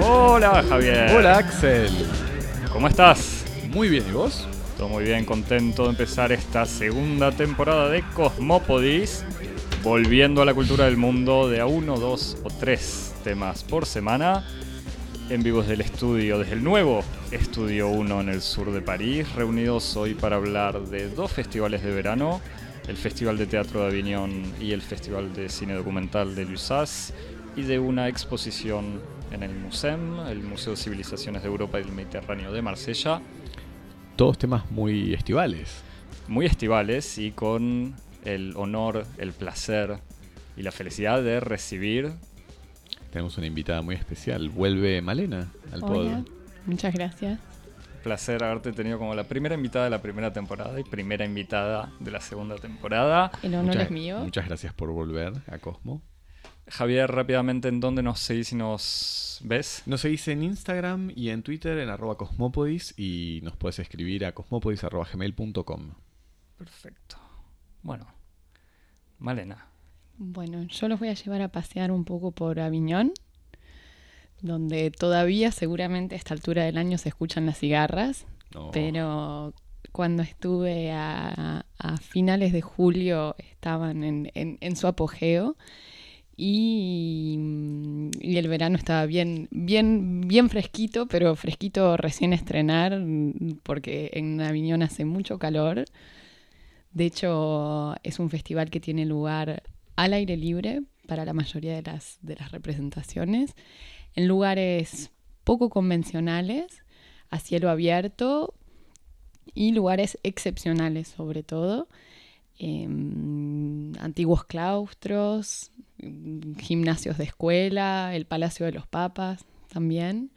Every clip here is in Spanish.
Hola Javier. Hola Axel. ¿Cómo estás? Muy bien, ¿y vos? Todo muy bien, contento de empezar esta segunda temporada de Cosmópodis, volviendo a la cultura del mundo de a uno, dos o tres temas por semana, en vivos del estudio, desde el nuevo Estudio 1 en el sur de París, reunidos hoy para hablar de dos festivales de verano, el Festival de Teatro de Avignon y el Festival de Cine Documental de Lussas, y de una exposición en el MUSEM, el Museo de Civilizaciones de Europa y del Mediterráneo de Marsella. Todos temas muy estivales. Muy estivales y con el honor, el placer y la felicidad de recibir. Tenemos una invitada muy especial. Vuelve Malena al Hola, muchas gracias. Placer haberte tenido como la primera invitada de la primera temporada y primera invitada de la segunda temporada. El honor es mío. Muchas gracias por volver a Cosmo. Javier, rápidamente, ¿en dónde nos seguís y nos ves? Nos seguís en Instagram y en Twitter en arroba cosmopodis y nos puedes escribir a cosmopodis.gmail.com. Perfecto. Bueno, Malena. Bueno, yo los voy a llevar a pasear un poco por Aviñón, donde todavía seguramente a esta altura del año se escuchan las cigarras, pero cuando estuve a, finales de julio estaban en su apogeo y, el verano estaba bien, bien, bien fresquito, pero fresquito recién estrenar, porque en Aviñón hace mucho calor. De hecho, es un festival que tiene lugar al aire libre para la mayoría de las, de las representaciones, en lugares poco convencionales, a cielo abierto y lugares excepcionales sobre todo. Em, antiguos claustros, gimnasios de escuela, el Palacio de los Papas también,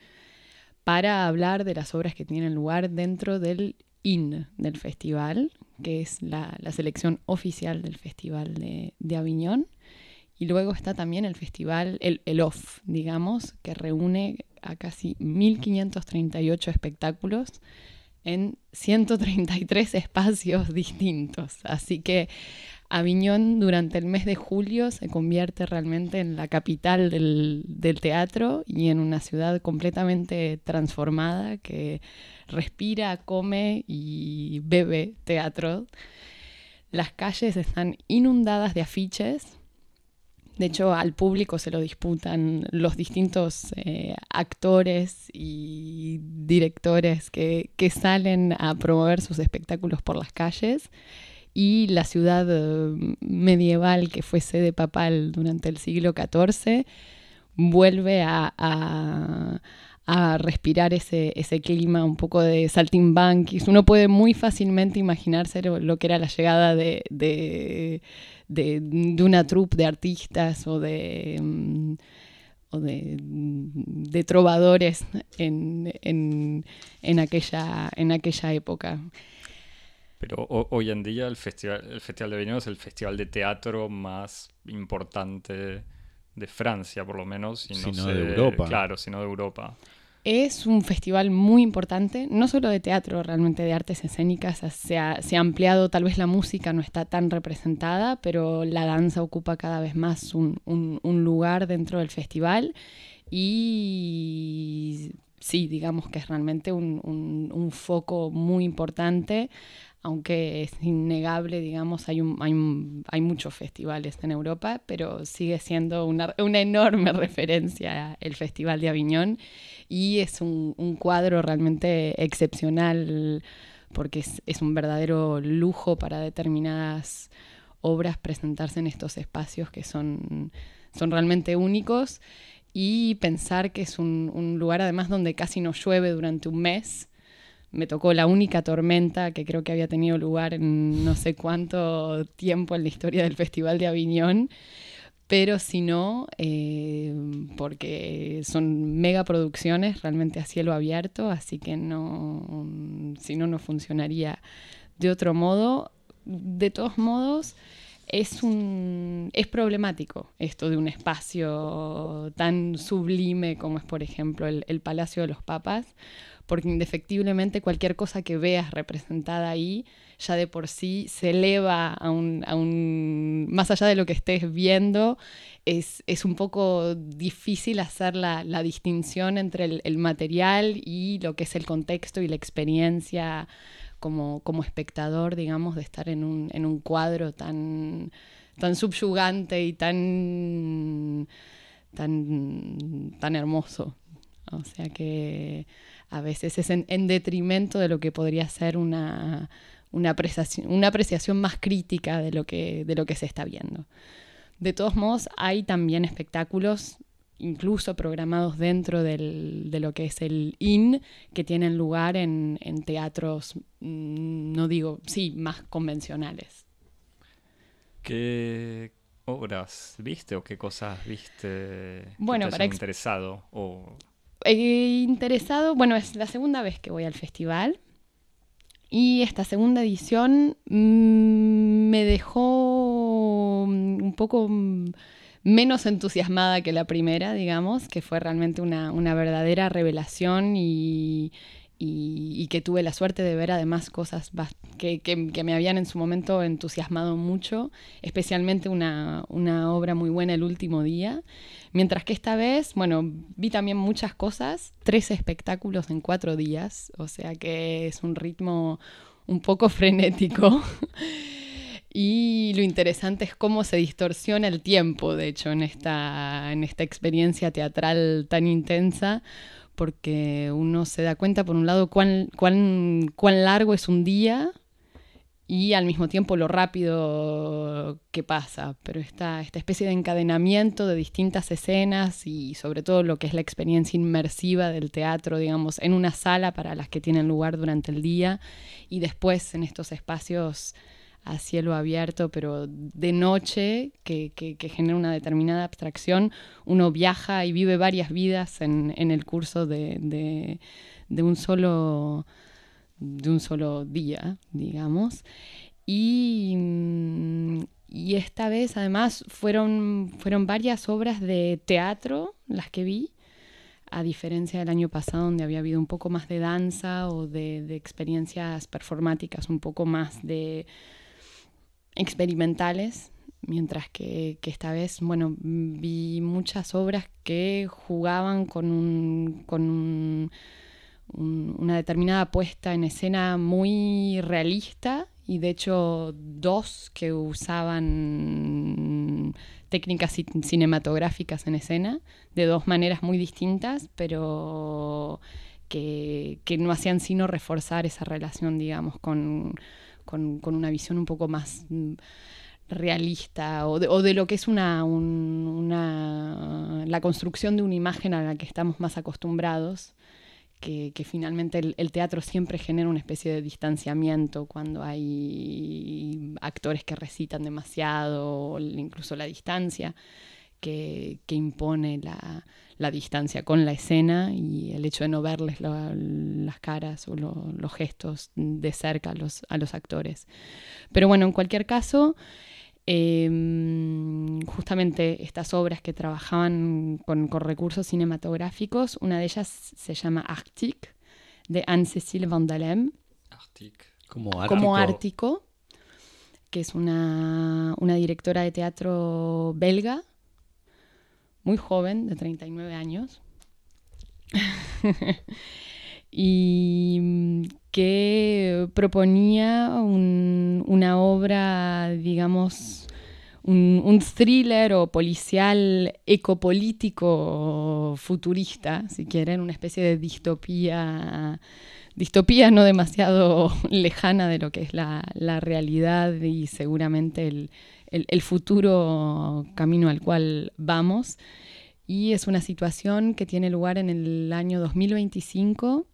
para hablar de las obras que tienen lugar dentro del IN del festival, que es la, selección oficial del Festival de, de, Aviñón. Y luego está también el festival, el, el OFF, digamos, que reúne a casi 1538 espectáculos en 133 espacios distintos. Así que Aviñón durante el mes de julio se convierte realmente en la capital del, teatro y en una ciudad completamente transformada que respira, come y bebe teatro. Las calles están inundadas de afiches. De hecho, al público se lo disputan los distintos eh, actores y directores que salen a promover sus espectáculos por las calles y la ciudad eh, medieval que fue sede papal durante el siglo XIV vuelve a, respirar ese, clima un poco de saltimbanquis. Uno puede muy fácilmente imaginarse lo, que era la llegada de, una troupe de artistas o de... Mm, trovadores en aquella época. Pero hoy en día el festival, el festival de Avignon es el festival de teatro más importante de Francia, por lo menos. Y no de Europa. Claro, sino de Europa. Es un festival muy importante, no solo de teatro, realmente de artes escénicas. Se ha, ampliado, tal vez la música no está tan representada, pero la danza ocupa cada vez más un, lugar dentro del festival. Y sí, digamos que es realmente un, un foco muy importante aunque es innegable, digamos, hay, un, hay, hay, muchos festivales en Europa, pero sigue siendo una, una, enorme referencia el Festival de Aviñón y es un, un cuadro realmente excepcional porque es, es, un verdadero lujo para determinadas obras presentarse en estos espacios que son, son realmente únicos y pensar que es un, un lugar además donde casi no llueve durante un mes me tocó la única tormenta que creo que había tenido lugar en no sé cuánto tiempo en la historia del Festival de Aviñón, pero si no, eh, porque son mega producciones realmente a cielo abierto, así que no, si no, no funcionaría de otro modo. De todos modos, es, un, es problemático esto de un espacio tan sublime como es, por ejemplo, el, el Palacio de los Papas, porque indefectiblemente cualquier cosa que veas representada ahí ya de por sí se eleva a un, a un más allá de lo que estés viendo, es, es un poco difícil hacer la, la distinción entre el, material y lo que es el contexto y la experiencia como, como espectador, digamos, de estar en un, en un cuadro tan, tan subyugante y tan, tan, tan hermoso. O sea que a veces es en, en detrimento de lo que podría ser una, una apreciación, una apreciación más crítica de lo, que, de lo que se está viendo. De todos modos, hay también espectáculos, incluso programados dentro del, de lo que es el IN, que tienen lugar en, en teatros, mm, no digo, sí, más convencionales. ¿Qué obras viste o qué cosas viste bueno, que te para interesado? O... He interesado, bueno, es la segunda vez que voy al festival. Y esta segunda edición mmm, me dejó un poco menos entusiasmada que la primera, digamos, que fue realmente una, una verdadera revelación y, y, que tuve la suerte de ver además cosas que, que, que, me habían en su momento entusiasmado mucho, especialmente una, una obra muy buena el último día. Mientras que esta vez, bueno, vi también muchas cosas, tres espectáculos en cuatro días, o sea que es un ritmo un poco frenético. y lo interesante es cómo se distorsiona el tiempo, de hecho, en esta, en esta experiencia teatral tan intensa, porque uno se da cuenta, por un lado, cuán, cuán, cuán largo es un día y al mismo tiempo lo rápido que pasa, pero esta, esta especie de encadenamiento de distintas escenas y sobre todo lo que es la experiencia inmersiva del teatro, digamos, en una sala para las que tienen lugar durante el día y después en estos espacios a cielo abierto, pero de noche, que, que, genera una determinada abstracción, uno viaja y vive varias vidas en, en el curso de, de, un solo de un solo día, digamos. Y, y, esta vez además fueron, fueron varias obras de teatro las que vi, a diferencia del año pasado donde había habido un poco más de danza o de experiencias performáticas, un poco más de experimentales, mientras que, esta vez, bueno, vi muchas obras que jugaban con un, con un un, una determinada puesta en escena muy realista y de hecho dos que usaban técnicas cinematográficas en escena de dos maneras muy distintas, pero que no hacían sino reforzar esa relación, digamos, con, con, una visión un poco más realista o de, lo que es una, un, una, la construcción de una imagen a la que estamos más acostumbrados que, finalmente el, teatro siempre genera una especie de distanciamiento cuando hay actores que recitan demasiado, incluso la distancia que impone la, la, distancia con la escena y el hecho de no verles la, las caras o lo, los gestos de cerca a los, a los actores. Pero bueno, en cualquier caso... Eh, justamente estas obras que trabajaban con, con, recursos cinematográficos, una de ellas se llama Arctic, de Anne-Cécile Van Dalem. Arctic. Como Ártico. Como Ártico, que es una, una directora de teatro belga, muy joven, de 39 años. y que proponía un, una obra, digamos, un, un, thriller o policial ecopolítico futurista, si quieren, una especie de distopía, distopía no demasiado lejana de lo que es la, la realidad y seguramente el, el, futuro camino al cual vamos. Y es una situación que tiene lugar en el año 2025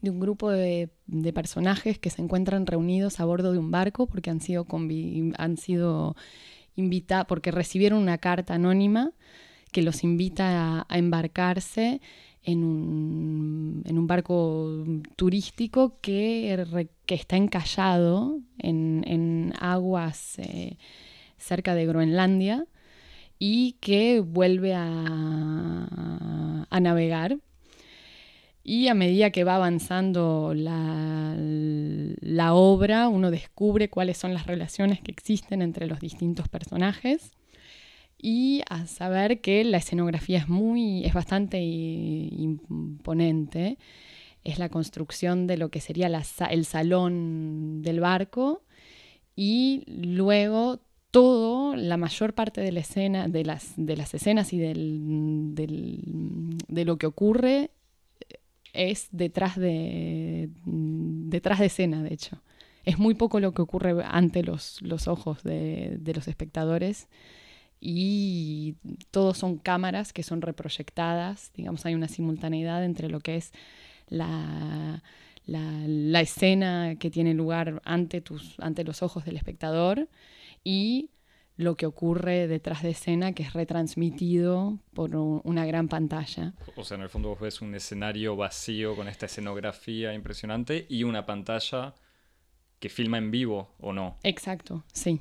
de un grupo de, personajes que se encuentran reunidos a bordo de un barco porque han sido, han sido porque recibieron una carta anónima que los invita a embarcarse en un, en un, barco turístico que, que está encallado en, en aguas, eh, cerca de Groenlandia y que vuelve a, a navegar. Y a medida que va avanzando la, la obra, uno descubre cuáles son las relaciones que existen entre los distintos personajes y a saber que la escenografía es muy es bastante imponente es la construcción de lo que sería el salón del barco y luego todo, la mayor parte de la escena, de las, de las escenas y del, de lo que ocurre es detrás de, detrás de escena, de hecho. Es muy poco lo que ocurre ante los, los ojos de, de los espectadores y todos son cámaras que son reproyectadas, digamos, hay una simultaneidad entre lo que es la, la, escena que tiene lugar ante, tus, ante los ojos del espectador y lo que ocurre detrás de escena que es retransmitido por una gran pantalla. O sea, en el fondo vos ves un escenario vacío con esta escenografía impresionante y una pantalla que filma en vivo o no. Exacto, sí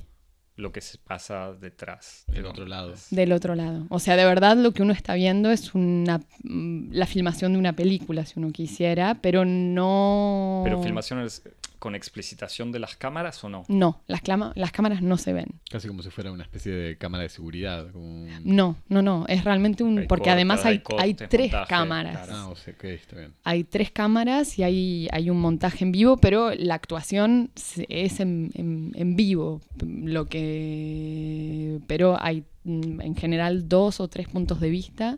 lo que se pasa detrás. Del otro lado. Del otro lado. O sea, de verdad lo que uno está viendo es una, mm, la filmación de una película, si uno quisiera, pero no... Pero filmación es con explicitación de las cámaras o no? No, las, las cámaras no se ven. Casi como si fuera una especie de cámara de seguridad. No, no, no. Es realmente un... porque además hay, hay, tres cámaras. Ah, o sea, está bien. Hay tres cámaras y hay, hay un montaje en vivo, pero la actuación es en, en vivo. Lo que... Pero hay mm, en general dos o tres puntos de vista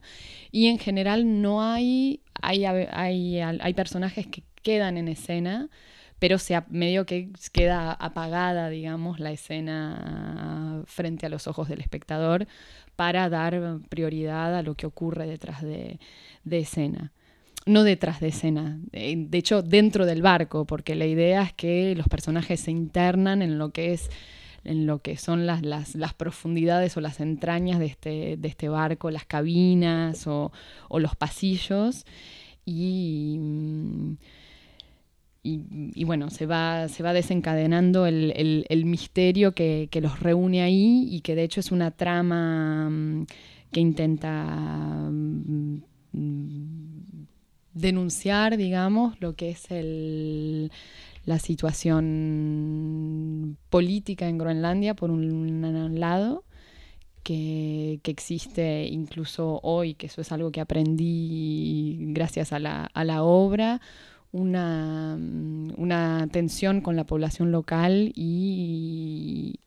y en general no hay, hay, hay, hay personajes que quedan en escena pero se medio que queda apagada, digamos, la escena frente a los ojos del espectador para dar prioridad a lo que ocurre detrás de, escena. No detrás de escena, de hecho dentro del barco, porque la idea es que los personajes se internan en lo que es en lo que son las, las, profundidades o las entrañas de este, de este barco, las cabinas o, o los pasillos. Y y, bueno, se va, se va desencadenando el, misterio que, los reúne ahí y que de hecho es una trama mm, que intenta mm, denunciar, digamos, lo que es la situación política en Groenlandia, por un, lado, que, existe incluso hoy, que eso es algo que aprendí gracias a la, a la obra, una, una tensión con la población local y,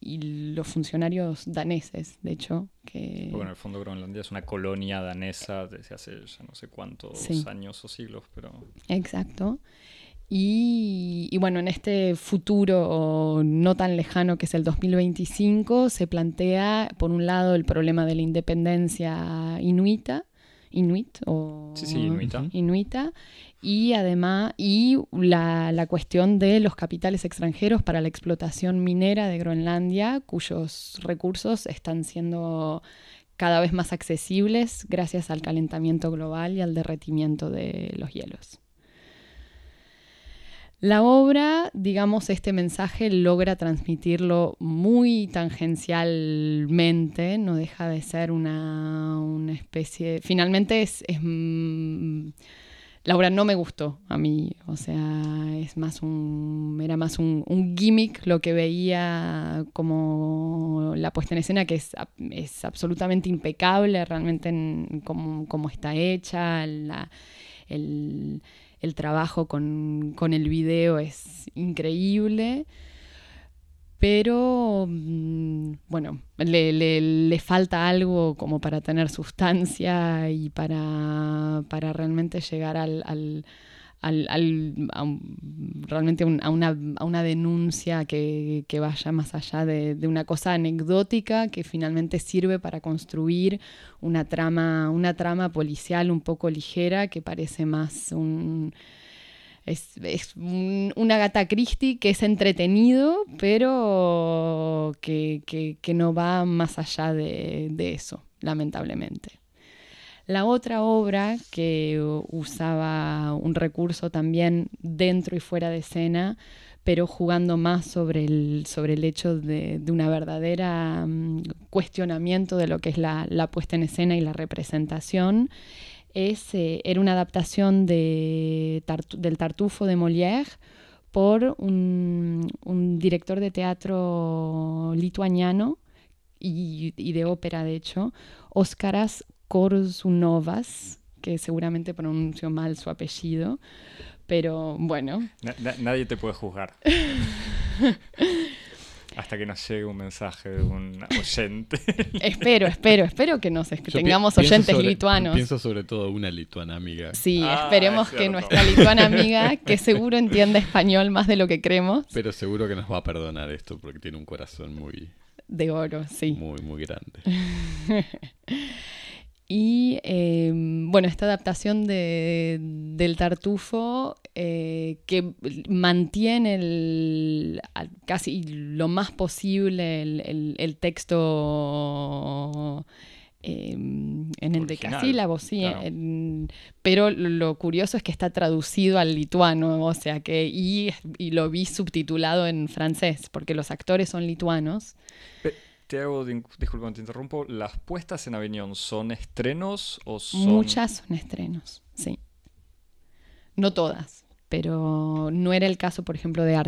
los funcionarios daneses, de hecho. Que... Porque en el fondo Groenlandia es una colonia danesa desde hace ya no sé cuántos años o siglos, pero... Exacto. Y, y, bueno, en este futuro no tan lejano que es el 2025, se plantea, por un lado, el problema de la independencia inuita, inuit o sí, sí, inuita. inuita y además y la, cuestión de los capitales extranjeros para la explotación minera de Groenlandia, cuyos recursos están siendo cada vez más accesibles gracias al calentamiento global y al derretimiento de los hielos. La obra, digamos, este mensaje logra transmitirlo muy tangencialmente, no deja de ser una, especie, finalmente es, es mm, la obra no me gustó a mí, o sea, es más un, era más un, gimmick lo que veía como la puesta en escena, que es, es absolutamente impecable realmente en cómo, está hecha, el, trabajo con, con el video es increíble. Pero mm, bueno, le, falta algo como para tener sustancia y para, realmente llegar al, a realmente a, una, denuncia que, vaya más allá de, de, una cosa anecdótica que finalmente sirve para construir una trama, una trama policial un poco ligera que parece más un es, es una gata Christie que es entretenido, pero que, no va más allá de, eso, lamentablemente. La otra obra que usaba un recurso también dentro y fuera de escena, pero jugando más sobre el, sobre el hecho de, de una verdadera mm, cuestionamiento de lo que es la, la puesta en escena y la representación. Es, eh, era una adaptación de del Tartufo de Molière por un, un director de teatro lituaniano y, y de ópera, de hecho, Óscaras Korsunovas, que seguramente pronunció mal su apellido, pero bueno, Na- na- nadie te puede juzgar. Hasta que nos llegue un mensaje de un oyente. espero, espero, espero que nos pi- tengamos oyentes sobre- lituanos. Pienso sobre todo una lituana amiga. Sí, Ah, esperemos es que nuestra lituana amiga, que seguro entiende español más de lo que creemos, Pero seguro que nos va a perdonar esto porque tiene un corazón muy, de oro, sí. muy, muy grande. Y eh, bueno, esta adaptación de, del Tartufo eh, que mantiene el, casi lo más posible el, el- el texto eh, en decasílabo, sí, claro. en- pero lo curioso es que está traducido al lituano, o sea que, y, y lo vi subtitulado en francés, porque los actores son lituanos. Pe- Te hago, disculpa, te interrumpo. ¿Las puestas en Aviñón son estrenos o son...? Muchas son estrenos, sí. No todas, pero no era el caso, por ejemplo, de,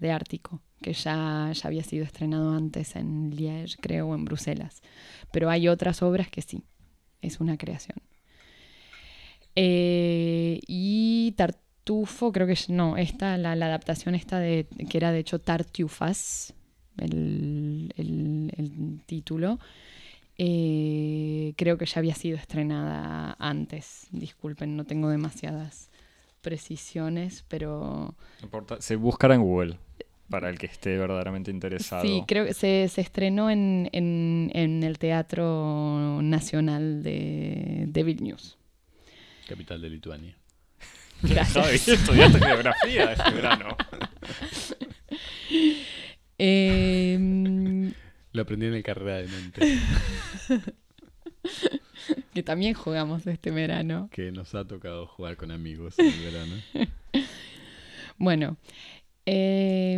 de Ártico, que ya, ya había sido estrenado antes en Liège, creo, o en Bruselas. Pero hay otras obras que sí, es una creación. Eh, y Tartufo, creo que no, esta, la, la adaptación esta de, que era de hecho Tartufas, el, el- el título, eh, creo que ya había sido estrenada antes. Disculpen, no tengo demasiadas precisiones, pero No importa, se buscará en Google para el que esté verdaderamente interesado. sí, creo que se, se estrenó en, en- en el Teatro Nacional de, de Vilnius. Capital de Lituania. Gracias. Estudiaste geografía este verano. Eh, Lo aprendí en el carrera de mente que también jugamos este verano. que nos ha tocado jugar con amigos en el verano. Bueno, eh,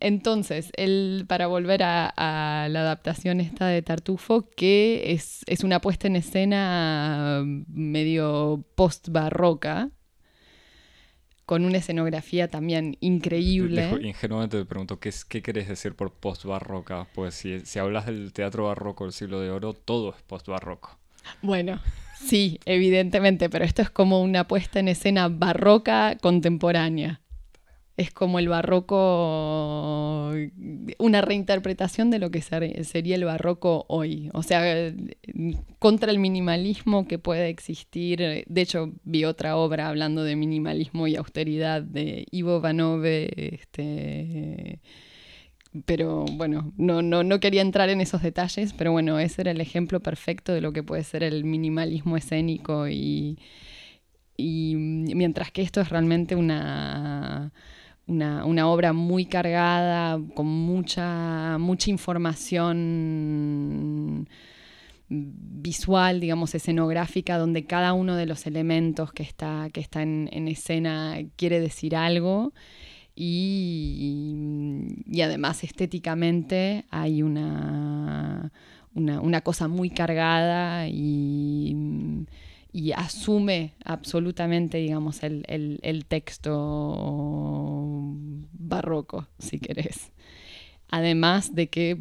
entonces, el, para volver a, a la adaptación esta de Tartufo, que es, es una puesta en escena medio post-barroca, con una escenografía también increíble. Dejo- ingenuamente te pregunto, ¿qué, es- ¿qué querés decir por post-barroca? Pues si, si hablas del teatro barroco del siglo de oro, todo es post-barroco. Bueno, sí, evidentemente, pero esto es como una puesta en escena barroca contemporánea. Es como el barroco, una reinterpretación de lo que ser- sería el barroco hoy. O sea, contra el minimalismo que puede existir. De hecho, vi otra obra hablando de minimalismo y austeridad de Ivo Vanove, este, pero bueno, no, no, no quería entrar en esos detalles, pero bueno, ese era el ejemplo perfecto de lo que puede ser el minimalismo escénico y, y mientras que esto es realmente una, una, una obra muy cargada, con mucha, mucha información visual, digamos, escenográfica, donde cada uno de los elementos que está, que está en, en escena quiere decir algo. Y, y además estéticamente hay una, una, una cosa muy cargada y, y asume absolutamente, digamos, el, el- el texto barroco, si querés. Además de que,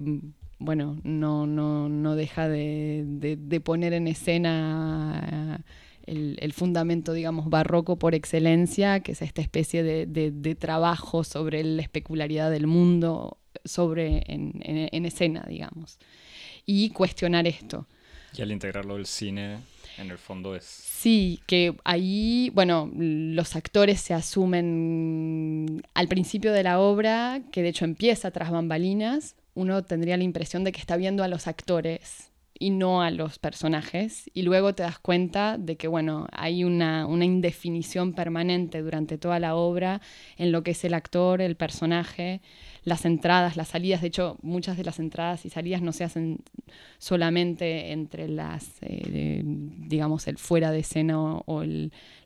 bueno, no, no, no deja de, de- de poner en escena el, el fundamento, digamos, barroco por excelencia, que es esta especie de, de- trabajo sobre la especularidad del mundo, sobre en, en- en escena, digamos. Y cuestionar esto. Y al integrarlo del cine, en el fondo es... Sí, que ahí, bueno, los actores se asumen al principio de la obra, que de hecho empieza tras bambalinas, uno tendría la impresión de que está viendo a los actores y no a los personajes, y luego te das cuenta de que, bueno, hay una, una indefinición permanente durante toda la obra en lo que es el actor, el personaje, las entradas, las salidas, de hecho, muchas de las entradas y salidas no se hacen solamente entre las, eh, digamos, el fuera de escena o,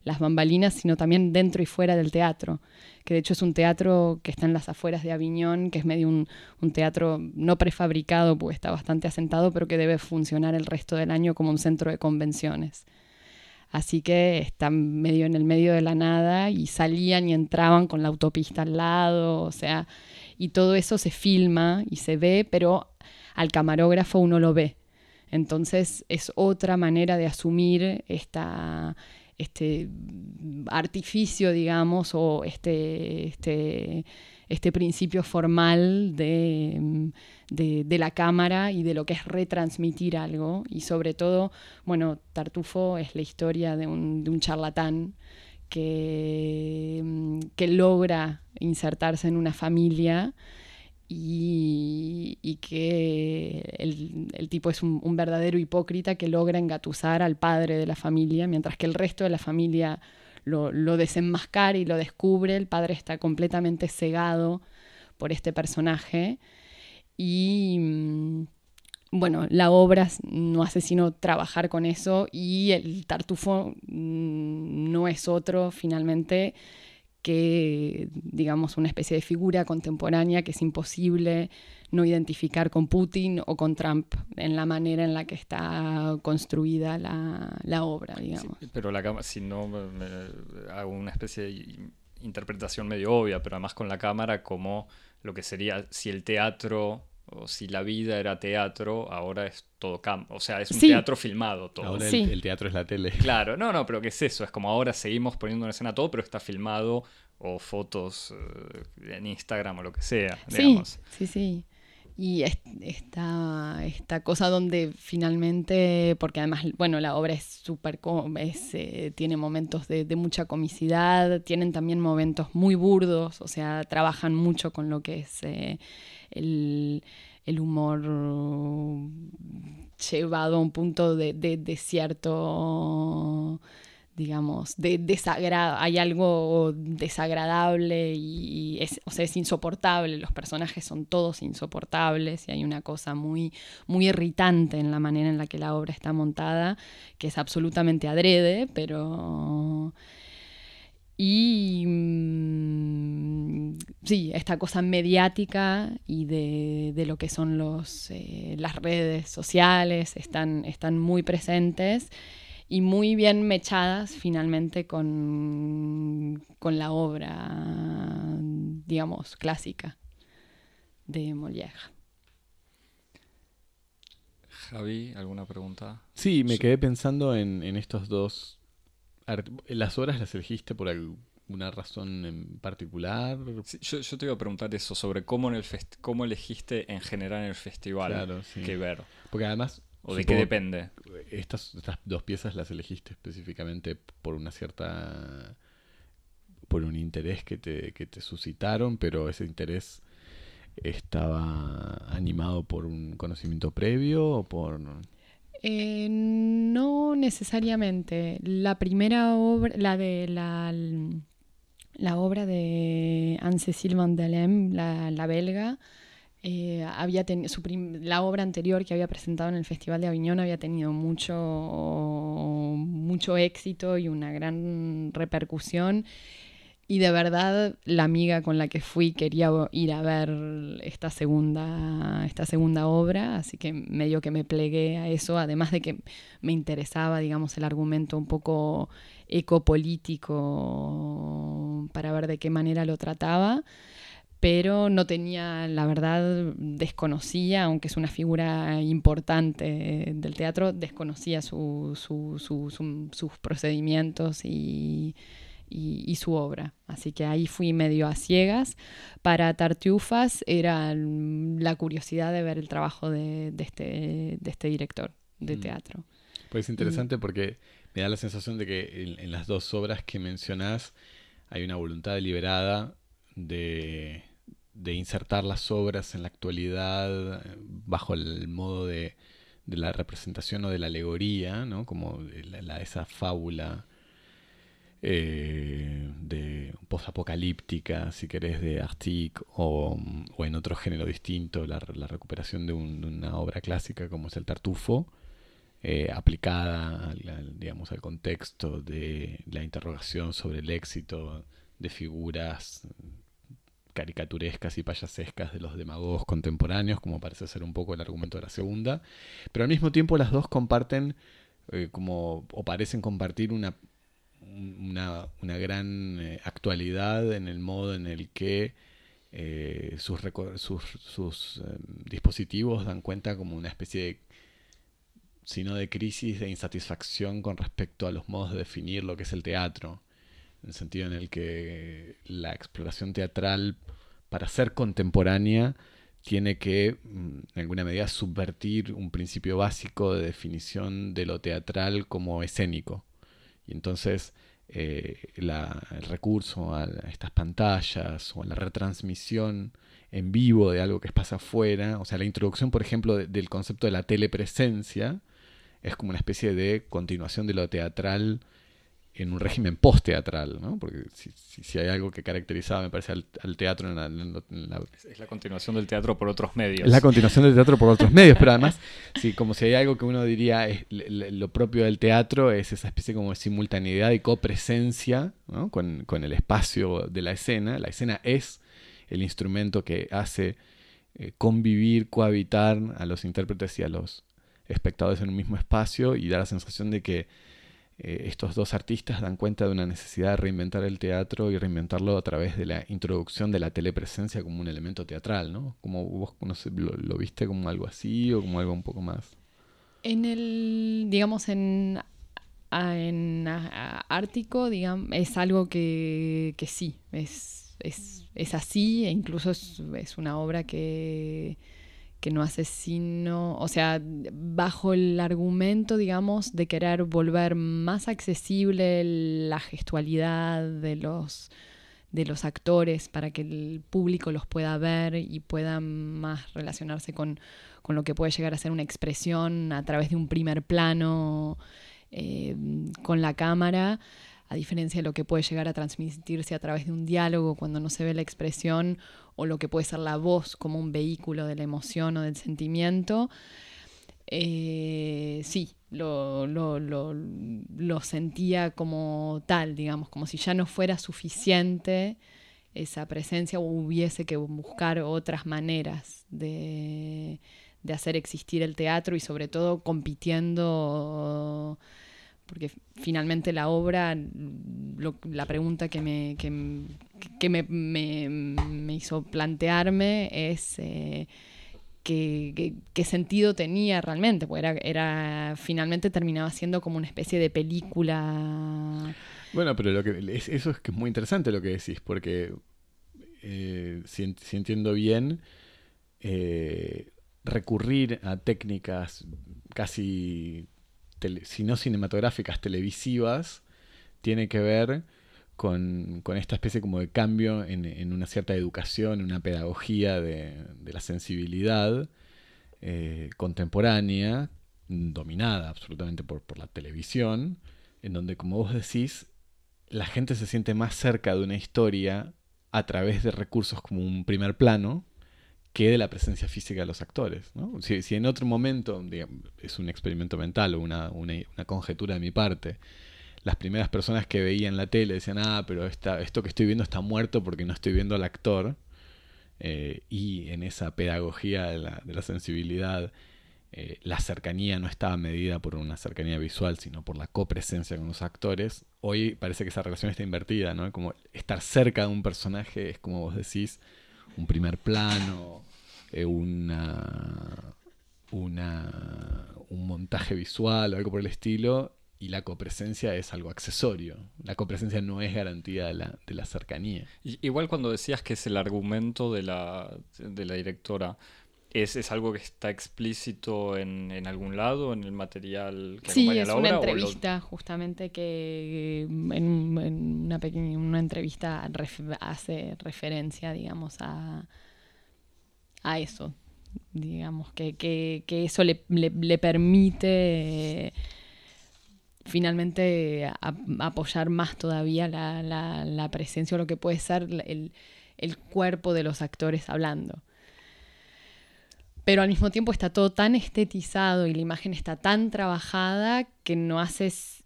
las bambalinas, sino también dentro y fuera del teatro, que de hecho es un teatro que está en las afueras de Aviñón, que es medio un, un teatro no prefabricado, porque está bastante asentado, pero que debe funcionar el resto del año como un centro de convenciones. Así que están medio en el medio de la nada y salían y entraban con la autopista al lado, o sea, y todo eso se filma y se ve, pero al camarógrafo uno lo ve. Entonces es otra manera de asumir esta, este artificio, digamos, o este, este, este principio formal de, de, la cámara y de lo que es retransmitir algo. Y sobre todo, bueno, Tartufo es la historia de un, de un charlatán que, que logra insertarse en una familia y, y que el, el, tipo es un, verdadero hipócrita que logra engatusar al padre de la familia, mientras que el resto de la familia lo, lo desenmascara y lo descubre. El padre está completamente cegado por este personaje y bueno, la obra no hace sino trabajar con eso y el tartufo no es otro finalmente que, digamos, una especie de figura contemporánea que es imposible no identificar con Putin o con Trump en la manera en la que está construida la, la obra, digamos. Sí, pero la si no me, hago una especie de interpretación medio obvia, pero además con la cámara como lo que sería si el teatro o si la vida era teatro, ahora es todo campo. O sea, es un sí. teatro filmado todo. Ahora Sí. el, el teatro es la tele. Claro, no, no, pero ¿qué es eso? Es como ahora seguimos poniendo en escena todo, pero está filmado o fotos eh, en Instagram o lo que sea, digamos. Sí, sí, sí. Y es, esta, esta cosa donde finalmente, porque además, bueno, la obra es súper, es, eh, tiene momentos de, de, mucha comicidad, tienen también momentos muy burdos, o sea, trabajan mucho con lo que es eh, el, el, humor llevado a un punto de, de, de cierto digamos, de desagrado, hay algo desagradable y es, o sea, es insoportable, los personajes son todos insoportables y hay una cosa muy, muy irritante en la manera en la que la obra está montada, que es absolutamente adrede, pero... Y mmm, sí, esta cosa mediática y de, de lo que son los, eh, las redes sociales están, están muy presentes y muy bien mechadas finalmente con, con la obra, digamos, clásica de Molière. Javi, ¿alguna pregunta? Sí, me quedé pensando en, en estos dos. ¿Las obras las elegiste por alguna razón en particular? Sí, yo, yo, te iba a preguntar eso, sobre cómo, en el fest cómo elegiste en general en el festival claro, sí. qué ver. Porque además ¿O de qué depende? Estas, estas, dos piezas las elegiste específicamente por una cierta. por un interés que te, que te suscitaron, pero ese interés estaba animado por un conocimiento previo o por. Eh, no necesariamente. La primera obra, la de la, la obra de Anne-Cécile Van Delem, la, la belga, eh, había su la obra anterior que había presentado en el Festival de Aviñón había tenido mucho, mucho éxito y una gran repercusión. Y de verdad, la amiga con la que fui quería ir a ver esta segunda, esta segunda obra, así que medio que me plegué a eso, además de que me interesaba, digamos, el argumento un poco ecopolítico para ver de qué manera lo trataba pero no tenía, la verdad, desconocía, aunque es una figura importante del teatro, desconocía su, su, su, sus procedimientos y, y, y, su obra. Así que ahí fui medio a ciegas. Para Tartufas era la curiosidad de ver el trabajo de, de este, de este director de teatro. Pues es interesante y, porque me da la sensación de que en, en las dos obras que mencionás hay una voluntad deliberada de de insertar las obras en la actualidad bajo el modo de, de la representación o de la alegoría, ¿no? como la, la, esa fábula eh, de posapocalíptica, si querés, de Arctic, o, o, en otro género distinto, la, recuperación de, una obra clásica como es el Tartufo. eh, aplicada al, digamos, al contexto de la interrogación sobre el éxito de figuras caricaturescas y payasescas de los demagogos contemporáneos, como parece ser un poco el argumento de la segunda, pero al mismo tiempo las dos comparten eh, como o parecen compartir una, una, gran eh, actualidad en el modo en el que eh, sus, sus, dispositivos dan cuenta como una especie de de crisis de insatisfacción con respecto a los modos de definir lo que es el teatro en el sentido en el que la exploración teatral, para ser contemporánea, tiene que, mm, en alguna medida, subvertir un principio básico de definición de lo teatral como escénico. Y entonces eh, el recurso a estas pantallas o a la retransmisión en vivo de algo que pasa afuera, o sea, la introducción, por ejemplo, del concepto de la telepresencia, es como una especie de continuación de lo teatral en un régimen post-teatral, ¿no? Porque si, hay algo que caracterizaba, me parece, al, teatro en la, Es la continuación del teatro por otros medios. Es la continuación del teatro por otros medios, pero además, sí, como si hay algo que uno diría es lo propio del teatro, es esa especie como de simultaneidad y copresencia ¿no? con, con, el espacio de la escena. La escena es el instrumento que hace eh, convivir, cohabitar a los intérpretes y a los espectadores en un mismo espacio y da la sensación de que eh, estos dos artistas dan cuenta de una necesidad de reinventar el teatro y reinventarlo a través de la introducción de la telepresencia como un elemento teatral, ¿no? Como vos lo, viste como algo así o como algo un poco más. En el, digamos, en, en Ártico, digamos, es algo que, sí, es, es, así, e incluso es una obra que que no hace sino, o sea, bajo el argumento, digamos, de querer volver más accesible la gestualidad de los, de los actores para que el público los pueda ver y pueda más relacionarse con, lo que puede llegar a ser una expresión a través de un primer plano eh, con la cámara a diferencia de lo que puede llegar a transmitirse a través de un diálogo cuando no se ve la expresión o lo que puede ser la voz como un vehículo de la emoción o del sentimiento. Eh, sí, lo, lo, sentía como tal, digamos, como si ya no fuera suficiente esa presencia o hubiese que buscar otras maneras de, de hacer existir el teatro y sobre todo compitiendo porque finalmente la obra, la pregunta que me, que, me, hizo plantearme es eh, qué, sentido tenía realmente, porque era, era, finalmente terminaba siendo como una especie de película. Bueno, pero lo que, eso es que es muy interesante lo que decís, porque eh, si, entiendo bien, eh, recurrir a técnicas casi si no cinematográficas, televisivas, tiene que ver con, esta especie como de cambio en, una cierta educación, en una pedagogía de, la sensibilidad eh, contemporánea, dominada absolutamente por, por la televisión, en donde, como vos decís, la gente se siente más cerca de una historia a través de recursos como un primer plano, que de la presencia física de los actores. Si, en otro momento, es un experimento mental o una, conjetura de mi parte, las primeras personas que veían la tele decían, ah, pero esto que estoy viendo está muerto porque no estoy viendo al actor, eh, y en esa pedagogía de la, sensibilidad, eh, la cercanía no estaba medida por una cercanía visual, sino por la copresencia con los actores. Hoy parece que esa relación está invertida, ¿no? Como estar cerca de un personaje es como vos decís, un primer plano, eh, una, una, un montaje visual o algo por el estilo, y la copresencia es algo accesorio. La copresencia no es garantía de la, de la cercanía. igual cuando decías que es el argumento de la, de la directora, ¿Es, algo que está explícito en, algún lado, en el material que sí, acompaña la obra? Sí, es una entrevista justamente que en, una pequeña una entrevista hace referencia, digamos, a, a eso. Digamos, que, que, que eso le, le, permite finalmente apoyar más todavía la, la, la, presencia o lo que puede ser el, el cuerpo de los actores hablando pero al mismo tiempo está todo tan estetizado y la imagen está tan trabajada que no haces,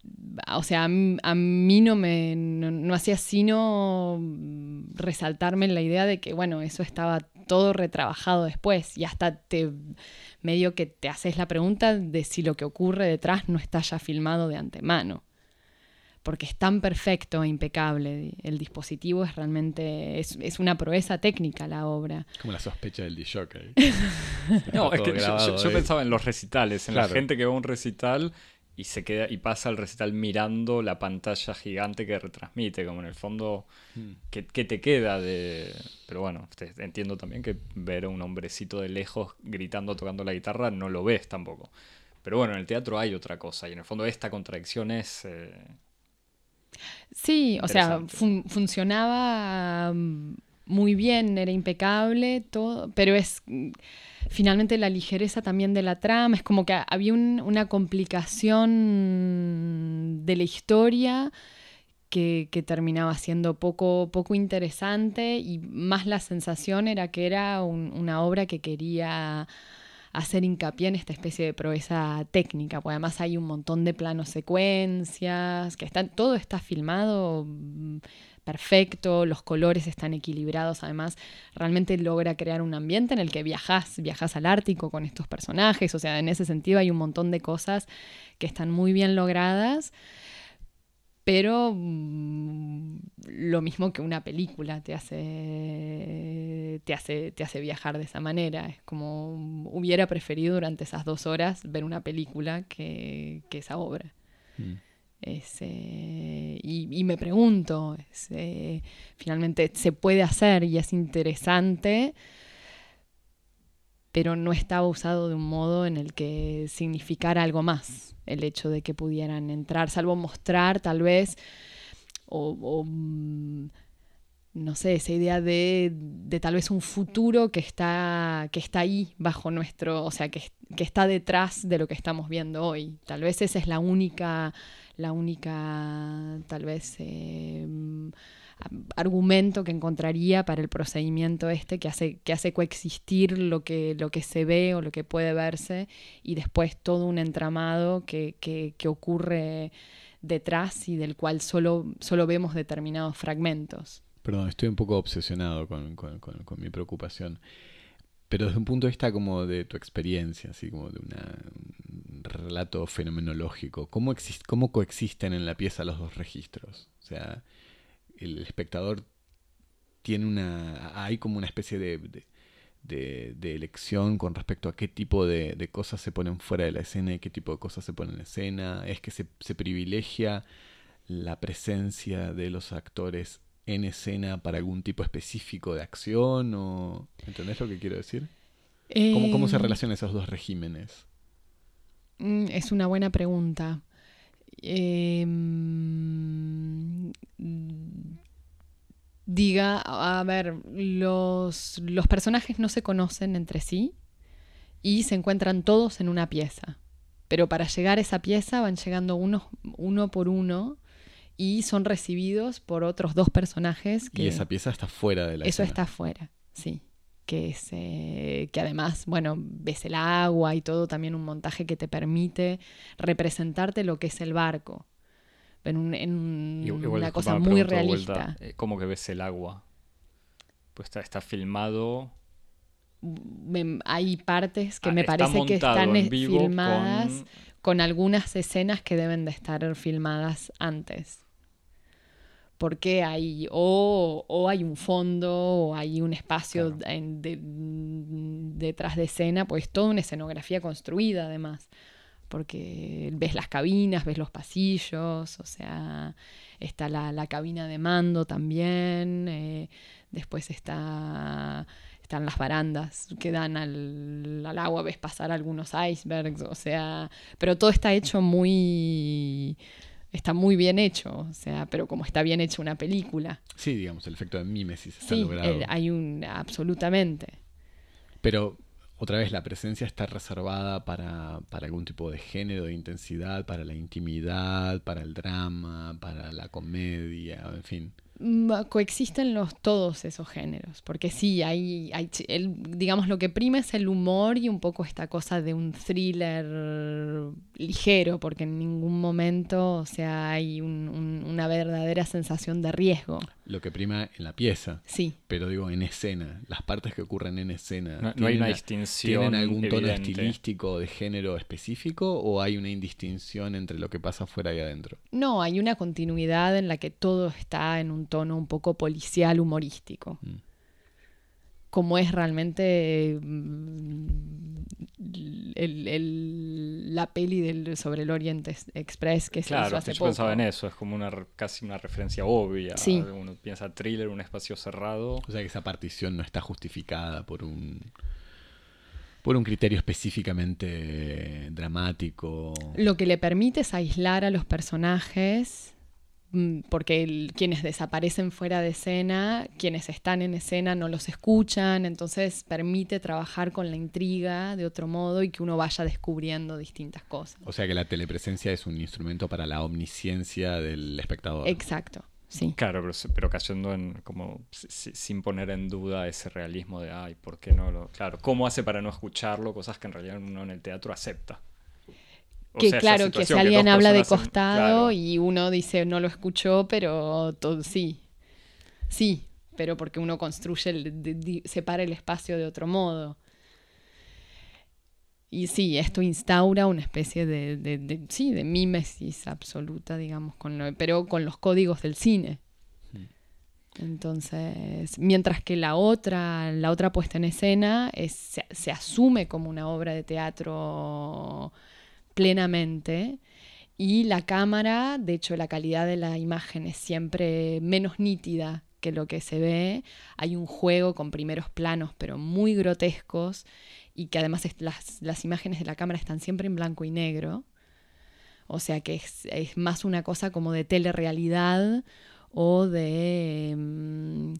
o sea, a, mí no me, no, hacía sino resaltarme la idea de que, bueno, eso estaba todo retrabajado después y hasta te medio que te haces la pregunta de si lo que ocurre detrás no está ya filmado de antemano porque es tan perfecto e impecable. El dispositivo es realmente, es, una proeza técnica la obra. Como la sospecha del D-Shock no, es que yo, pensaba en los recitales, en la gente que va a un recital y se queda y pasa el recital mirando la pantalla gigante que retransmite, como en el fondo, hmm. que, te queda de... Pero bueno, entiendo también que ver a un hombrecito de lejos gritando, tocando la guitarra, no lo ves tampoco. Pero bueno, en el teatro hay otra cosa y en el fondo esta contradicción es... Eh, Sí, o sea, funcionaba mm, muy bien, era impecable, todo, pero es mm, finalmente la ligereza también de la trama, es como que había una complicación de la historia que, terminaba siendo poco, poco interesante y más la sensación era que era una obra que quería hacer hincapié en esta especie de proeza técnica, porque además hay un montón de planos secuencias, que están, todo está filmado mm, perfecto, los colores están equilibrados, además realmente logra crear un ambiente en el que viajas, viajas al Ártico con estos personajes, o sea, en ese sentido hay un montón de cosas que están muy bien logradas pero mm, lo mismo que una película te hace, te, hace, te hace viajar de esa manera. Es como mm, hubiera preferido durante esas dos horas ver una película que, esa obra. Mm. Eh, y, me pregunto, eh, finalmente se puede hacer y es interesante pero no estaba usado de un modo en el que significara algo más el hecho de que pudieran entrar, salvo mostrar tal vez, o, mm, no sé, esa idea de, tal vez un futuro que está, que está ahí bajo nuestro, o sea, que, que está detrás de lo que estamos viendo hoy. Tal vez esa es la única, la única, tal vez... Eh, argumento que encontraría para el procedimiento este que hace, que hace coexistir lo que, lo que se ve o lo que puede verse y después todo un entramado que, que, ocurre detrás y del cual solo, solo vemos determinados fragmentos. Perdón, estoy un poco obsesionado con, con, mi preocupación. Pero desde un punto de vista como de tu experiencia, así como de un relato fenomenológico, ¿cómo, ¿cómo coexisten en la pieza los dos registros? O sea, el espectador tiene una. hay como una especie de, de, elección con respecto a qué tipo de, cosas se ponen fuera de la escena y qué tipo de cosas se ponen en escena. Es que se, privilegia la presencia de los actores en escena para algún tipo específico de acción o. ¿Entendés lo que quiero decir? ¿Cómo, ¿Cómo, se eh, relacionan esos dos regímenes? Mm, es una buena pregunta. Eh, diga, a ver, los, los personajes no se conocen entre sí y se encuentran todos en una pieza. Pero para llegar a esa pieza van llegando uno, uno por uno y son recibidos por otros dos personajes. Que, y esa pieza está fuera de la Eso está fuera, sí. Que, eh, que además, bueno, ves el agua y todo, también un montaje que te permite representarte lo que es el barco en, una cosa muy realista. Eh, ¿Cómo que ves el agua? Pues está, está filmado. hay partes que ah, me parece que están filmadas con... algunas escenas que deben de estar filmadas antes. Porque hay o, hay un fondo o hay un espacio detrás de escena, pues toda una escenografía construida además porque ves las cabinas, ves los pasillos, o sea, está la, cabina de mando también, eh, después está, están las barandas que dan al, al, agua, ves pasar algunos icebergs, o sea, pero todo está hecho muy... Está muy bien hecho, o sea, pero como está bien hecho una película. Sí, digamos, el efecto de mímesis está logrado. Hay un, absolutamente. Pero otra vez la presencia está reservada para, algún tipo de género, de intensidad, para la intimidad, para el drama, para la comedia, en fin. Mm, Coexisten los, todos esos géneros, porque sí, hay, hay ch- el- digamos, lo que prima es el humor y un poco esta cosa de un thriller ligero, porque en ningún momento, o sea, hay un- un- una verdadera sensación de riesgo. Lo que prima en la pieza. Sí, Pero digo, en escena, las partes que ocurren en escena. No, no hay una ¿tienen- distinción. ¿Tienen algún tono estilístico de género específico o hay una indistinción entre lo que pasa afuera y adentro? no, hay una continuidad en la que todo está en un tono un poco policial, humorístico. Mm. como es realmente mm, el- el- la peli del, sobre el Orient Ex- Express que se hizo Claro, hace yo poco. pensaba en eso, es como una casi una referencia obvia. Sí. Uno piensa thriller, un espacio cerrado. O sea que esa partición no está justificada por un por un criterio específicamente dramático. Lo que le permite es aislar a los personajes, porque el- quienes desaparecen fuera de escena, quienes están en escena no los escuchan, entonces permite trabajar con la intriga de otro modo y que uno vaya descubriendo distintas cosas. O sea que la telepresencia es un instrumento para la omnisciencia del espectador. Exacto, sí. Claro, pero, se- pero cayendo en como si- si- sin poner en duda ese realismo de, ay, ¿por qué no lo...? Claro, ¿cómo hace para no escucharlo? Cosas que en realidad uno en el teatro acepta. O que sea, claro, que si alguien habla de costado claro. y uno dice no lo escuchó, pero todo sí. Sí, pero porque uno construye, el, de- di- separa el espacio de otro modo. Y sí, esto instaura una especie de, de- de- sí, de mímesis absoluta, digamos, con lo- pero con los códigos del cine. Entonces, mientras que la otra, la otra puesta en escena es, se, se asume como una obra de teatro plenamente y la cámara, de hecho la calidad de la imagen es siempre menos nítida que lo que se ve. Hay un juego con primeros planos pero muy grotescos y que además las, imágenes de la cámara están siempre en blanco y negro. O sea que es, más una cosa como de telerrealidad o de, mm,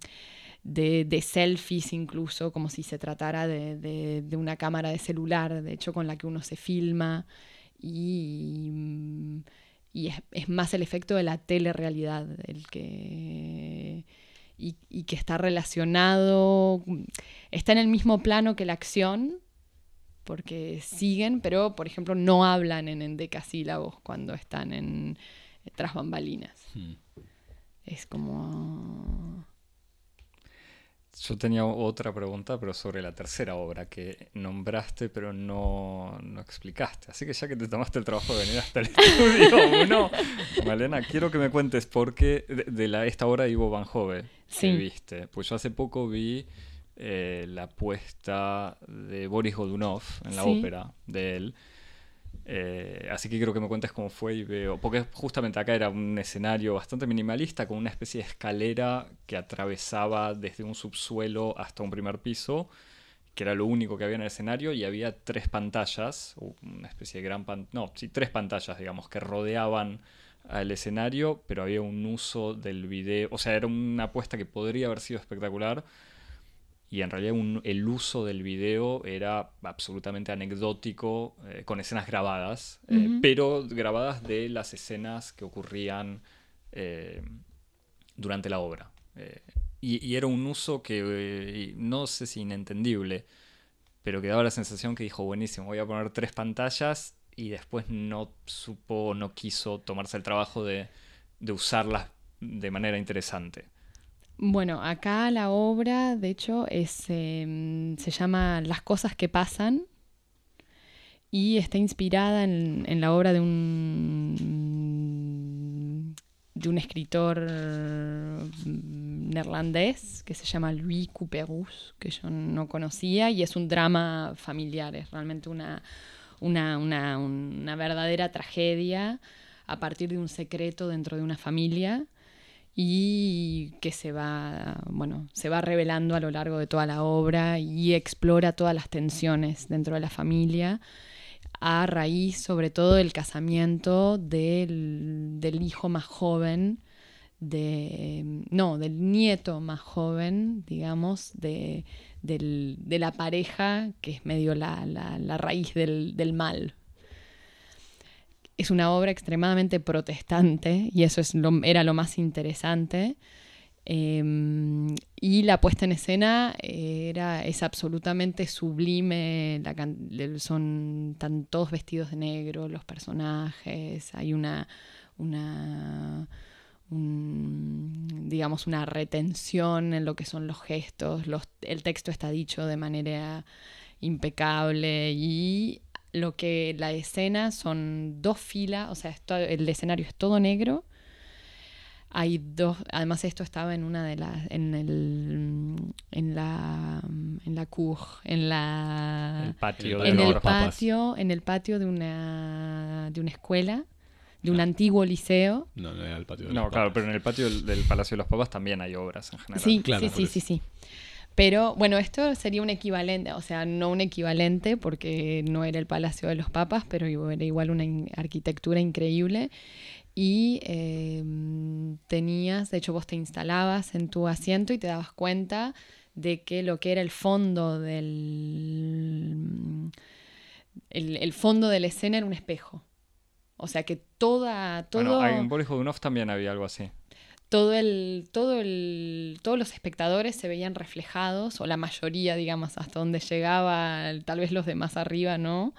de, de selfies incluso, como si se tratara de, de- de una cámara de celular, de hecho con la que uno se filma. Y, y es, es más el efecto de la telerrealidad el que... Y, y que está relacionado, está en el mismo plano que la acción, porque siguen, pero por ejemplo no hablan en endecasílabos cuando están en tras bambalinas. Hmm. Es como Yo tenía otra pregunta, pero sobre la tercera obra que nombraste, pero no, no explicaste. Así que ya que te tomaste el trabajo de venir hasta el estudio uno, Malena, quiero que me cuentes por qué de, de la, esta obra de Ivo Van Hove que Sí. viste. Pues yo hace poco vi eh, la puesta de Boris Godunov en la Sí. ópera de él. Eh, así que quiero que me cuentes cómo fue y veo. Porque justamente acá era un escenario bastante minimalista, con una especie de escalera que atravesaba desde un subsuelo hasta un primer piso, que era lo único que había en el escenario, y había tres pantallas, una especie de gran pantalla. No, sí, tres pantallas, digamos, que rodeaban al escenario, pero había un uso del video. O sea, era una apuesta que podría haber sido espectacular. Y en realidad un- el uso del video era absolutamente anecdótico, eh, con escenas grabadas, eh, pero grabadas de las escenas que ocurrían eh, durante la obra. Eh, y, y era un uso que no sé si inentendible, pero que daba la sensación que dijo, buenísimo, voy a poner tres pantallas y después no supo, no quiso tomarse el trabajo de, de usarlas de manera interesante. Bueno, acá la obra, de hecho, eh, se llama Las cosas que pasan y está inspirada en, en la obra de un, de un escritor mm, neerlandés que se llama Louis Couperus, que yo no conocía, y es un drama familiar, es realmente una, una, una, una verdadera tragedia a partir de un secreto dentro de una familia y que se va, bueno, se va revelando a lo largo de toda la obra y explora todas las tensiones dentro de la familia a raíz sobre todo del casamiento del, del hijo más joven de no del nieto más joven digamos de, del- de la pareja que es medio la, la- la raíz del, del mal es una obra extremadamente protestante y eso es lo- era lo más interesante Em, y la puesta en escena era, es absolutamente sublime. Son están todos vestidos de negro, los personajes. Hay una, una un- digamos, una retención en lo que son los gestos. El texto está dicho de manera impecable y lo que la escena son dos filas, o sea, es to- el escenario es todo negro. Hay dos, además esto estaba en una de las, en el, en la, en la cour, en la, El patio en los el papas. patio, en el patio de una, de una escuela, de un antiguo liceo. No, no era el patio de No, los claro, papas. pero en el patio del, del Palacio de los Papas también hay obras en general. Sí, Claro, sí, sí, sí, sí. Pero bueno, esto sería un equivalente, o sea, no un equivalente porque no era el Palacio de los Papas, pero era igual una in- arquitectura increíble. Y eh, tenías, de hecho vos te instalabas en tu asiento y te dabas cuenta de que lo que era el fondo del... El, el fondo de la escena era un espejo. O sea que toda... Todo... Bueno, en Boris Godunov también había algo así. Todo el, todo el, todos los espectadores se veían reflejados, o la mayoría, digamos, hasta donde llegaba, tal vez los de más arriba, ¿no?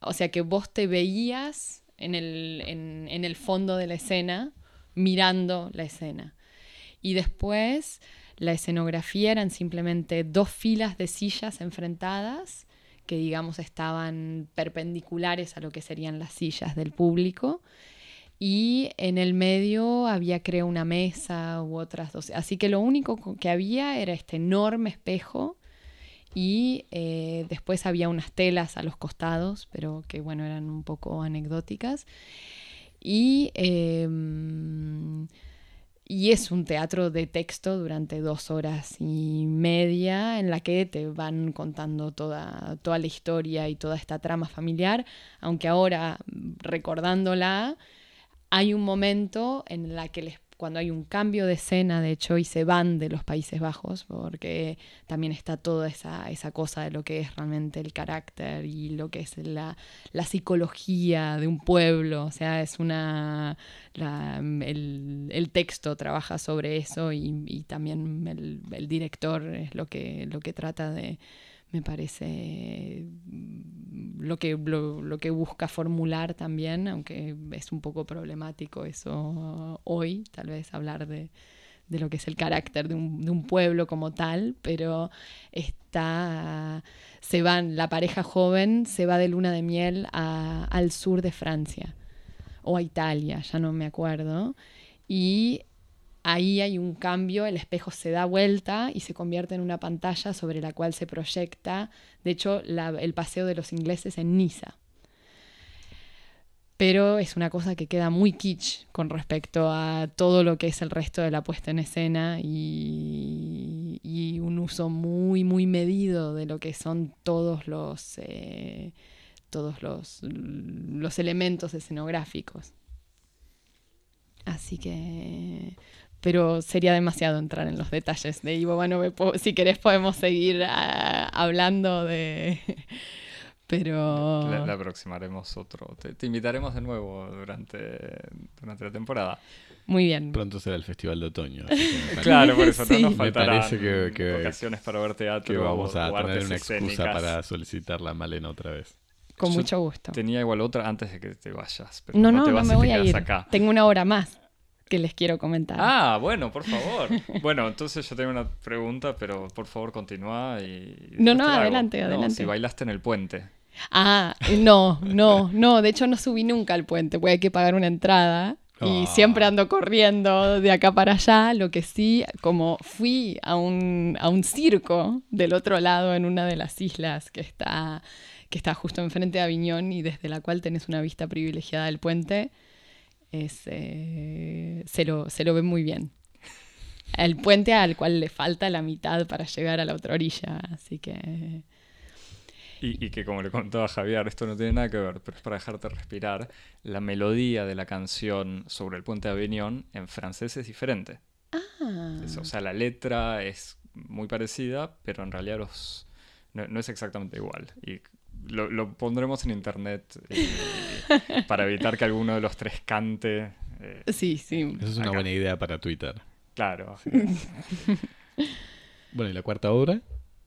O sea que vos te veías en el, en, en el fondo de la escena, mirando la escena. Y después la escenografía eran simplemente dos filas de sillas enfrentadas que digamos estaban perpendiculares a lo que serían las sillas del público y en el medio había creo una mesa u otras dos. Así que lo único co- que había era este enorme espejo y eh, después había unas telas a los costados, pero que bueno, eran un poco anecdóticas. Y, em, y es un teatro de texto durante dos horas y media en la que te van contando toda, toda la historia y toda esta trama familiar, aunque ahora recordándola hay un momento en la que les, cuando hay un cambio de escena, de hecho, y se van de los Países Bajos, porque también está toda esa, esa cosa de lo que es realmente el carácter y lo que es la, la psicología de un pueblo. O sea, es una. la- el, el texto trabaja sobre eso y, y también el, el director es lo que, lo que trata de. Me parece mm, lo que, lo, que busca formular también, aunque es un poco problemático eso hoy, tal vez hablar de, de lo que es el carácter de un, de un pueblo como tal, pero está, se van, la pareja joven se va de luna de miel a- al sur de Francia o a Italia, ya no me acuerdo, y ahí hay un cambio, el espejo se da vuelta y se convierte en una pantalla sobre la cual se proyecta, de hecho, el paseo de los ingleses en Niza. Pero es una cosa que queda muy kitsch con respecto a todo lo que es el resto de la puesta en escena y, y un uso muy, muy medido de lo que son todos los, eh, todos los, los elementos escenográficos. Así que pero sería demasiado entrar en los detalles de Ivo. Bueno, me puedo- si querés podemos seguir ah, hablando de... Pero... Le, le aproximaremos otro. Te, te invitaremos de nuevo durante, durante la temporada. Muy bien. Pronto será el Festival de Otoño. me Claro, por eso Sí. no nos Me faltarán parece que- que- ocasiones para ver teatro que vamos a o tener una excusa escénicas. para solicitar la Malena otra vez. Con Yo mucho gusto. Tenía igual otra antes de que te vayas. Pero No, no, te no, vas me y te voy a ir. acá. Tengo una hora más que les quiero comentar. Ah, bueno, por favor. Bueno, entonces yo tengo una pregunta, pero por favor continúa y... No, no, adelante, No, adelante. si bailaste en el puente. Ah, no, no, no. De hecho, no subí nunca al puente, porque hay que pagar una entrada. Y Ah. siempre ando corriendo de acá para allá. Lo que sí, como fui a un, a un circo del otro lado en una de las islas que está, que está justo enfrente de Aviñón y desde la cual tenés una vista privilegiada del puente, es, eh, se, lo, se lo ve muy bien. El puente al cual le falta la mitad para llegar a la otra orilla. Así que. Y, y que como le contaba Javier, esto no tiene nada que ver, pero es para dejarte respirar, la melodía de la canción sobre el puente de Aviñón en francés es diferente. Ah. Es- o sea, la letra es muy parecida, pero en realidad los, no, no es exactamente igual. Y lo, lo pondremos en internet eh, para evitar que alguno de los tres cante. eh, Sí, sí. Esa es una Acá. buena idea para Twitter. Claro. bueno, ¿y la cuarta obra?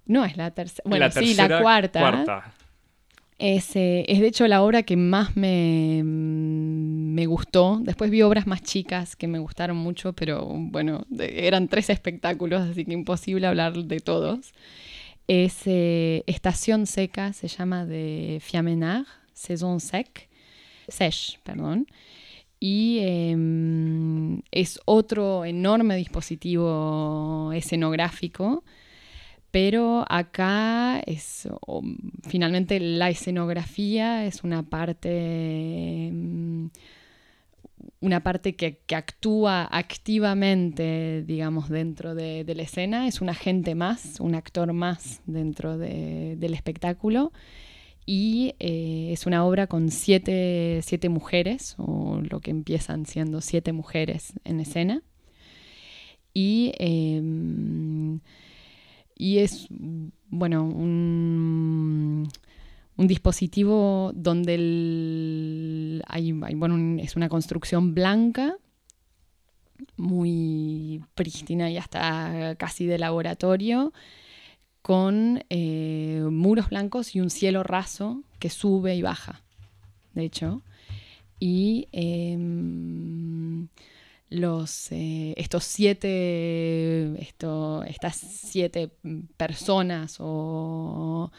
No, es la tercera. Bueno, la sí, la cuarta. cuarta. Es, eh, es de hecho la obra que más me, me gustó. Después vi obras más chicas que me gustaron mucho, pero bueno, de- eran tres espectáculos, así que imposible hablar de todos. Es eh, Estación Seca, se llama de Fiamenard, Saison Sec, Sèche, perdón. Y em, es otro enorme dispositivo escenográfico pero acá es finalmente la escenografía es una parte mm, una parte que, que actúa activamente digamos dentro de, de la escena es un agente más un actor más dentro de- del espectáculo. Y eh, es una obra con siete, siete mujeres o lo que empiezan siendo siete mujeres en escena. Y em, y es, bueno, un, un dispositivo donde el- hay, bueno, es una construcción blanca, muy prístina y hasta casi de laboratorio, con eh, muros blancos y un cielo raso que sube y baja, de hecho. Y em, los, eh, estos siete, esto, estas siete personas o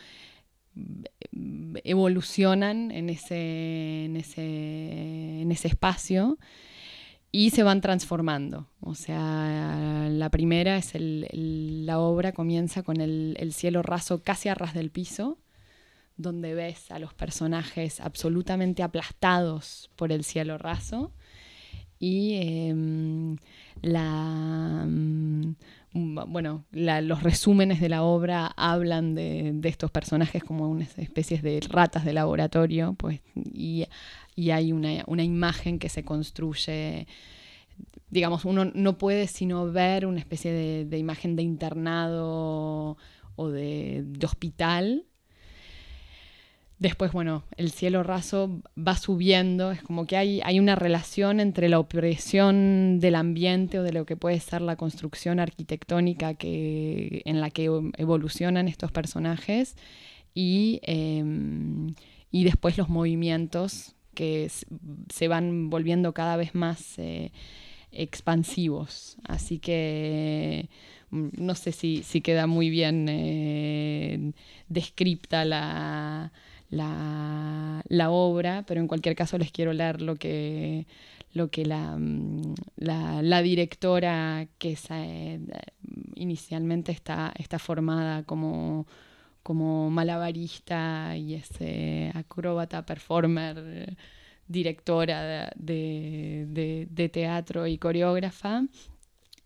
evolucionan en ese, en ese, en ese espacio y se van transformando. O sea, la primera es el, la obra comienza con el, el cielo raso casi a ras del piso, donde ves a los personajes absolutamente aplastados por el cielo raso y em, la, mm, bueno, los resúmenes de la obra hablan de, estos personajes como unas especies de ratas de laboratorio, pues, y, y hay una, una imagen que se construye, digamos, uno no puede sino ver una especie de, imagen de internado o de hospital. Después, bueno, el cielo raso va subiendo, es como que hay, hay una relación entre la opresión del ambiente o de lo que puede ser la construcción arquitectónica que, en la que evolucionan estos personajes y, eh, y después los movimientos que se van volviendo cada vez más eh, expansivos. Así que mm, no sé si, si queda muy bien eh, descripta la, la, obra, pero en cualquier caso les quiero leer lo que, lo que la, mm, la, directora, que eh, inicialmente está, está formada como, como malabarista y es eh, acróbata, performer, directora de, de- de teatro y coreógrafa,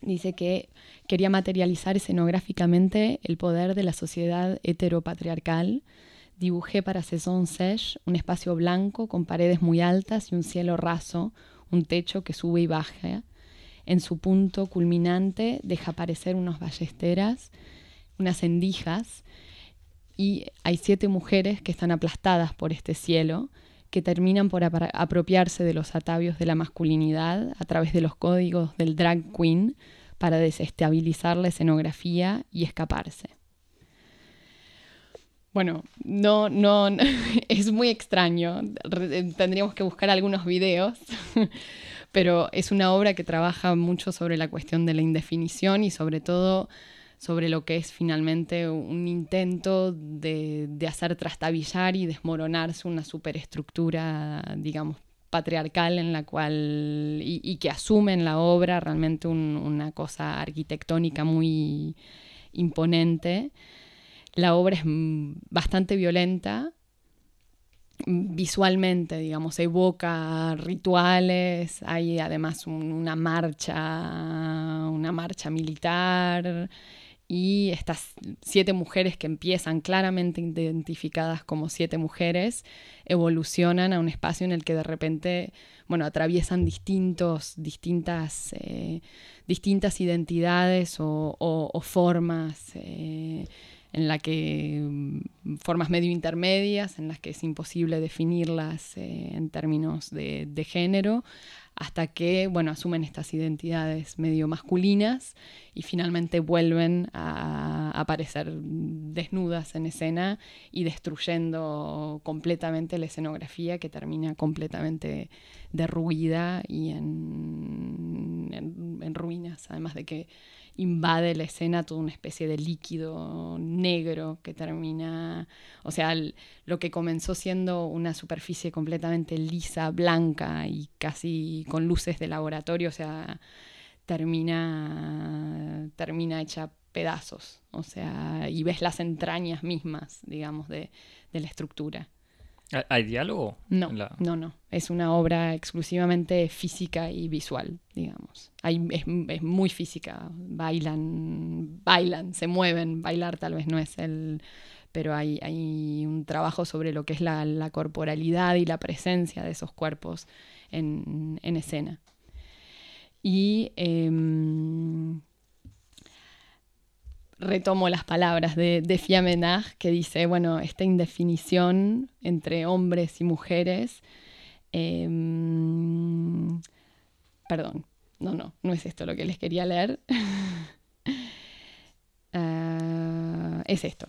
dice que quería materializar escenográficamente el poder de la sociedad heteropatriarcal. Dibujé para Saison Sèche un espacio blanco con paredes muy altas y un cielo raso, un techo que sube y baja. En su punto culminante deja aparecer unas ballesteras, unas endijas, y hay siete mujeres que están aplastadas por este cielo, que terminan por apropiarse de los atavios de la masculinidad a través de los códigos del drag queen para desestabilizar la escenografía y escaparse. Bueno, no, no, es muy extraño. Re- Tendríamos que buscar algunos videos, pero es una obra que trabaja mucho sobre la cuestión de la indefinición y sobre todo sobre lo que es finalmente un intento de, de hacer trastabillar y desmoronarse una superestructura, digamos, patriarcal en la cual, y, que asume en la obra realmente un- una cosa arquitectónica muy imponente. La obra es mm, bastante violenta, mm, visualmente, digamos, evoca rituales, hay además un- una marcha, una marcha militar y estas siete mujeres que empiezan claramente identificadas como siete mujeres evolucionan a un espacio en el que de repente, bueno, atraviesan distintos, distintas, eh, distintas identidades o formas. eh, en la que mm, formas medio intermedias, en las que es imposible definirlas eh, en términos de, de, género, hasta que, bueno, asumen estas identidades medio masculinas y finalmente vuelven a aparecer desnudas en escena y destruyendo completamente la escenografía que termina completamente derruida y en, en, ruinas, además de que invade la escena toda una especie de líquido negro que termina, o sea, lo que comenzó siendo una superficie completamente lisa, blanca y casi con luces de laboratorio, o sea, termina, termina hecha pedazos, o sea, y ves las entrañas mismas, digamos, de, de la estructura. ¿Hay diálogo? No, no, no. Es una obra exclusivamente física y visual, digamos. Hay, es, es, muy física. Bailan, bailan, se mueven. Bailar tal vez no es el... Pero hay, hay un trabajo sobre lo que es la, la corporalidad y la presencia de esos cuerpos en, en escena. Y... Eh, retomo las palabras de, de que dice, bueno, esta indefinición entre hombres y mujeres, em, perdón, no, no, no es esto lo que les quería leer. Ah, es esto.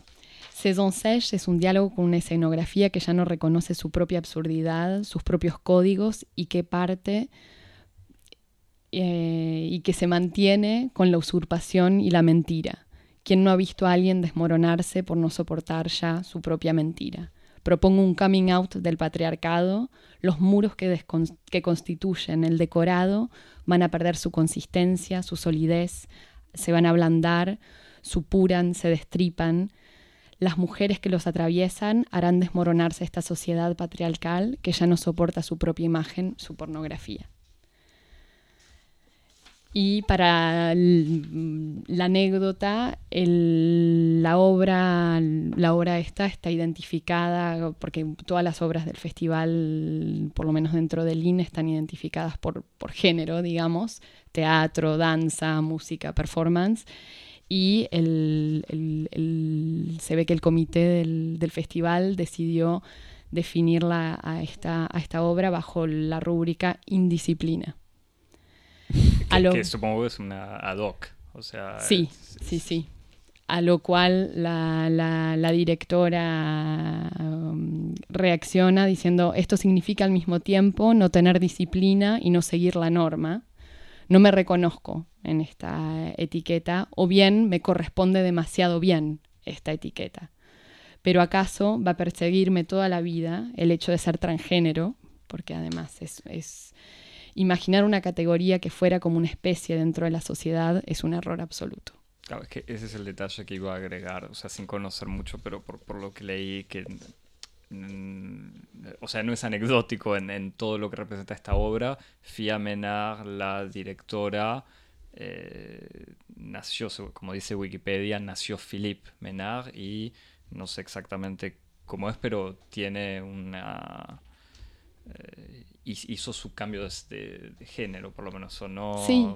Saison Sèche es un diálogo con una escenografía que ya no reconoce su propia absurdidad, sus propios códigos y que parte eh, y que se mantiene con la usurpación y la mentira. ¿Quién no ha visto a alguien desmoronarse por no soportar ya su propia mentira? Propongo un coming out del patriarcado, los muros que, que constituyen el decorado van a perder su consistencia, su solidez, se van a ablandar, supuran, se destripan. Las mujeres que los atraviesan harán desmoronarse esta sociedad patriarcal que ya no soporta su propia imagen, su pornografía. Y para la anécdota, la, obra, la obra esta está identificada, porque todas las obras del festival, por lo menos dentro del INE, están identificadas por, por género, digamos, teatro, danza, música, performance. Y el, el, se ve que el comité del, del festival decidió definirla a esta, a esta obra bajo la rúbrica indisciplina. Que, supongo que es una ad hoc. O sea, sí, sí, sí. A lo cual la, la, directora um, reacciona diciendo, esto significa al mismo tiempo no tener disciplina y no seguir la norma. No me reconozco en esta etiqueta o bien me corresponde demasiado bien esta etiqueta. Pero acaso va a perseguirme toda la vida el hecho de ser transgénero, porque además es, es imaginar una categoría que fuera como una especie dentro de la sociedad es un error absoluto. Claro, es que ese es el detalle que iba a agregar, o sea, sin conocer mucho, pero por, por lo que leí, que, mm, o sea, no es anecdótico en, todo lo que representa esta obra. Fia Menard, la directora, eh, nació, como dice Wikipedia, nació Philippe Menard y no sé exactamente cómo es, pero tiene una... Eh, hizo su cambio de, género, por lo menos, o no. Sí,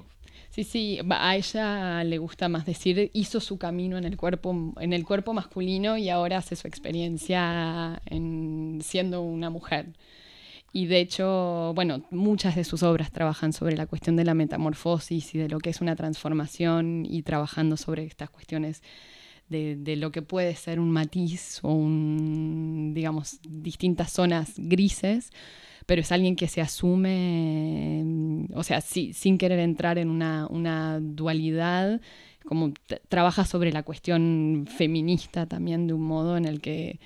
sí, sí. A ella le gusta más decir hizo su camino en el cuerpo, en el cuerpo masculino y ahora hace su experiencia en siendo una mujer. Y de hecho, bueno, muchas de sus obras trabajan sobre la cuestión de la metamorfosis y de lo que es una transformación y trabajando sobre estas cuestiones de, de, lo que puede ser un matiz o un, digamos, distintas zonas grises pero es alguien que se asume, o sea, sin querer entrar en una, dualidad, como trabaja sobre la cuestión feminista también de un modo en el que,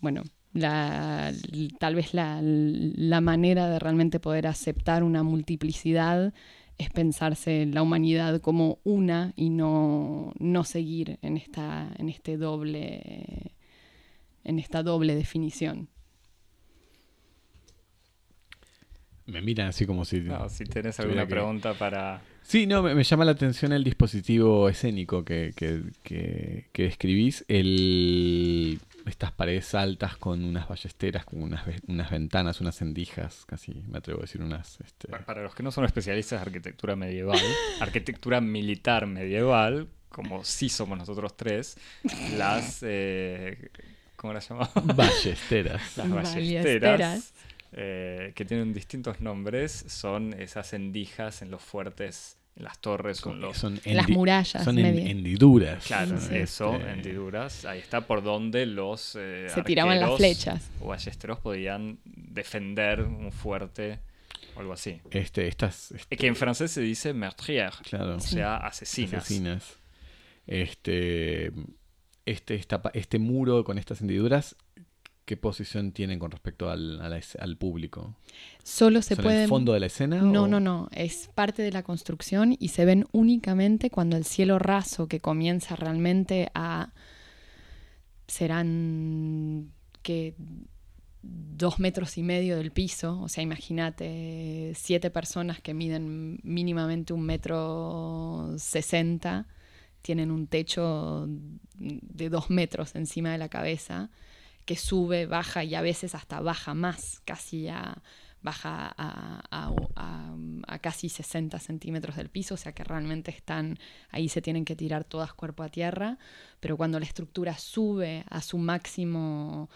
bueno, tal vez la, la, manera de realmente poder aceptar una multiplicidad es pensarse la humanidad como una y no, no seguir en esta, en este doble en esta doble definición. Me miran así como si. No, si tienes alguna pregunta para. Sí, no, me, me llama la atención el dispositivo escénico que, que, que, que describís. El, estas paredes altas con unas ballesteras, con unas, ve- unas ventanas, unas endijas, casi me atrevo a decir unas... este, Pa- Para los que no son especialistas de arquitectura medieval, arquitectura militar medieval, como sí somos nosotros tres, las... eh, ¿Cómo las llamamos? ballesteras. Las Ballesteras. ballesteras, eh, que tienen distintos nombres, son esas endijas en los fuertes, en las torres en los... Son Las murallas Son en- hendiduras. Claro, Sí. eso, Este, hendiduras. Ahí está por donde los eh, Se tiraban las flechas. o ballesteros podían defender un fuerte o algo así. Este, estas... este, Es que en francés se dice meurtrière, claro. o sea, asesinas. asesinas. Este, este, esta este muro con estas hendiduras, ¿qué posición tienen con respecto al, público? Solo se ¿Son pueden... el fondo de la escena? No, o- no, no. Es parte de la construcción y se ven únicamente cuando el cielo raso que comienza realmente a... serán que dos metros y medio del piso. O sea, imagínate siete personas que miden mínimamente un metro sesenta, tienen un techo de dos metros encima de la cabeza que sube, baja y a veces hasta baja más, casi a, baja a, a- casi 60 centímetros del piso, o sea que realmente están, ahí se tienen que tirar todas cuerpo a tierra, pero cuando la estructura sube a su máximo,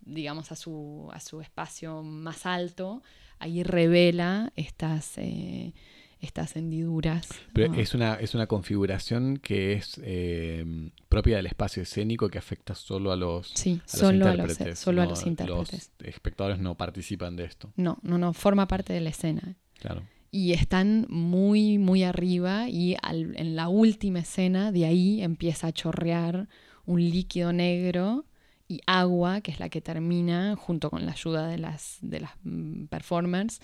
digamos a su, a su espacio más alto, ahí revela estas, eh, estas hendiduras. Pero es, una, es una configuración que es eh, propia del espacio escénico que afecta solo a los, Sí, a los solo a los, intérpretes. solo a no- los intérpretes. Los espectadores no participan de esto. No, no, no, forma parte de la escena. Claro. y están muy, muy arriba y al- en la última escena de ahí empieza a chorrear un líquido negro y agua, que es la que termina, junto con la ayuda de las, de las mm, performers,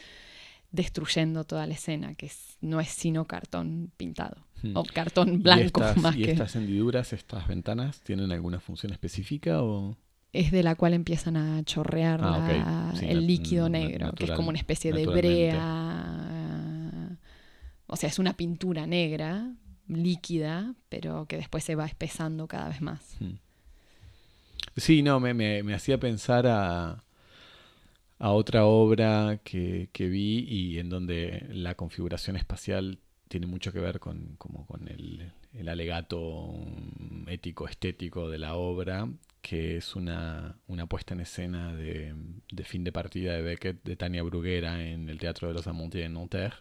destruyendo toda la escena, que es- no es sino cartón pintado Hmm. o cartón ¿Y blanco estas, más ¿Y que estas hendiduras, estas ventanas, tienen alguna función específica o...? es de la cual empiezan a chorrear Ah, Sí, el líquido negro, que es como una especie de brea. O sea, es una pintura negra, líquida, pero que después se va espesando cada vez más. Hmm. Sí, no, me, me- me hacía pensar a, a otra obra que, que vi y en donde la configuración espacial tiene mucho que ver con, como con el, el alegato mm, ético-estético de la obra, que es una, una puesta en escena de, de fin de partida de Beckett de Tania Bruguera en el Teatro de los Amontiers en Nanterre.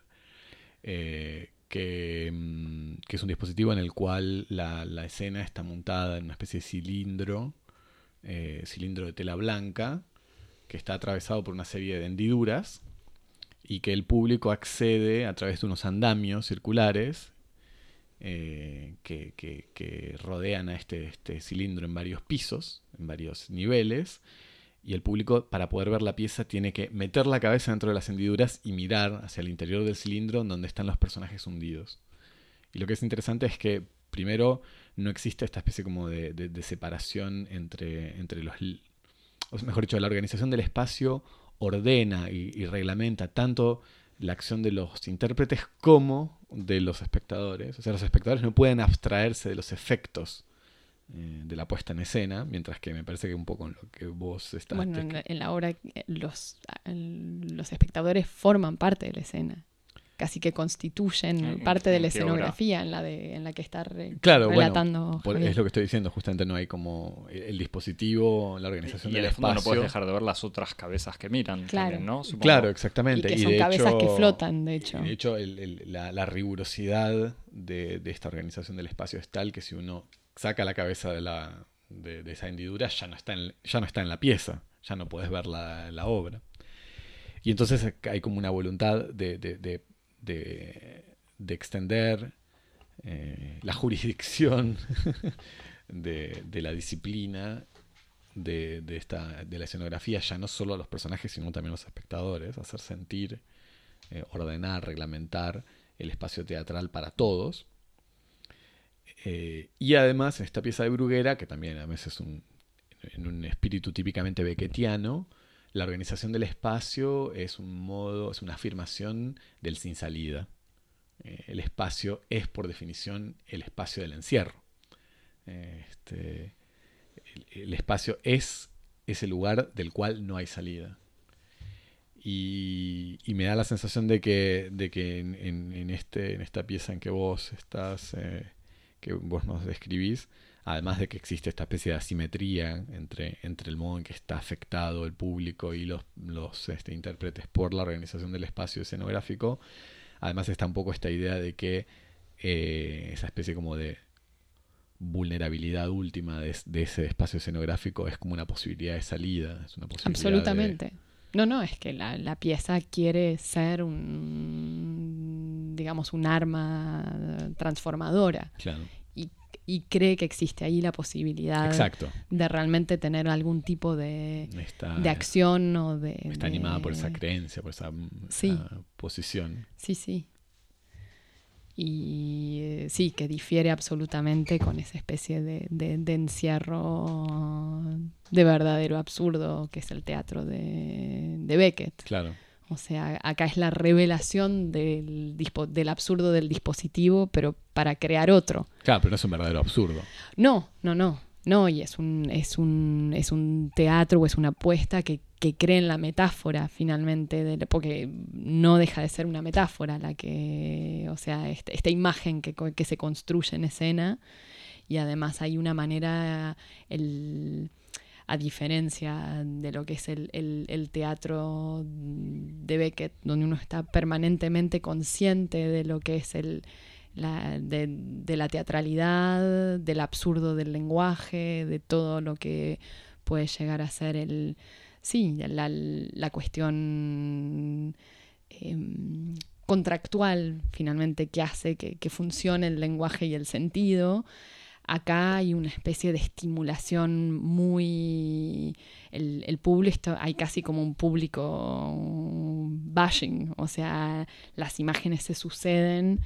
eh, que, mm, que es un dispositivo en el cual la, la escena está montada en una especie de cilindro, eh, cilindro de tela blanca, que está atravesado por una serie de hendiduras y que el público accede a través de unos andamios circulares eh, que, rodean a este, este cilindro en varios pisos, en varios niveles, y el público para poder ver la pieza tiene que meter la cabeza dentro de las hendiduras y mirar hacia el interior del cilindro donde están los personajes hundidos. Y lo que es interesante es que primero no existe esta especie como de, de- de separación entre, entre los... O mejor dicho, la organización del espacio ordena y, y reglamenta tanto la acción de los intérpretes como de los espectadores. O sea, los espectadores no pueden abstraerse de los efectos eh, de la puesta en escena, mientras que me parece que un poco en lo que vos estás... Bueno, en la, en la obra eh, los, el- los espectadores forman parte de la escena. Casi que constituyen ¿En- parte de la escenografía en la, de, en la que está re- Claro, bueno, relatando. Es lo que estoy diciendo, justamente no hay como el, el dispositivo, la organización Y del el fondo no espacio. puedes dejar de ver las otras cabezas que miran Claro. también, ¿no? Claro, y exactamente. que son de cabezas que flotan, de hecho. y de hecho, el- el- la, la rigurosidad de, de esta organización del espacio es tal que si uno saca la cabeza de, la, de, de esa hendidura, ya no, está en, ya no está en la pieza, ya no puedes ver la, la obra. Y entonces hay como una voluntad de, de- de- de- de extender eh, la jurisdicción de, la disciplina de, esta, de la escenografía, ya no solo a los personajes, sino también a los espectadores, hacer sentir, eh, ordenar, reglamentar el espacio teatral para todos. Eh, y además, en esta pieza de Bruguera, que también a veces es un, en un espíritu típicamente beckettiano, la organización del espacio es un modo, es una afirmación del sin salida. eh, el espacio es por definición el espacio del encierro. Este, el, espacio es ese lugar del cual no hay salida. Y, me da la sensación de que, de que en, este, en esta pieza en que vos estás, eh, que vos nos describís, además de que existe esta especie de asimetría entre, entre el modo en que está afectado el público y los, los este, intérpretes por la organización del espacio escenográfico, además está un poco esta idea de que eh, esa especie como de vulnerabilidad última de, ese espacio escenográfico es como una posibilidad de salida, es una posibilidad Absolutamente. No, no, es que la, pieza quiere ser un, digamos, un arma transformadora. Claro. Y, cree que existe ahí la posibilidad de realmente tener algún tipo de, de acción o de... Está animada por esa creencia, por esa, esa posición. Sí, sí y eh, sí, que difiere absolutamente con esa especie de, de, encierro de verdadero absurdo que es el teatro de, de, Beckett. Claro. O sea, acá es la revelación del, del absurdo del dispositivo, pero para crear otro. Claro, pero no es un verdadero absurdo. No, no, no. No, y es un, es un, es un teatro o es una apuesta que que creen la metáfora finalmente, porque no deja de ser una metáfora la que, o sea, esta, imagen que, que, se construye en escena y además hay una manera, el, a diferencia de lo que es el, el, teatro de Beckett, donde uno está permanentemente consciente de lo que es el, la, de, de la teatralidad, del absurdo del lenguaje, de todo lo que puede llegar a ser el sí, la, la cuestión em, contractual finalmente que hace que, que, funcione el lenguaje y el sentido. Acá hay una especie de estimulación muy... El, el público, hay casi como un público bashing, o sea, las imágenes se suceden,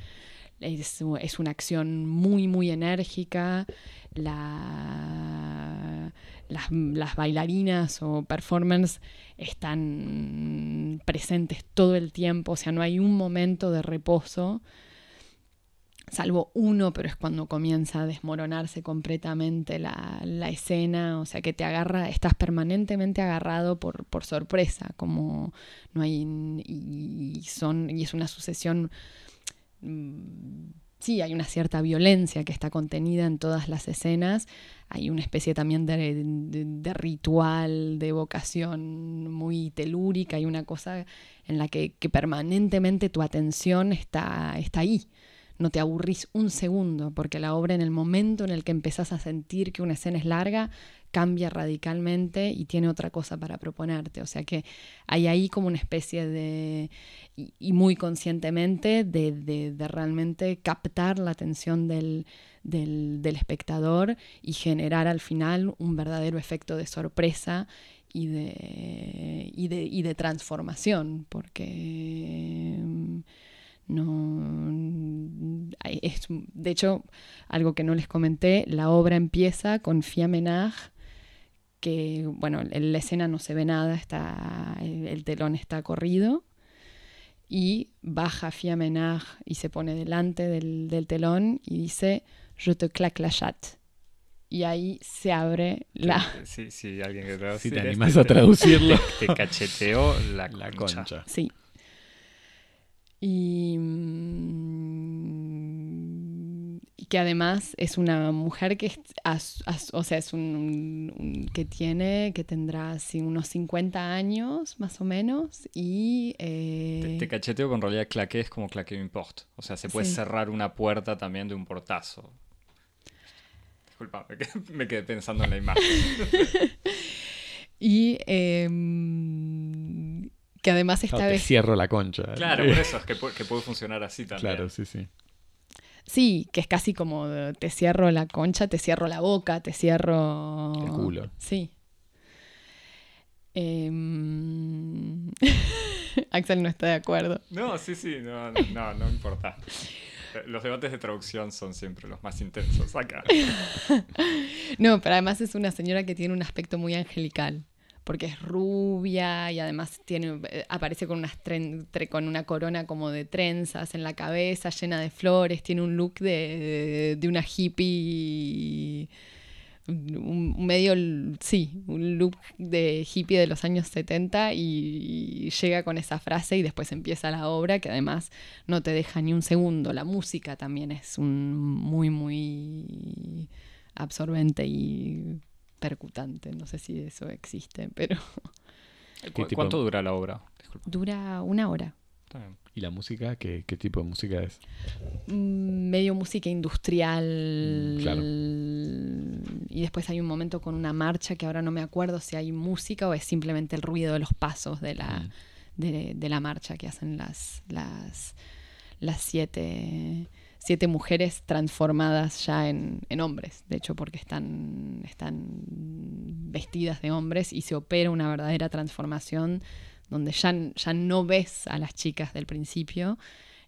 es, es una acción muy, muy enérgica, la las, bailarinas o performers están presentes todo el tiempo, o sea, no hay un momento de reposo, salvo uno, pero es cuando comienza a desmoronarse completamente la, escena, o sea, que te agarra, estás permanentemente agarrado por, por sorpresa, como no hay, y, son, y es una sucesión mm, sí, hay una cierta violencia que está contenida en todas las escenas, hay una especie también de, ritual, de evocación muy telúrica, hay una cosa en la que, permanentemente tu atención está, está ahí. No te aburrís un segundo, porque la obra en el momento en el que empezás a sentir que una escena es larga, cambia radicalmente y tiene otra cosa para proponerte. O sea que hay ahí como una especie de, y, muy conscientemente, de, realmente captar la atención del, espectador y generar al final un verdadero efecto de sorpresa y de, y de, transformación, porque no es, de hecho algo que no les comenté la obra empieza con Fiamenage que, bueno, en la escena no se ve nada, está, el, telón está corrido y baja Fiamenard y se pone delante del, telón y dice Je te claque la chatte. Y ahí se abre la. Sí, sí, alguien que Si te animas a traducirlo. Te, cacheteó la, la concha. Sí. Y. Mm, que además es una mujer que, o sea, es un, que tiene, que tendrá así unos 50 años más o menos y... Eh, te, cacheteo con realidad claque es como claque import, o sea, se puede cerrar una puerta también de un portazo. Disculpa, me quedé, pensando en la imagen. y... Em, que además esta vez... cierro la concha. Claro, por eso es que, que puede funcionar así también. Claro, sí, sí. Sí, que es casi como te cierro la concha, te cierro la boca, te cierro... El culo. Sí. Em, Axel no está de acuerdo. No, sí, sí, no, no, no, importa. Los debates de traducción son siempre los más intensos acá. no, pero además es una señora que tiene un aspecto muy angelical. Porque es rubia y además tiene, eh, aparece con, unas con una corona como de trenzas en la cabeza, llena de flores, tiene un look de, de una hippie un medio, sí, un look de hippie de los años 70 y, llega con esa frase y después empieza la obra que además no te deja ni un segundo. La música también es un muy, muy absorbente y percutante. No sé si eso existe, pero... ¿Cuánto dura la obra? Dura una hora. ¿Y la música? ¿Qué, tipo de música es? Mm, medio música industrial. Mm, y después hay un momento con una marcha que ahora no me acuerdo si hay música o es simplemente el ruido de los pasos de la, mm. de, la marcha que hacen las, las, las siete, siete mujeres transformadas ya en, en, hombres, de hecho, porque están, están vestidas de hombres y se opera una verdadera transformación donde ya, ya no ves a las chicas del principio,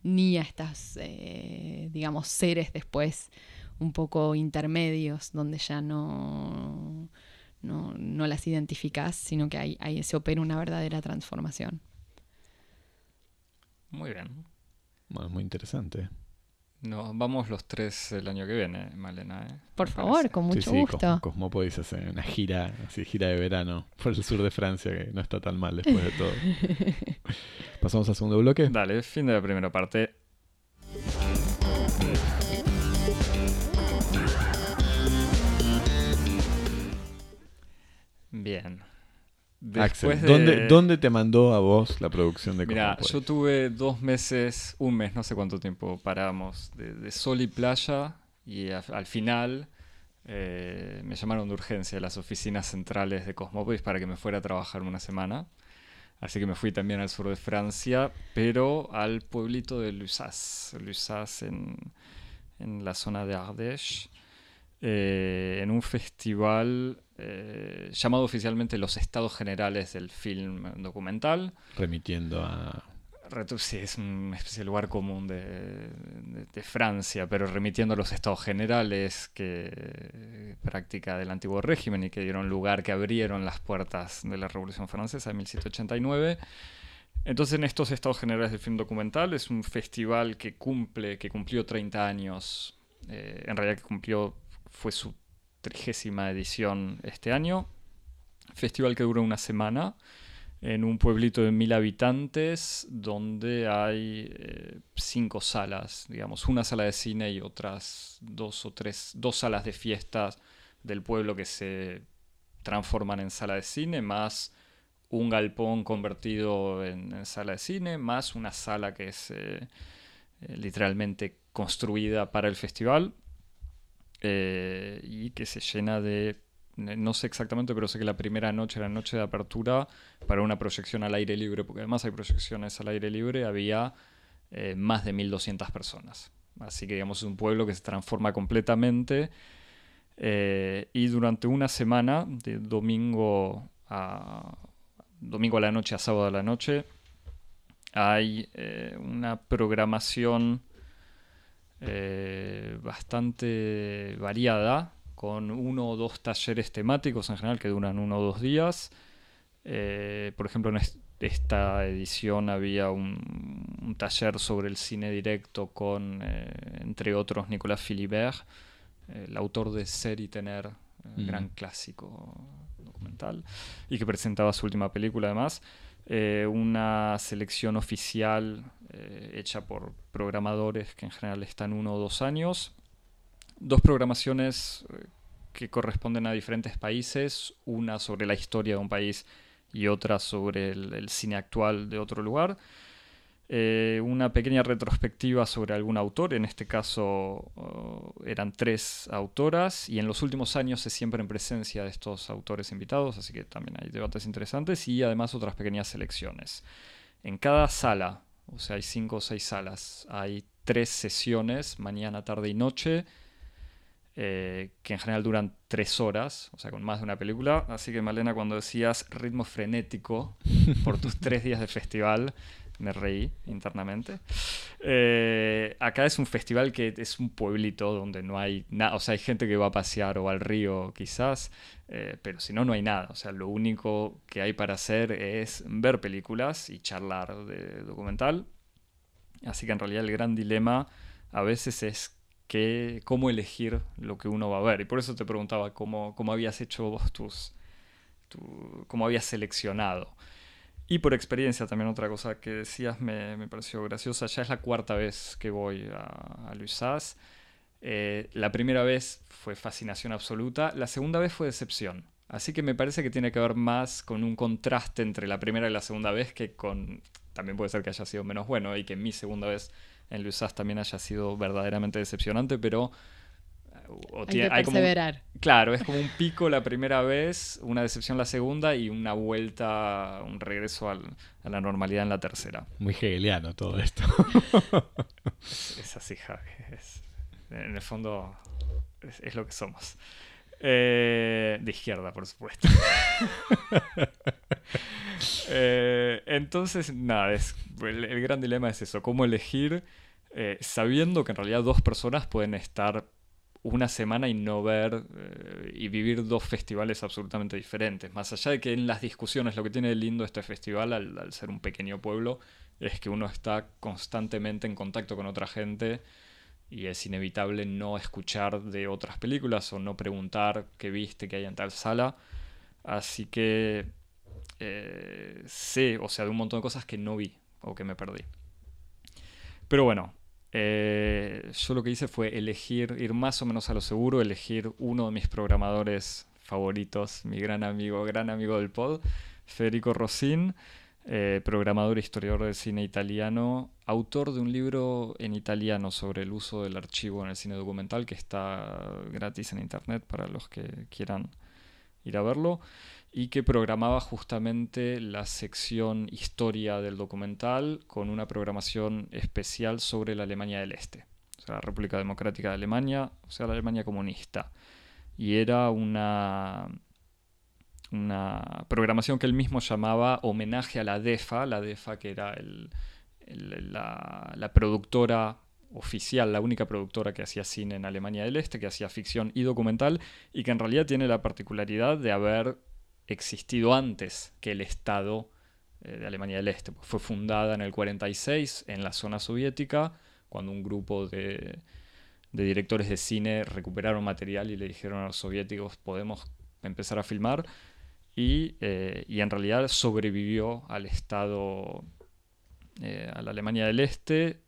ni a estas, eh, digamos, seres después un poco intermedios, donde ya no, no, las identificas, sino que ahí, ahí se opera una verdadera transformación. Muy bien. Bueno, muy interesante. No, vamos los tres el año que viene, Malena. ¿eh? Por favor, con mucho sí, gusto. Cosmopodis hace una gira, así gira de verano por el sur de Francia, que no está tan mal después de todo. Pasamos al segundo bloque. Dale, fin de la primera parte. Bien. Axel, ¿dónde, te mandó a vos la producción de Mira, yo tuve dos meses, un mes, no sé cuánto tiempo paramos, de, sol y playa, y al final eh, me llamaron de urgencia a las oficinas centrales de Cosmópolis para que me fuera a trabajar una semana. Así que me fui también al sur de Francia, pero al pueblito de Lussas, Lussas en, en la zona de Ardèche, eh, en un festival eh, llamado oficialmente Los Estados Generales del Film Documental. Remitiendo a... Sí, es especie de lugar común de, Francia, pero remitiendo a los estados generales que práctica del antiguo régimen y que dieron lugar, que abrieron las puertas de la Revolución Francesa en 1789. Entonces, en estos estados generales del film documental es un festival que cumple, que cumplió 30 años, eh, en realidad que cumplió, fue su trigésima edición este año. Festival que dura una semana en un pueblito de mil habitantes donde hay eh, cinco salas, digamos, una sala de cine y otras dos o tres, dos salas de fiestas del pueblo que se transforman en sala de cine, más un galpón convertido en, sala de cine, más una sala que es eh, eh, literalmente construida para el festival. Eh, y que se llena de, no sé exactamente, pero sé que la primera noche, la noche de apertura, para una proyección al aire libre, porque además hay proyecciones al aire libre, había eh, más de 1200 personas. Así que digamos es un pueblo que se transforma completamente. Eh, y durante una semana, de domingo a, domingo a la noche a sábado a la noche, hay una programación eh, bastante variada, con uno o dos talleres temáticos en general que duran uno o dos días. Eh, por ejemplo, en esta edición había un, taller sobre el cine directo con, eh, entre otros, Nicolas Philibert, el autor de Ser y Tener, mm. gran clásico documental, y que presentaba su última película además. una selección oficial eh, hecha por programadores que en general están uno o dos años. Dos programaciones eh, que corresponden a diferentes países, una sobre la historia de un país y otra sobre el, cine actual de otro lugar. Eh, una pequeña retrospectiva sobre algún autor, en este caso oh, eran tres autoras y en los últimos años se siempre en presencia de estos autores invitados, así que también hay debates interesantes y además otras pequeñas selecciones. En cada sala o sea, hay cinco o seis salas. Hay tres sesiones, mañana, tarde y noche, eh, que en general duran tres horas, o sea, con más de una película. Así que, Malena, cuando decías ritmo frenético por tus tres días de festival, me reí internamente. Eh, acá es un festival que es un pueblito donde no hay nada, o sea, hay gente que va a pasear o al río quizás, eh, pero si no, no hay nada. O sea, lo único que hay para hacer es ver películas y charlar de documental. Así que en realidad el gran dilema a veces es que, cómo elegir lo que uno va a ver. Y por eso te preguntaba cómo, cómo habías hecho vos tus... cómo habías seleccionado. Y por experiencia también otra cosa que decías me, pareció graciosa. Ya es la cuarta vez que voy a, a. Eh, la primera vez fue fascinación absoluta. La segunda vez fue decepción. Así que me parece que tiene que ver más con un contraste entre la primera y la segunda vez que con... También puede ser que haya sido menos bueno y que mi segunda vez en Luisaz también haya sido verdaderamente decepcionante, pero hay que claro, es como un pico la primera vez, una decepción la segunda y una vuelta, un regreso a la normalidad en la tercera. Muy hegeliano todo esto. es, así, Javi. en el fondo es, lo que somos. Eh, de izquierda, por supuesto. Eh, entonces, nada, es, el, gran dilema es eso, cómo elegir eh, sabiendo que en realidad dos personas pueden estar una semana y no ver eh, y vivir dos festivales absolutamente diferentes. Más allá de que en las discusiones lo que tiene de lindo este festival, al, ser un pequeño pueblo, es que uno está constantemente en contacto con otra gente y es inevitable no escuchar de otras películas o no preguntar qué viste que hay en tal sala. Así que eh, sé, o sea, de un montón de cosas que no vi o que me perdí. Pero bueno, eh, yo lo que hice fue elegir, ir más o menos a lo seguro, elegir uno de mis programadores favoritos, mi gran amigo, gran amigo del pod, Federico Rosin, eh, programador e historiador de cine italiano, autor de un libro en italiano sobre el uso del archivo en el cine documental que está gratis en internet para los que quieran ir a verlo y que programaba justamente la sección historia del documental con una programación especial sobre la Alemania del Este, o sea, la República Democrática de Alemania, o sea, la Alemania comunista. Y era una, una programación que él mismo llamaba homenaje a la DEFA, la DEFA que era la, la productora oficial, la única productora que hacía cine en Alemania del Este, que hacía ficción y documental, y que en realidad tiene la particularidad de haber existido antes que el Estado eh, de Alemania del Este. Fue fundada en el 46 en la zona soviética, cuando un grupo de, directores de cine recuperaron material y le dijeron a los soviéticos podemos empezar a filmar. Y, eh, en realidad sobrevivió al Estado, eh, a la Alemania del Este,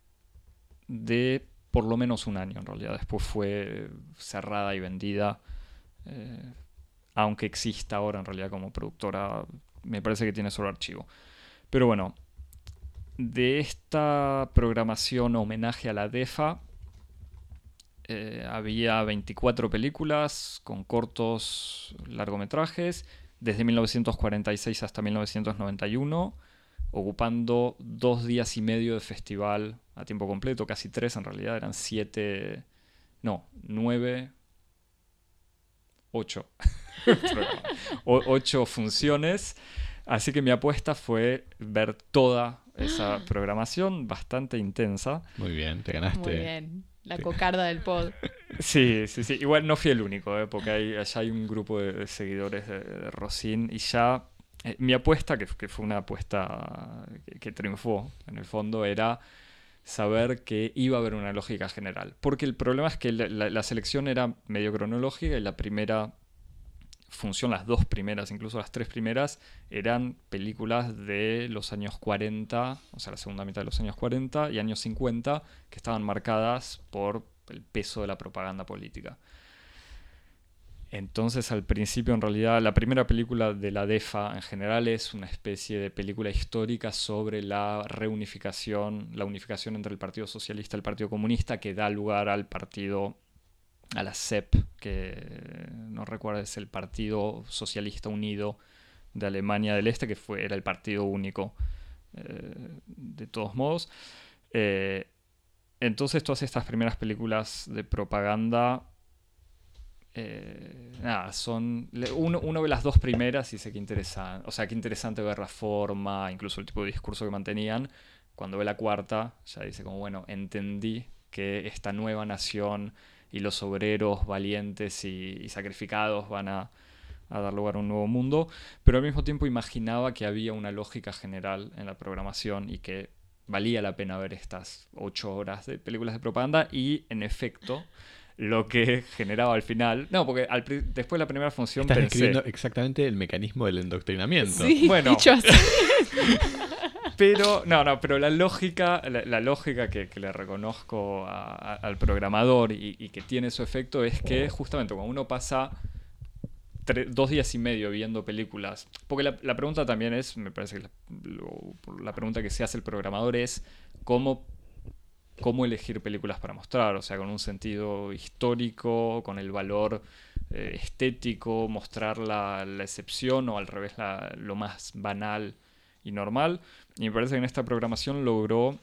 de por lo menos un año en realidad. Después fue cerrada y vendida aunque exista ahora en realidad como productora, me parece que tiene solo archivo. Pero bueno, de esta programación homenaje a la DEFA, eh, había 24 películas con cortos largometrajes, desde 1946 hasta 1991, ocupando dos días y medio de festival a tiempo completo, casi tres en realidad, eran siete, no, nueve, ocho ocho funciones. Así que mi apuesta fue ver toda esa programación bastante intensa. Muy bien, te ganaste. Muy bien. La cocarda del pod. Sí, sí, sí. Igual no fui el único, ¿eh? porque hay, allá hay un grupo de, seguidores de, de, y ya eh, mi apuesta, que, fue una apuesta que, triunfó en el fondo, era saber que iba a haber una lógica general. Porque el problema es que la selección era medio cronológica y la primera función, las dos primeras, incluso las tres primeras, eran películas de los años 40, o sea, la segunda mitad de los años 40 y años 50, que estaban marcadas por el peso de la propaganda política. Entonces, al principio, en realidad, la primera película de la DEFA en general es una especie de película histórica sobre la reunificación, la unificación entre el Partido Socialista y el Partido Comunista, que da lugar al Partido a la CEP, que no recuerdo, es el Partido Socialista Unido de Alemania del Este, que fue, era el partido único eh, de todos modos. Eh, entonces todas estas primeras películas de propaganda, eh, son... Uno, uno, ve las dos primeras y dice que interesante, o sea, qué interesante ver la forma, incluso el tipo de discurso que mantenían. cuando ve la cuarta, ya dice como, bueno, entendí que esta nueva nación y los obreros valientes y, sacrificados van a, dar lugar a un nuevo mundo, pero al mismo tiempo imaginaba que había una lógica general en la programación y que valía la pena ver estas ocho horas de películas de propaganda y en efecto lo que generaba al final. No, porque después de la primera función Estás describiendo exactamente el mecanismo del endoctrinamiento. Sí, bueno, dicho así. pero, no, no, pero la lógica, la, lógica que, le reconozco al programador y, que tiene su efecto es que justamente cuando uno pasa dos días y medio viendo películas, porque la, pregunta también es, me parece que la, pregunta que se hace el programador es cómo cómo elegir películas para mostrar, o sea, con un sentido histórico, con el valor eh, estético, mostrar la, excepción o al revés lo más banal y normal. Y me parece que en esta programación logró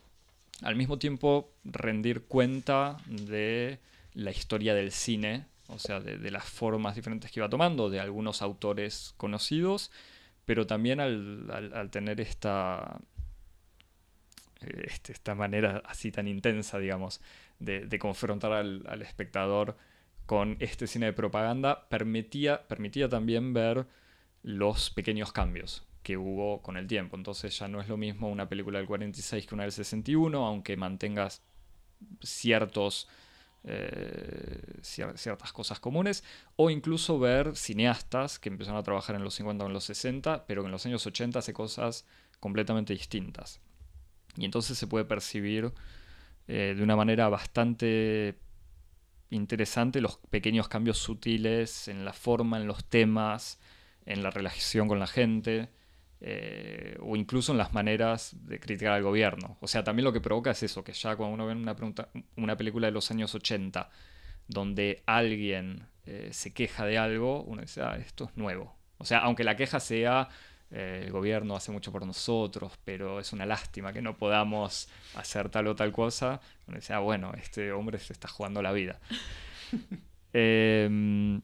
al mismo tiempo rendir cuenta de la historia del cine, o sea, de, las formas diferentes que iba tomando, de algunos autores conocidos, pero también al, tener esta, este, esta manera así tan intensa, digamos, de, confrontar al, espectador con este cine de propaganda, permitía, permitía también ver los pequeños cambios que hubo con el tiempo. Entonces ya no es lo mismo una película del 46 que una del 61, aunque mantengas ciertos, eh, ciertas cosas comunes, o incluso ver cineastas que empezaron a trabajar en los 50 o en los 60, pero que en los años 80 hace cosas completamente distintas. Y entonces se puede percibir eh, de una manera bastante interesante los pequeños cambios sutiles en la forma, en los temas, en la relación con la gente. Eh, o incluso en las maneras de criticar al gobierno. O sea, también lo que provoca es eso, que ya cuando uno ve una, una película de los años 80, donde alguien eh, se queja de algo, uno dice, ah, esto es nuevo. O sea, aunque la queja sea, eh, el gobierno hace mucho por nosotros, pero es una lástima que no podamos hacer tal o tal cosa, uno dice, ah, bueno, este hombre se está jugando la vida. eh,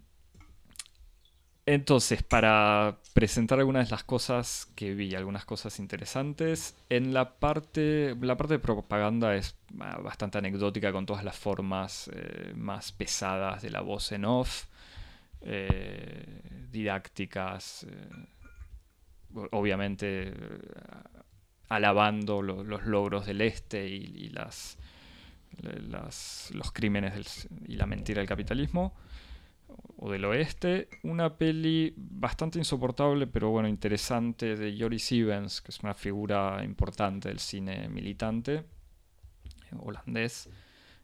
entonces, para presentar algunas de las cosas que vi, algunas cosas interesantes, en la parte, la parte de propaganda es ah, bastante anecdótica con todas las formas eh, más pesadas de la voz en off, eh, didácticas, eh, obviamente alabando los logros del este y, las, los crímenes y la mentira del capitalismo o del oeste, una peli bastante insoportable, pero bueno, interesante, de Joris Ivens, que es una figura importante del cine militante eh, holandés.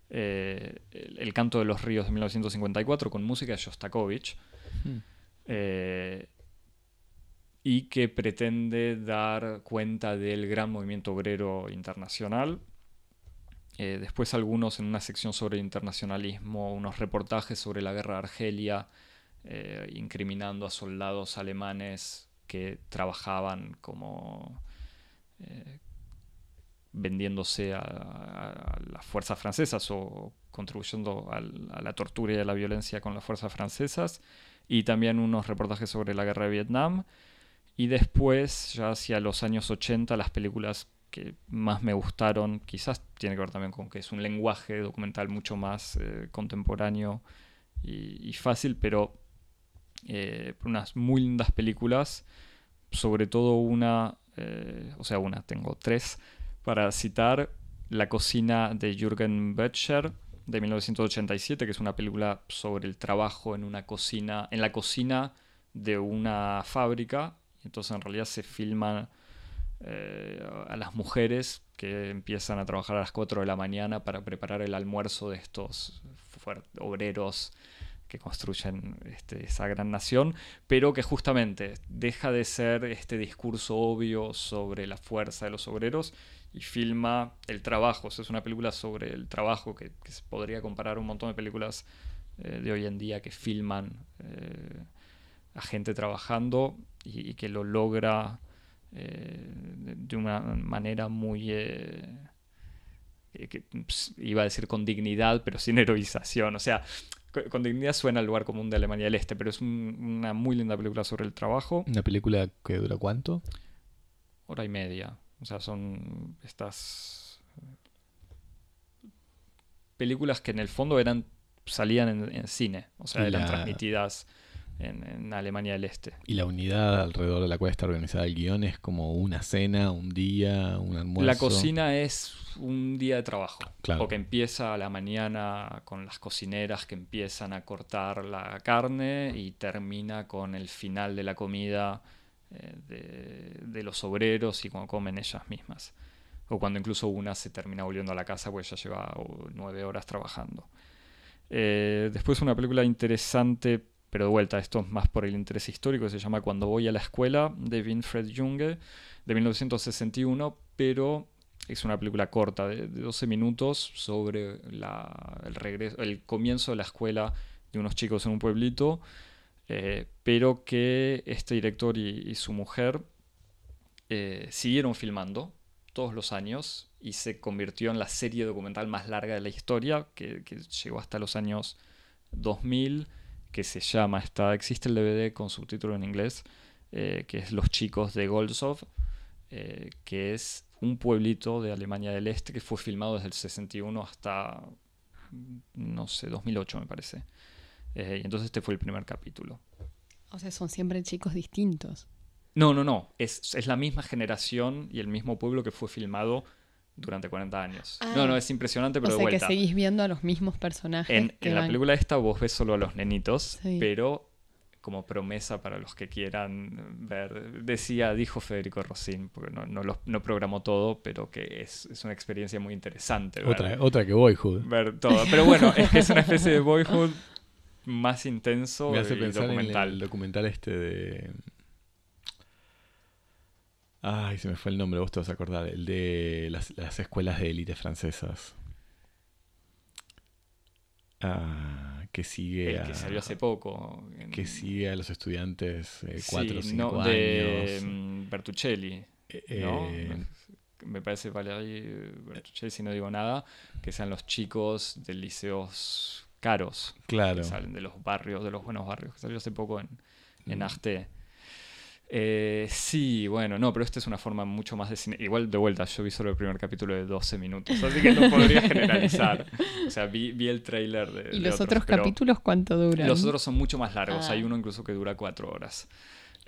Eh, el, canto de los ríos de 1954 con música de Shostakovich. Hmm. Eh, y que pretende dar cuenta del gran movimiento obrero internacional eh, después algunos en una sección sobre internacionalismo, unos reportajes sobre la guerra de Argelia, eh, incriminando a soldados alemanes que trabajaban como eh, vendiéndose a, las fuerzas francesas o contribuyendo a, la tortura y a la violencia con las fuerzas francesas, y también unos reportajes sobre la guerra de Vietnam. Y después, ya hacia los años 80, las películas que más me gustaron, quizás tiene que ver también con que es un lenguaje documental mucho más eh, contemporáneo y, fácil, pero eh, unas muy lindas películas, sobre todo una, eh, o sea, una, tengo tres, para citar La cocina de Jürgen Böttcher de 1987, que es una película sobre el trabajo en una cocina, en la cocina de una fábrica, entonces en realidad se filman eh, a las mujeres que empiezan a trabajar a las 4 de la mañana para preparar el almuerzo de estos obreros que construyen este, esa gran nación, pero que justamente deja de ser este discurso obvio sobre la fuerza de los obreros y filma el trabajo. es una película sobre el trabajo que, se podría comparar a un montón de películas eh, de hoy en día que filman eh, a gente trabajando y, y, que lo logra eh, de una manera muy... Eh, que, pues, iba a decir con dignidad, pero sin heroización. O sea, con, dignidad suena al lugar común de Alemania del Este, pero es una muy linda película sobre el trabajo. ¿Una película que dura cuánto? Hora y media. O sea, son estas películas que en el fondo eran salían en, en cine, o sea, eran la- transmitidas en, en Alemania del Este. Y la unidad alrededor de la cual está organizada el guion es como una cena, un día, un almuerzo. La cocina es un día de trabajo, Claro. porque empieza a la mañana con las cocineras que empiezan a cortar la carne y termina con el final de la comida eh, de, de los obreros y cuando comen ellas mismas. O cuando incluso una se termina volviendo a la casa porque ya lleva oh, nueve horas trabajando. Eh, después una película interesante, pero de vuelta, esto es más por el interés histórico, se llama Cuando voy a la escuela, de Winfred Junge, de 1961, pero es una película corta, de, de 12 minutos, sobre el, regreso, el comienzo de la escuela de unos chicos en un pueblito, eh, pero que este director y, y su mujer eh, siguieron filmando todos los años y se convirtió en la serie documental más larga de la historia, que, que llegó hasta los años 2000, que se llama, está, existe el DVD con subtítulo en inglés, eh, que es Los chicos de Goldsov, eh, que es un pueblito de Alemania del Este que fue filmado desde el 61 hasta, no sé, 2008 me parece. Eh, y entonces este fue el primer capítulo. O sea, son siempre chicos distintos. No, no, no. Es, es la misma generación y el mismo pueblo que fue filmado durante 40 años. Ah. No, no, es impresionante, pero o de sea que seguís viendo a los mismos personajes. En, que en la película esta vos ves solo a los nenitos, Sí. pero como promesa para los que quieran ver, decía, dijo Federico Rossin, porque no, no, lo- no programó todo, pero que es, es una experiencia muy interesante. ver- Otra, otra que Boyhood. ver todo. Pero bueno, es que es una especie de boyhood más intenso Me hace y pensar en documental. el documental este de... Ay, se me fue el nombre, vos te vas a acordar. El de las, las escuelas de élite francesas. Ah, que sigue El a, que salió hace poco. en- que sigue a los estudiantes eh, cuatro o cinco no, años. de mm, Bertuccelli, Eh, ¿no? eh, Me parece Valery Bertuccelli, si no digo nada, que sean los chicos de liceos caros, claro. que salen de los barrios, de los buenos barrios, que salió hace poco en, en Mm. Arte. Eh, sí, bueno, no, pero esta es una forma mucho más de cine. Igual de vuelta, yo vi solo el primer capítulo de 12 minutos, así que no podría generalizar. O sea, vi, vi el trailer de. ¿Y de los otros capítulos cuánto duran? Los otros son mucho más largos. Ah. Hay uno incluso que dura cuatro horas.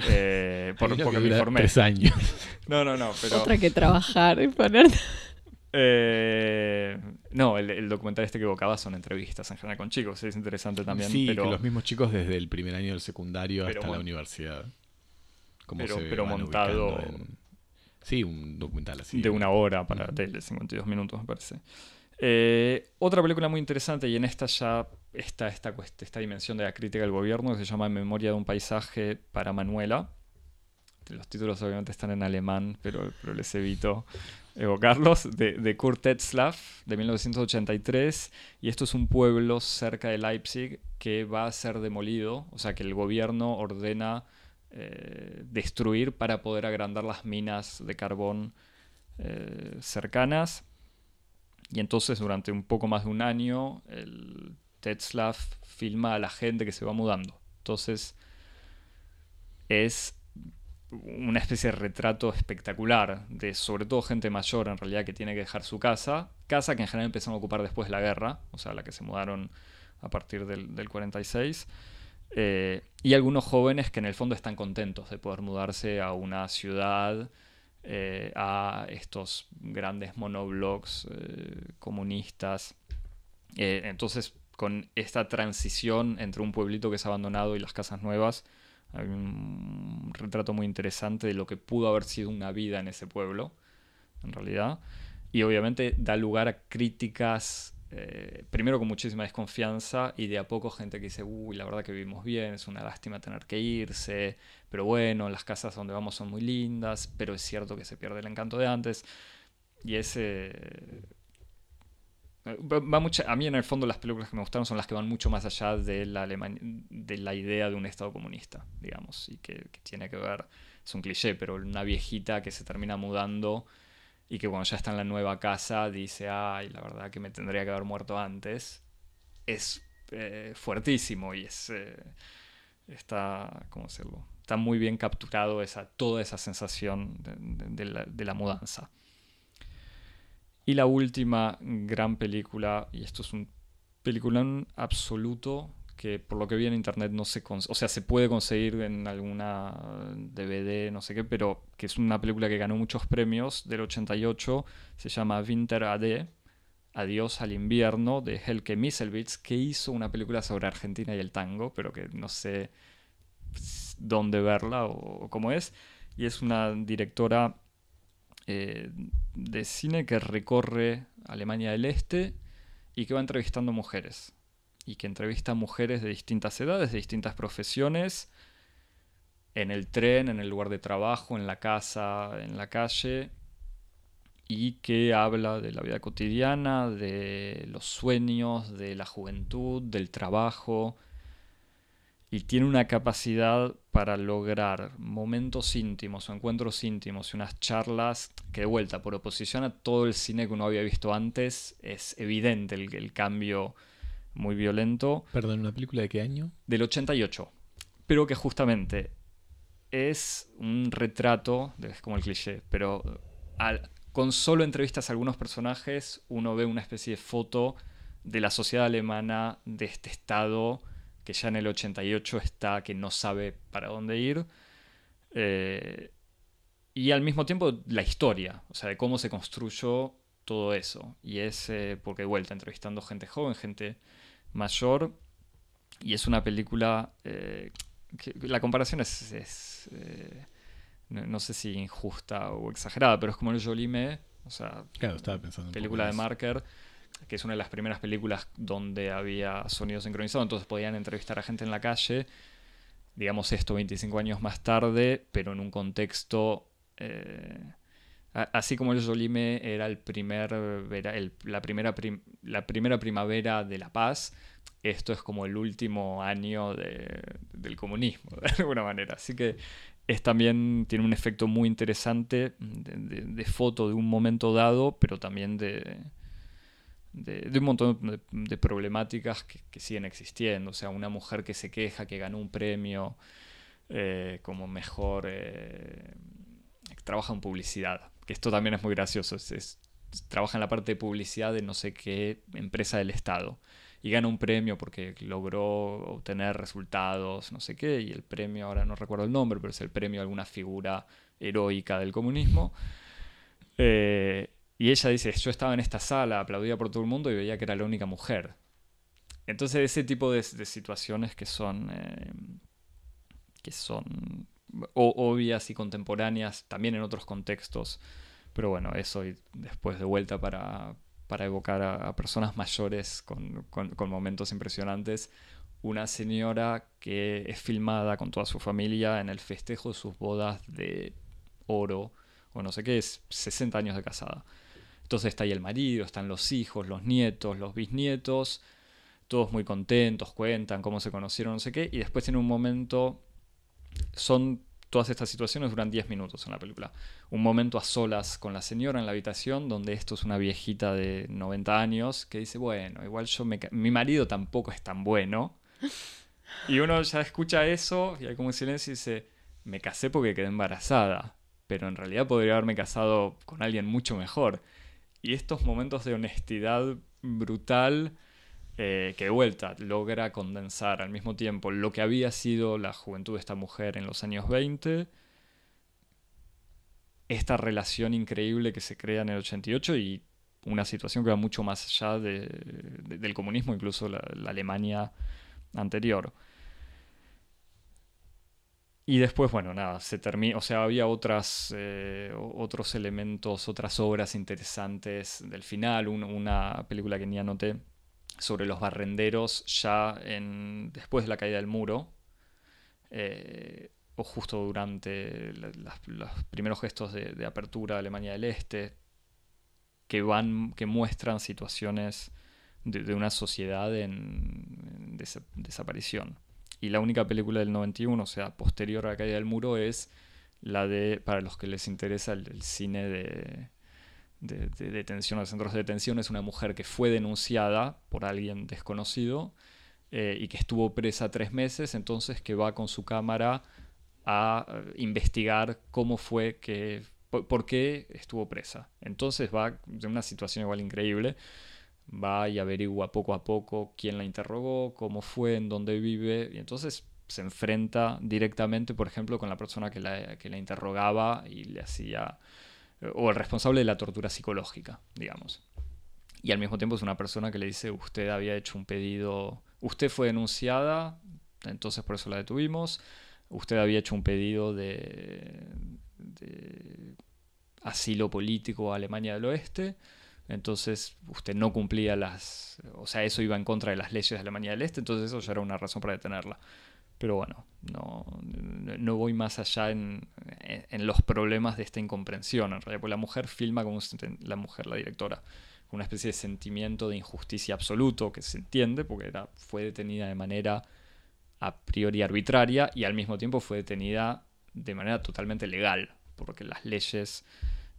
Eh, por, porque que me dura informé. tres años. No, no, no, pero. Otra que trabajar y ponerte. eh, no, el, el documental este que evocaba son entrevistas en general con chicos. Es interesante también. sí, pero, que los mismos chicos desde el primer año del secundario Pero hasta la universidad. Pero- se pero van montado- en- Sí, un documental así. de una hora para Ujú. tele, 52 minutos, me parece. Eh, otra película muy interesante, y en esta ya está esta, esta dimensión de la crítica del gobierno, que se llama Memoria de un paisaje para Manuela. Los títulos obviamente están en alemán, pero, pero les evito evocarlos. De, de Kurt Tetzlaff, de 1983. Y esto es un pueblo cerca de Leipzig que va a ser demolido. O sea, que el gobierno ordena eh, destruir para poder agrandar las minas de carbón eh, cercanas. Y entonces durante un poco más de un año el Tetzlaff filma a la gente que se va mudando. Entonces es una especie de retrato espectacular de sobre todo gente mayor en realidad que tiene que dejar su casa, casa que en general empezaron a ocupar después de la guerra, o sea, la que se mudaron a partir del, del 46. Eh, y algunos jóvenes que en el fondo están contentos de poder mudarse a una ciudad, eh, a estos grandes monoblocks eh, comunistas. Entonces, con esta transición entre un pueblito que es abandonado y las casas nuevas, hay un retrato muy interesante de lo que pudo haber sido una vida en ese pueblo, en realidad. Y obviamente da lugar a críticas, eh, primero con muchísima desconfianza y de a poco gente que dice, uy, la verdad que vivimos bien, es una lástima tener que irse, pero bueno, las casas donde vamos son muy lindas, pero es cierto que se pierde el encanto de antes. Y ese... Va va mucho, a mí en el fondo las películas que me gustaron son las que van mucho más allá de la, de la idea de un Estado comunista, digamos, y que, que tiene que ver, es un cliché, pero una viejita que se termina mudando y que cuando ya está en la nueva casa dice, ay, la verdad que me tendría que haber muerto antes, es eh, fuertísimo y es, eh, está, ¿cómo decirlo? está muy bien capturado esa, toda esa sensación de, la, mudanza. Y la última gran película, y esto es un peliculón absoluto que por lo que vi en internet no se o sea, se puede conseguir en alguna DVD, no sé qué, pero que es una película que ganó muchos premios del 88, se llama Winter AD, Adiós al invierno, de Helke Misselwitz, que hizo una película sobre Argentina y el tango, pero que no sé dónde verla o, cómo es. Y es una directora eh, de cine que recorre Alemania del Este y que va entrevistando mujeres. Y que entrevista mujeres de distintas edades, de distintas profesiones, en el tren, en el lugar de trabajo, en la casa, en la calle, y que habla de la vida cotidiana, de los sueños, de la juventud, del trabajo, y tiene una capacidad para lograr momentos íntimos o encuentros íntimos y unas charlas que de vuelta, por oposición a todo el cine que uno había visto antes, es evidente el, cambio muy violento. Perdón, ¿una película de qué año? Del 88. Pero que justamente es un retrato, es como el cliché, pero con solo entrevistas a algunos personajes uno ve una especie de foto de la sociedad alemana, de este estado que ya en el 88 está, que no sabe para dónde ir. Eh, y al mismo tiempo la historia, o sea, de cómo se construyó todo eso. Y es, eh, porque de vuelta, entrevistando gente joven, gente mayor. Y es una película eh, que la comparación es, no, sé si injusta o exagerada, pero es como el Jolime, o sea, claro, estaba pensando película de Marker que es una de las primeras películas donde había sonido sincronizado, entonces podían entrevistar a gente en la calle, digamos esto 25 años más tarde, pero en un contexto... Eh, así como el Jolime era el primer, la, primera la primera primavera de la paz, esto es como el último año del comunismo, de alguna manera. Así que es también, tiene un efecto muy interesante de foto de un momento dado, pero también de, de, un montón de, problemáticas que, siguen existiendo. O sea, una mujer que se queja que ganó un premio eh, como mejor... Eh, trabaja en publicidad. Esto también es muy gracioso. Trabaja en la parte de publicidad de no sé qué empresa del Estado. Y gana un premio porque logró obtener resultados, no sé qué. Y el premio, ahora no recuerdo el nombre, pero es el premio a alguna figura heroica del comunismo. Eh, y ella dice, yo estaba en esta sala, aplaudida por todo el mundo y veía que era la única mujer. Entonces ese tipo de, situaciones que son, eh, que son obvias y contemporáneas, también en otros contextos. Pero bueno, eso y después de vuelta para, evocar a, personas mayores con, con, momentos impresionantes. Una señora que es filmada con toda su familia en el festejo de sus bodas de oro, o no sé qué, es 60 años de casada. Entonces está ahí el marido, están los hijos, los nietos, los bisnietos, todos muy contentos, cuentan cómo se conocieron, no sé qué, y después en un momento son todas estas situaciones duran 10 minutos en la película. Un momento a solas con la señora en la habitación, donde esto es una viejita de 90 años que dice, bueno, igual yo me... mi marido tampoco es tan bueno. Y uno ya escucha eso y hay como un silencio y dice, me casé porque quedé embarazada, pero en realidad podría haberme casado con alguien mucho mejor y estos momentos de honestidad brutal eh, que de vuelta logra condensar al mismo tiempo lo que había sido la juventud de esta mujer en los años 20, esta relación increíble que se crea en el 88 y una situación que va mucho más allá del comunismo, incluso la Alemania anterior. Y después, bueno, nada, se termina, o sea, había otras, eh, otros elementos, otras obras interesantes del final, una película que ni anoté sobre los barrenderos ya en, después de la caída del muro, eh, o justo durante los primeros gestos de, apertura de Alemania del Este, que, van, que muestran situaciones de, una sociedad en, desaparición. Y la única película del 91, o sea, posterior a la caída del muro, es la de, para los que les interesa el, cine de, de, detención, de centros de detención, es una mujer que fue denunciada por alguien desconocido eh, y que estuvo presa tres meses, entonces que va con su cámara a eh, investigar cómo fue que, por, qué estuvo presa. Entonces va de una situación igual increíble, va y averigua poco a poco quién la interrogó, cómo fue, en dónde vive, y entonces se enfrenta directamente, por ejemplo, con la persona que la, que la interrogaba y le hacía, o el responsable de la tortura psicológica, digamos. Y al mismo tiempo es una persona que le dice, usted había hecho un pedido, usted fue denunciada, entonces por eso la detuvimos, usted había hecho un pedido de, asilo político a Alemania del Oeste, entonces usted no cumplía las, o sea, eso iba en contra de las leyes de Alemania del Este, entonces eso ya era una razón para detenerla. Pero bueno, no, no voy más allá en, los problemas de esta incomprensión, en realidad, porque la mujer filma como la mujer, la directora, con una especie de sentimiento de injusticia absoluto que se entiende, porque era, fue detenida de manera a priori arbitraria y al mismo tiempo fue detenida de manera totalmente legal, porque las leyes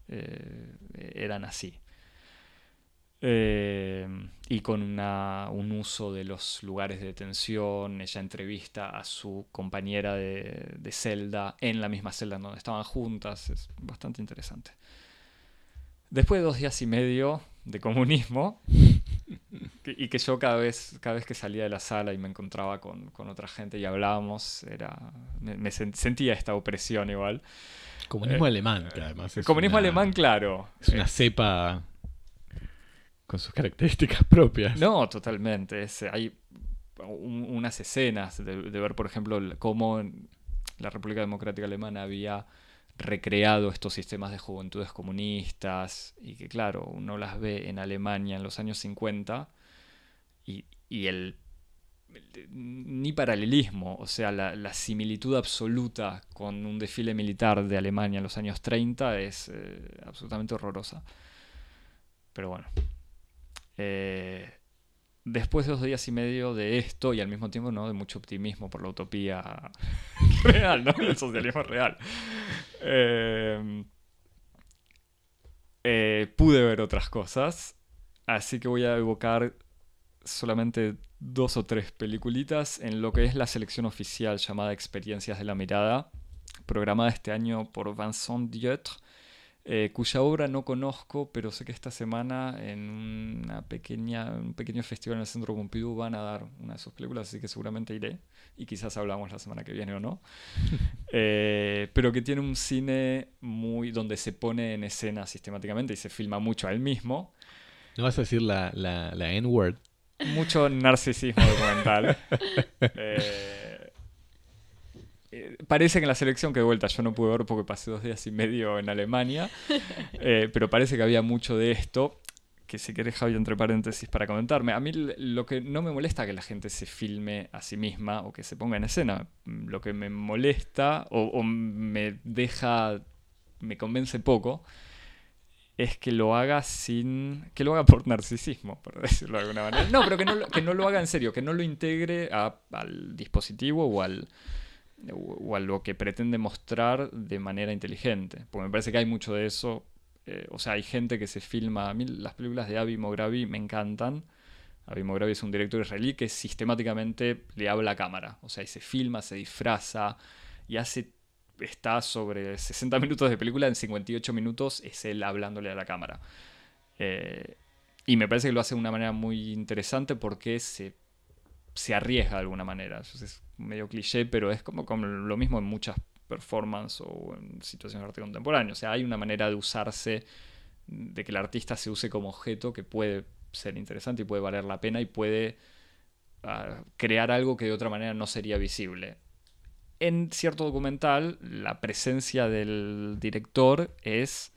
eh, eran así. Eh, y con un uso de los lugares de detención, ella entrevista a su compañera de, de celda en la misma celda donde estaban juntas, es bastante interesante. Después de dos días y medio de comunismo, y que yo cada vez, cada vez que salía de la sala y me encontraba con, otra gente y hablábamos, era, me, sentía esta opresión igual. Comunismo eh, alemán, además. comunismo alemán, claro. Es una cepa con sus características propias. No, totalmente. hay unas escenas de, ver, por ejemplo, cómo la República Democrática Alemana había recreado estos sistemas de juventudes comunistas y que claro, uno las ve en Alemania en los años 50 y, el, ni paralelismo, o sea, la, similitud absoluta con un desfile militar de Alemania en los años 30 es eh, absolutamente horrorosa. Pero bueno. Eh, después de dos días y medio de esto y al mismo tiempo ¿no? de mucho optimismo por la utopía real, ¿no? el socialismo real, eh, eh, pude ver otras cosas, así que voy a evocar solamente dos o tres peliculitas en lo que es la selección oficial llamada Experiencias de la Mirada, programada este año por Vincent Dietre eh, cuya obra no conozco, pero sé que esta semana en una pequeña, un pequeño festival en el Centro Pompidou van a dar una de sus películas, así que seguramente iré y quizás hablamos la semana que viene o no. Eh, pero que tiene un cine muy donde se pone en escena sistemáticamente y se filma mucho a él mismo. ¿No vas a decir la, la, la N-word? Mucho narcisismo documental. eh, parece que en la selección que de vuelta yo no pude ver porque pasé dos días y medio en Alemania, eh, pero parece que había mucho de esto que si querés, Javi, entre paréntesis para comentarme. A mí lo que no me molesta que la gente se filme a sí misma o que se ponga en escena. Lo que me molesta o, me deja, me convence poco, es que lo haga sin. que lo haga por narcisismo, por decirlo de alguna manera. No, pero que no, que no lo haga en serio, que no lo integre al dispositivo o al o a lo que pretende mostrar de manera inteligente. Porque me parece que hay mucho de eso. Eh, o sea, hay gente que se filma. A mí las películas de Avi Mogravi me encantan. Avi Mogravi es un director israelí que sistemáticamente le habla a cámara. O sea, y se filma, se disfraza y hace. Está sobre 60 minutos de película, en 58 minutos es él hablándole a la cámara. Eh, y me parece que lo hace de una manera muy interesante porque se, se arriesga de alguna manera. Entonces, medio cliché, pero es como, como lo mismo en muchas performances o en situaciones de arte contemporáneo. O sea, hay una manera de usarse, de que el artista se use como objeto que puede ser interesante y puede valer la pena y puede ah, crear algo que de otra manera no sería visible. En cierto documental, la presencia del director es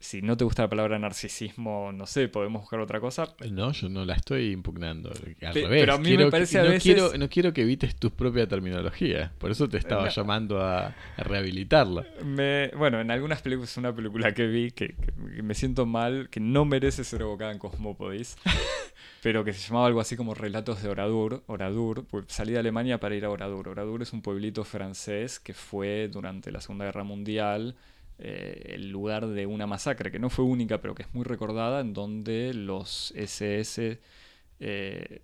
si no te gusta la palabra narcisismo, no sé, podemos buscar otra cosa. No, yo no la estoy impugnando. Al revés. Pero a mí me parece a no veces... Quiero, no quiero que evites tu propia terminología. Por eso te estaba llamando a, rehabilitarla. Me, bueno, en algunas películas, una película que vi que, me siento mal, que no merece ser evocada en Cosmópodis, pero que se llamaba algo así como Relatos de Oradur. Oradur, pues salí de Alemania para ir a Oradur. Oradur es un pueblito francés que fue durante la Segunda Guerra Mundial eh, el lugar de una masacre que no fue única, pero que es muy recordada, en donde los SS eh,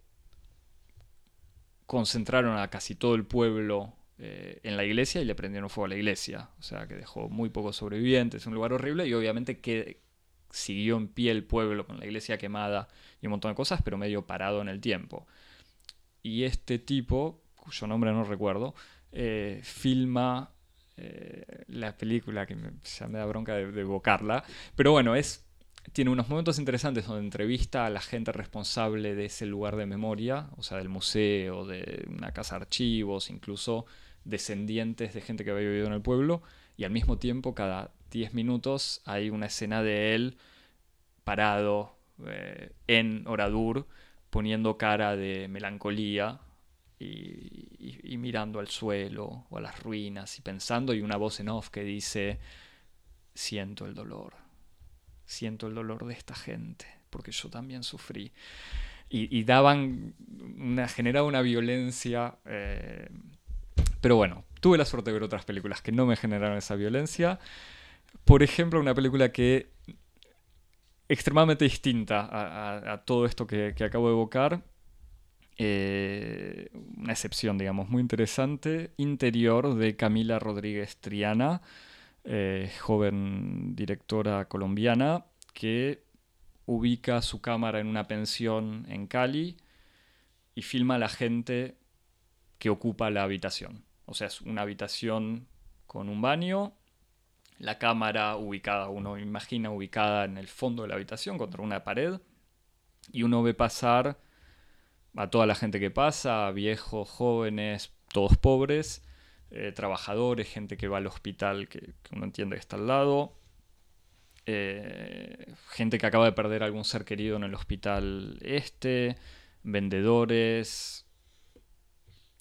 concentraron a casi todo el pueblo eh, en la iglesia y le prendieron fuego a la iglesia. O sea, que dejó muy pocos sobrevivientes, un lugar horrible y obviamente que siguió en pie el pueblo con la iglesia quemada y un montón de cosas, pero medio parado en el tiempo. Y este tipo, cuyo nombre no recuerdo, filma eh, la película, que me, ya me da bronca de, evocarla, pero bueno, es, tiene unos momentos interesantes donde entrevista a la gente responsable de ese lugar de memoria, o sea, del museo, de una casa de archivos, incluso descendientes de gente que había vivido en el pueblo, y al mismo tiempo, cada 10 minutos, hay una escena de él parado eh, en Oradur, poniendo cara de melancolía y, mirando al suelo o a las ruinas y pensando, y una voz en off que dice, siento el dolor, siento el dolor de esta gente, porque yo también sufrí. Y, daban, una, generaba una violencia eh, pero bueno, tuve la suerte de ver otras películas que no me generaron esa violencia. Por ejemplo, una película que extremadamente distinta a, todo esto que acabo de evocar. Eh, una excepción, digamos, muy interesante. Interior de Camila Rodríguez Triana, eh, joven directora colombiana que ubica su cámara en una pensión en Cali y filma a la gente que ocupa la habitación. O sea, es una habitación con un baño, la cámara ubicada, uno imagina ubicada en el fondo de la habitación contra una pared, y uno ve pasar a toda la gente que pasa, viejos, jóvenes, todos pobres, eh, trabajadores, gente que va al hospital que, que uno entiende que está al lado, eh, gente que acaba de perder algún ser querido en el hospital este, vendedores,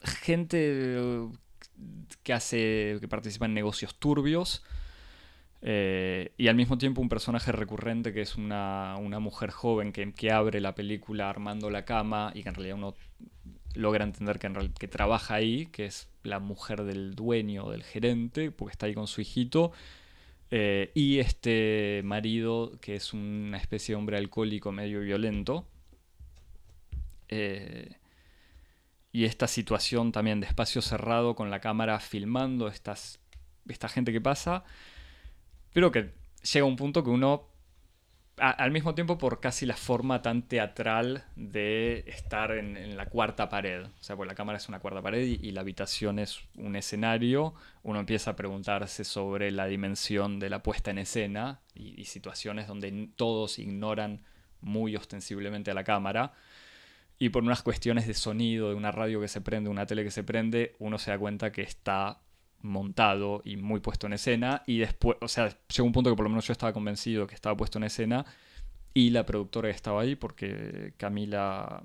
gente eh, que hace, que participa en negocios turbios. Eh, y al mismo tiempo un personaje recurrente que es una, una mujer joven que, que abre la película armando la cama y que en realidad uno logra entender que, en real- que trabaja ahí, que es la mujer del dueño, del gerente, porque está ahí con su hijito. eh, y este marido que es una especie de hombre alcohólico medio violento. Eh, y esta situación también de espacio cerrado con la cámara filmando estas, esta gente que pasa, pero que llega un punto que uno, al mismo tiempo por casi la forma tan teatral de estar en, la cuarta pared, o sea, pues la cámara es una cuarta pared y, la habitación es un escenario, uno empieza a preguntarse sobre la dimensión de la puesta en escena y, y situaciones donde todos ignoran muy ostensiblemente a la cámara. Y por unas cuestiones de sonido, de una radio que se prende, una tele que se prende, uno se da cuenta que está montado y muy puesto en escena. Y después, o sea, llegó un punto que por lo menos yo estaba convencido que estaba puesto en escena. Y la productora estaba ahí, porque Camila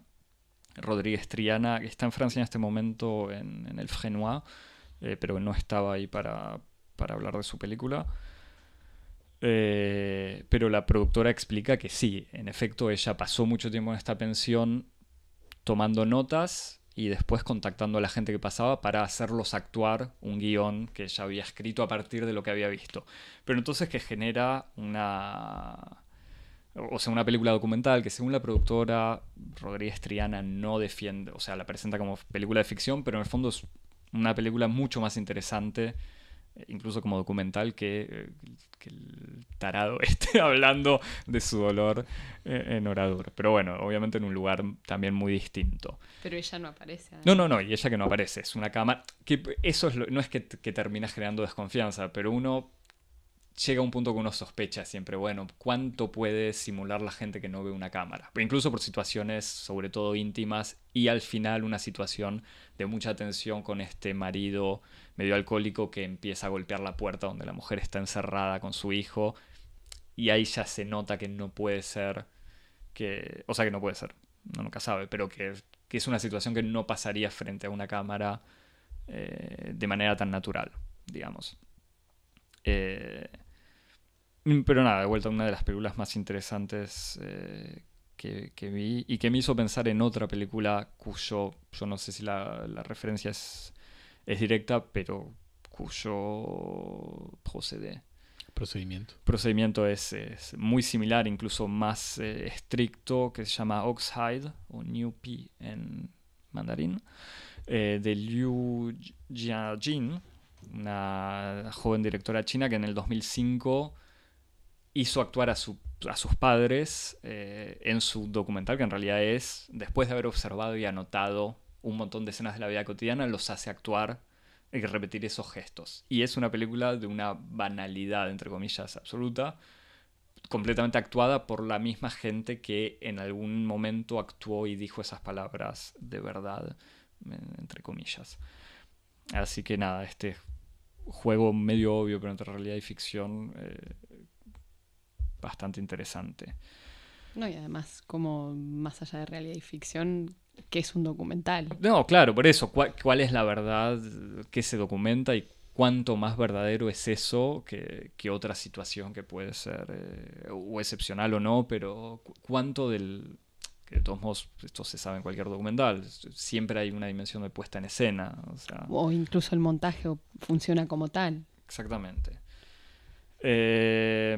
Rodríguez Triana, que está en Francia en este momento en, en el Frenois, eh, pero no estaba ahí para, para hablar de su película. Eh, pero la productora explica que sí, en efecto, ella pasó mucho tiempo en esta pensión tomando notas y después contactando a la gente que pasaba para hacerlos actuar un guion que ella había escrito a partir de lo que había visto. Pero entonces que genera una... O sea, una película documental que según la productora Rodríguez Triana no defiende, o sea, la presenta como película de ficción, pero en el fondo es una película mucho más interesante, incluso como documental, que, eh, que el tarado esté hablando de su dolor eh, en Oradur. Pero bueno, obviamente en un lugar también muy distinto. Pero ella no aparece. No, no, no, y ella que no aparece, es una cámara. Que eso es lo- no es que, que termina generando desconfianza, pero uno llega un punto que uno sospecha siempre, bueno, ¿cuánto puede simular la gente que no ve una cámara? Incluso por situaciones, sobre todo íntimas, y al final una situación de mucha tensión con este marido medio alcohólico que empieza a golpear la puerta donde la mujer está encerrada con su hijo, y ahí ya se nota que no puede ser, que, o sea, que no puede ser, uno nunca sabe, pero que, que es una situación que no pasaría frente a una cámara eh, de manera tan natural, digamos. Eh, pero nada, de vuelta una de las películas más interesantes eh, que, que vi y que me hizo pensar en otra película cuyo, yo no sé si la, la referencia es, es directa, pero cuyo procede, Procedimiento. procedimiento es, es muy similar, incluso más eh, estricto, que se llama Oxhide o New P en mandarín. eh, de Liu Jiajin, una joven directora china que en el 2005 hizo actuar a, a sus padres eh, en su documental, que en realidad es, después de haber observado y anotado un montón de escenas de la vida cotidiana, los hace actuar y repetir esos gestos. Y es una película de una banalidad, entre comillas, absoluta, completamente actuada por la misma gente que en algún momento actuó y dijo esas palabras de verdad, en- entre comillas. Así que nada, este juego medio obvio, pero entre realidad y ficción, eh, bastante interesante. No, y además, como más allá de realidad y ficción, que es un documental. No, claro, por eso, ¿cuál, cuál es la verdad que se documenta y cuánto más verdadero es eso que, que otra situación que puede ser eh, o excepcional o no, pero cu- cuánto del... que de todos modos esto se sabe en cualquier documental, siempre hay una dimensión de puesta en escena, o sea, O incluso el montaje funciona como tal. Exactamente. Eh,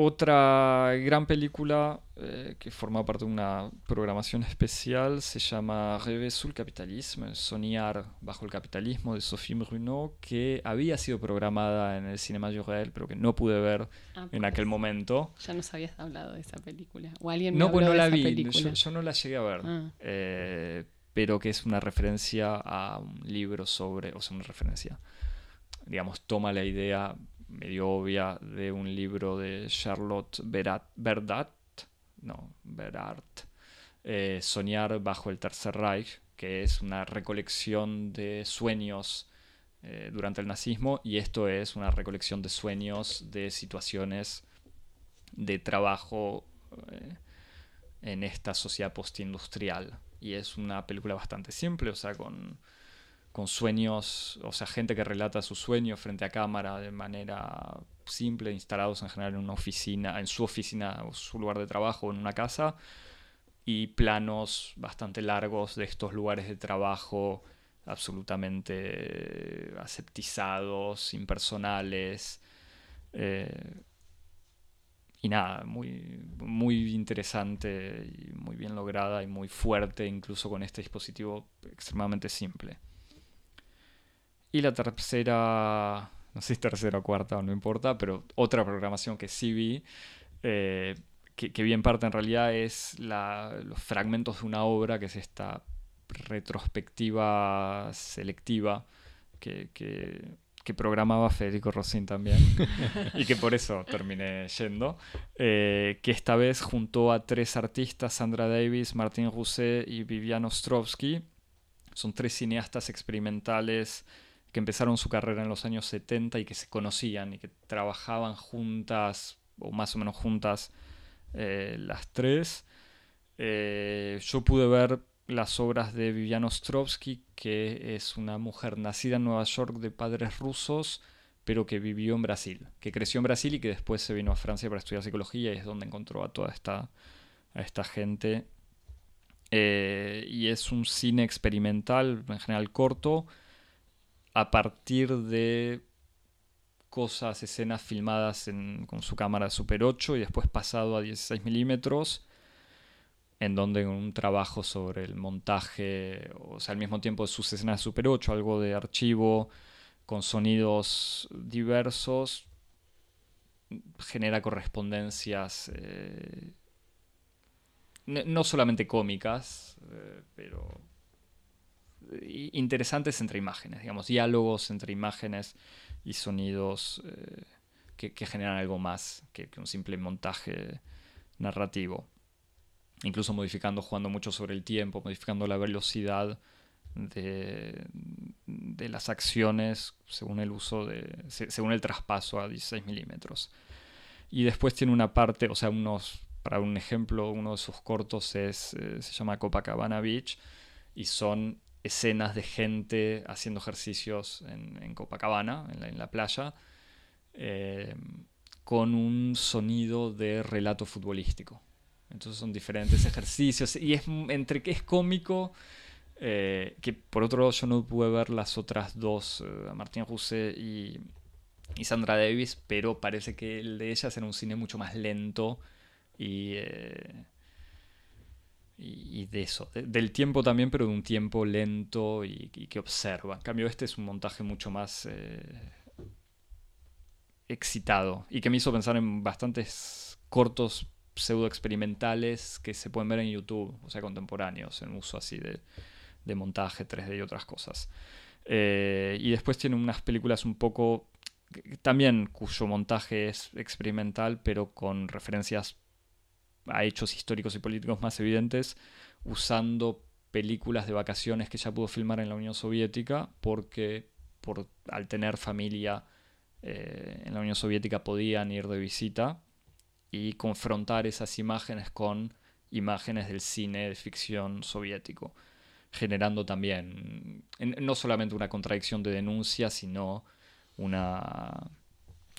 otra gran película eh, que forma parte de una programación especial se llama Rêver le capitalisme, Soñar bajo el capitalismo de Sophie Bruno, que había sido programada en el Cinema Jurel, pero que no pude ver en aquel momento. Ya nos habías hablado de esa película. O alguien me No, habló pues no de la esa vi, yo no la llegué a ver. Ah. Eh, pero que es una referencia a un libro sobre, o sea, una referencia, digamos, toma la idea medio obvia de un libro de Charlotte Berat, no, Berart, eh, Soñar bajo el Tercer Reich, que es una recolección de sueños eh, durante el nazismo, y esto es una recolección de sueños de situaciones de trabajo eh, en esta sociedad postindustrial. Y es una película bastante simple, o sea, con, con sueños, o sea, gente que relata sus sueños frente a cámara de manera simple, instalados en general en una oficina, en su oficina o su lugar de trabajo en una casa, y planos bastante largos de estos lugares de trabajo absolutamente aseptizados, impersonales. eh, y nada, muy, muy interesante y muy bien lograda y muy fuerte, incluso con este dispositivo extremadamente simple. Y la tercera, no sé si tercera o cuarta no importa, pero otra programación que sí vi, eh, que, que vi en parte en realidad es los fragmentos de una obra que es esta retrospectiva selectiva que, que- programaba Federico Rossin también y que por eso terminé yendo, eh, que esta vez juntó a tres artistas, Sandra Davis, Martin Rousset y Vivian Ostrovsky. Son tres cineastas experimentales que empezaron su carrera en los años 70 y que se conocían y que trabajaban juntas, o más o menos juntas, eh, las tres. Eh, yo pude ver las obras de Vivian Ostrovsky, que es una mujer nacida en Nueva York de padres rusos, pero que vivió en Brasil, que creció en Brasil y que después se vino a Francia para estudiar psicología y es donde encontró a toda esta, a esta gente. Eh, y es un cine experimental, en general corto, a partir de cosas, escenas filmadas en- con su cámara Super 8 y después pasado a 16 milímetros, en donde un trabajo sobre el montaje, o sea, al mismo tiempo de sus escenas Super 8, algo de archivo, con sonidos diversos, genera correspondencias eh, no, solamente cómicas, eh, pero interesantes entre imágenes, digamos, diálogos entre imágenes y sonidos eh, que, generan algo más que, un simple montaje narrativo. Incluso modificando, jugando mucho sobre el tiempo, modificando la velocidad de, las acciones según el uso de. se- según el traspaso a 16 milímetros. Y después tiene una parte, o sea, unos. Para un ejemplo, uno de sus cortos es, eh, se llama Copacabana Beach y son escenas de gente haciendo ejercicios en, Copacabana, en la, playa, eh, con un sonido de relato futbolístico. Entonces son diferentes ejercicios y es entre que es cómico, eh, que por otro lado yo no pude ver las otras dos, eh, Martín Rousset y, Sandra Davis, pero parece que el de ellas era un cine mucho más lento y, y, de eso, del tiempo también, pero de un tiempo lento y, que observa. En cambio, este es un montaje mucho más eh, excitado y que me hizo pensar en bastantes cortos pseudo experimentales que se pueden ver en YouTube, o sea, contemporáneos, en uso así de, montaje 3D y otras cosas. Eh, y después tiene unas películas un poco, también cuyo montaje es experimental, pero con referencias a hechos históricos y políticos más evidentes, usando películas de vacaciones que ya pudo filmar en la Unión Soviética, porque por, al tener familia eh, en la Unión Soviética podían ir de visita y confrontar esas imágenes con imágenes del cine de ficción soviético, generando también no solamente una contradicción de denuncia, sino una,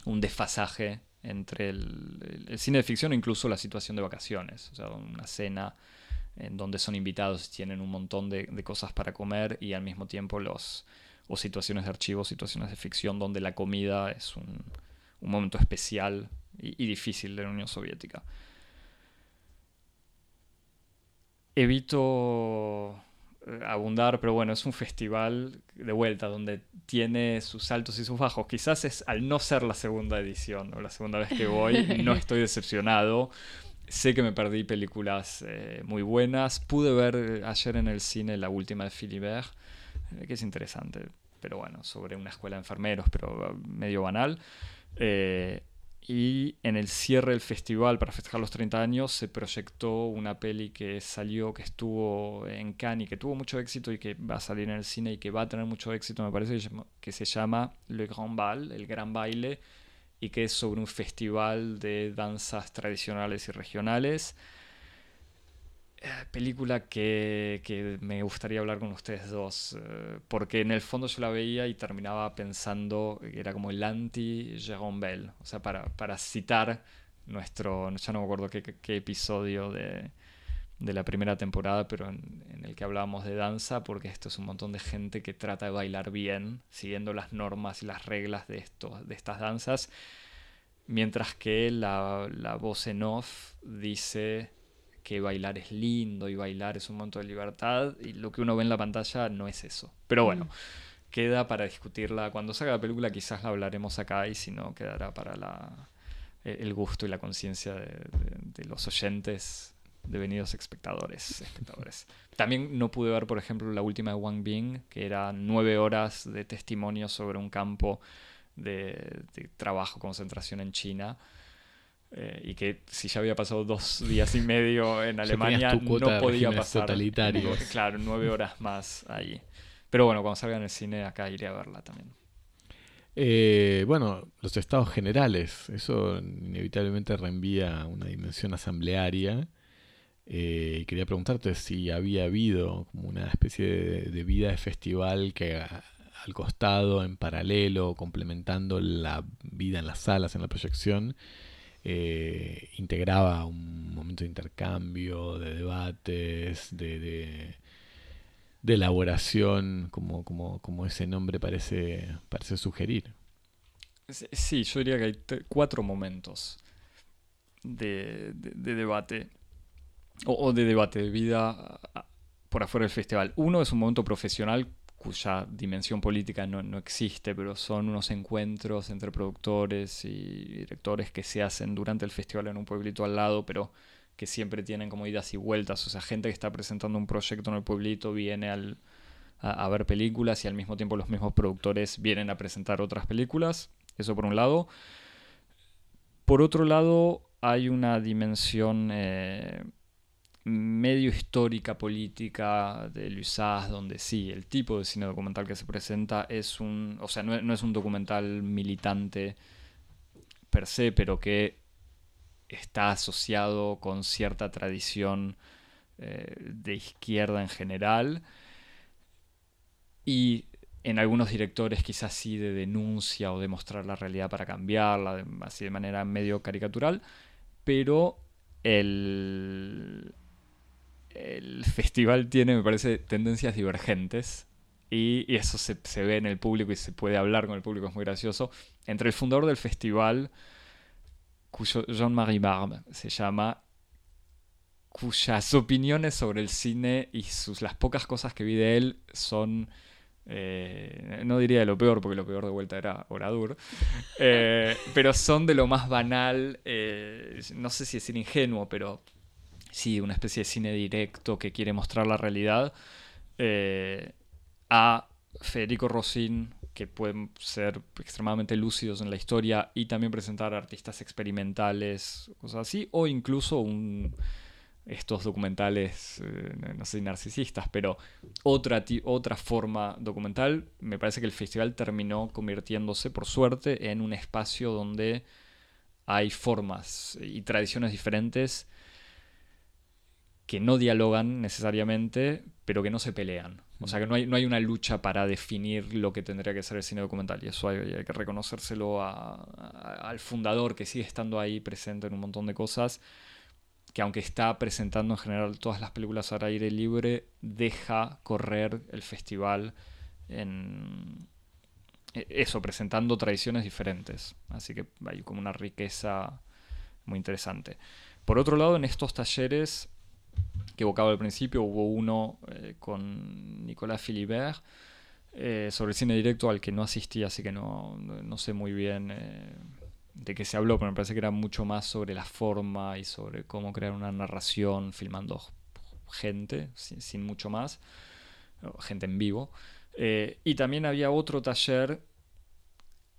un desfasaje entre el, cine de ficción e incluso la situación de vacaciones, o sea, una cena en donde son invitados y tienen un montón de, cosas para comer y al mismo tiempo los, o situaciones de archivo, situaciones de ficción donde la comida es un, momento especial y, difícil de la Unión Soviética. Evito abundar, pero bueno, es un festival de vuelta donde tiene sus altos y sus bajos. Quizás es al no ser la segunda edición o la segunda vez que voy, no estoy decepcionado. Sé que me perdí películas eh, muy buenas. Pude ver ayer en el cine la última de Philibert eh, que es interesante, pero bueno, sobre una escuela de enfermeros, pero medio banal. Eh, y en el cierre del festival, para festejar los 30 años, se proyectó una peli que salió, que estuvo en Cannes y que tuvo mucho éxito y que va a salir en el cine y que va a tener mucho éxito, me parece, que se llama Le Grand Bal, el Gran Baile, y que es sobre un festival de danzas tradicionales y regionales. Eh, película que, me gustaría hablar con ustedes dos, eh, porque en el fondo yo la veía y terminaba pensando que era como el anti-Jérôme Bell, o sea, para, para, citar nuestro, ya no me acuerdo qué, qué episodio de, de, la primera temporada, pero en, en, el que hablábamos de danza, porque esto es un montón de gente que trata de bailar bien, siguiendo las normas y las reglas de, esto, de estas danzas, mientras que la, la voz en off dice que bailar es lindo y bailar es un monto de libertad y lo que uno ve en la pantalla no es eso. Pero bueno, mm. queda para discutirla. Cuando salga la película quizás la hablaremos acá y si no quedará para la, eh, el gusto y la conciencia de, los oyentes, devenidos espectadores, espectadores. También no pude ver, por ejemplo, la última de Wang Bing, que era nueve horas de testimonio sobre un campo de, de trabajo, concentración en China. Eh, y que si ya había pasado dos días y medio en Alemania, no podía pasar. Claro, nueve horas más ahí. Pero bueno, cuando salga en el cine, acá iré a verla también. Eh, bueno, los estados generales, eso inevitablemente reenvía una dimensión asamblearia. Eh, quería preguntarte si había habido como una especie de, de vida de festival que al costado, en paralelo, complementando la vida en las salas, en la proyección, eh, integraba un momento de intercambio, de debates, de, elaboración, como, como, como, ese nombre parece, parece sugerir. Sí, yo diría que hay cuatro momentos de, debate, o, de debate de vida por afuera del festival. Uno es un momento profesional cuya dimensión política no, no, existe, pero son unos encuentros entre productores y directores que se hacen durante el festival en un pueblito al lado, pero que siempre tienen como idas y vueltas. O sea, gente que está presentando un proyecto en el pueblito viene al, a, ver películas y al mismo tiempo los mismos productores vienen a presentar otras películas. Eso por un lado. Por otro lado, hay una dimensión... Eh, medio histórica política de Lusaz, donde sí, el tipo de cine documental que se presenta es un, o sea, no, es un documental militante per se, pero que está asociado con cierta tradición eh, de izquierda en general. Y en algunos directores quizás sí de denuncia o de mostrar la realidad para cambiarla, así de manera medio caricatural, pero el, el festival tiene, me parece, tendencias divergentes. Y, eso se, ve en el público y se puede hablar con el público, es muy gracioso. Entre el fundador del festival, cuyo Jean-Marie Barbe se llama, cuyas opiniones sobre el cine y sus, las pocas cosas que vi de él son... eh, no diría de lo peor, porque lo peor de vuelta era Oradur, eh, pero son de lo más banal, eh, no sé si decir ingenuo, pero sí, una especie de cine directo que quiere mostrar la realidad, eh, a Federico Rosin, que pueden ser extremadamente lúcidos en la historia y también presentar artistas experimentales, cosas así, o incluso estos documentales, eh, no sé si narcisistas, pero otra, otra forma documental. Me parece que el festival terminó convirtiéndose, por suerte, en un espacio donde hay formas y tradiciones diferentes que no dialogan necesariamente, pero que no se pelean. O sea, que no hay, no hay una lucha para definir lo que tendría que ser el cine documental. Y eso hay, que reconocérselo a- al fundador que sigue estando ahí presente en un montón de cosas, que aunque está presentando en general todas las películas al aire libre, deja correr el festival en e- eso, presentando tradiciones diferentes. Así que hay como una riqueza muy interesante. Por otro lado, en estos talleres que evocaba al principio, hubo uno eh, con Nicolas Philibert eh, sobre cine directo al que no asistí, así que no, no- sé muy bien eh, de qué se habló, pero me parece que era mucho más sobre la forma y sobre cómo crear una narración filmando gente, sin, mucho más, gente en vivo. Y también había otro taller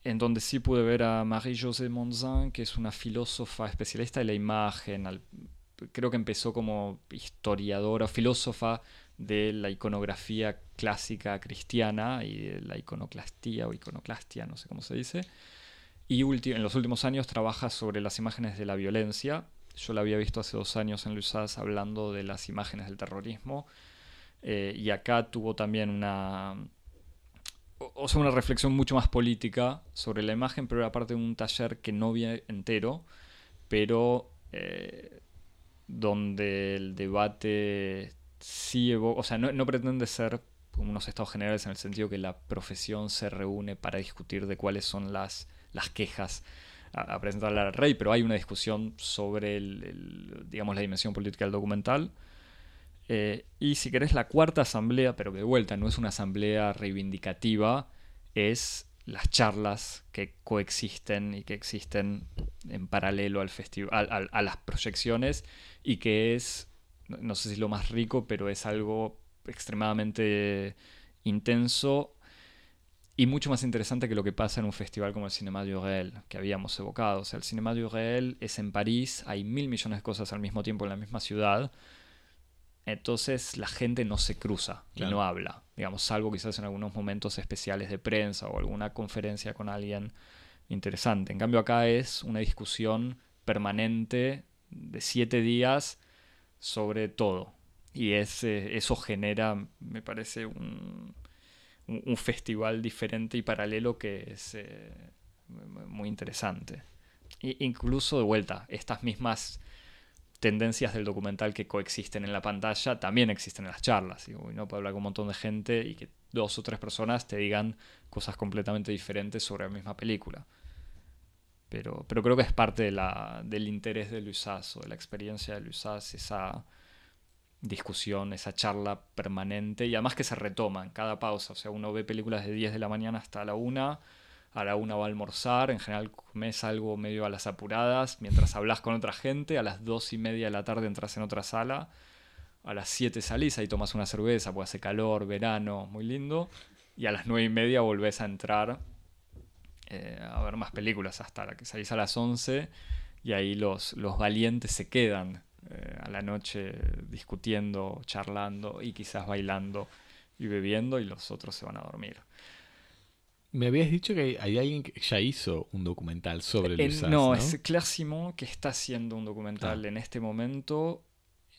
en donde sí pude ver a Marie-José Monzin, que es una filósofa especialista de la imagen, al- creo que empezó como historiadora, filósofa de la iconografía clásica cristiana y de la iconoclastía o iconoclastia, no sé cómo se dice. Y en los últimos años trabaja sobre las imágenes de la violencia. Yo la había visto hace dos años en Lusas hablando de las imágenes del terrorismo. Eh, y acá tuvo también una, o o sea, una reflexión mucho más política sobre la imagen, pero era parte de un taller que no vi entero, pero eh, donde el debate sí evo- o sea, no, no pretende ser como unos estados generales en el sentido que la profesión se reúne para discutir de cuáles son las, las quejas a, a presentarle al rey, pero hay una discusión sobre el, digamos, la dimensión política del documental. Eh, y si querés, la cuarta asamblea, pero que de vuelta no es una asamblea reivindicativa, es las charlas que coexisten y que existen en paralelo al festival, al- a las proyecciones y que es, no- no sé si lo más rico, pero es algo extremadamente intenso y mucho más interesante que lo que pasa en un festival como el Cinema du Réel, que habíamos evocado. O sea, el Cinema du Réel es en París, hay mil millones de cosas al mismo tiempo en la misma ciudad. Entonces la gente no se cruza Claro. y no habla, digamos, salvo quizás en algunos momentos especiales de prensa o alguna conferencia con alguien interesante. En cambio acá es una discusión permanente de siete días sobre todo. Y ese- eso genera, me parece, un, festival diferente y paralelo que es eh, mu- muy interesante. I- incluso de vuelta, estas mismas tendencias del documental que coexisten en la pantalla también existen en las charlas. Y uno puede hablar con un montón de gente y que dos o tres personas te digan cosas completamente diferentes sobre la misma película. Pero, pero creo que es parte de la, del interés de Luisaz o de la experiencia de Luisaz, esa discusión, esa charla permanente y además que se retoma en cada pausa. O sea, uno ve películas de 10 de la mañana hasta la 1, a la 1 va a almorzar, en general comes algo medio a las apuradas, mientras hablas con otra gente, a las 2 y media de la tarde entras en otra sala, a las 7 salís, ahí tomas una cerveza, pues hace calor, verano, muy lindo, y a las 9 y media volvés a entrar eh, a ver más películas hasta la que salís a las 11 y ahí los, los valientes se quedan eh, a la noche discutiendo, charlando y quizás bailando y bebiendo y los otros se van a dormir. Me habías dicho que hay, alguien que ya hizo un documental sobre Lusas, no, ¿no? es Claire Simon que está haciendo un documental Ah. en este momento.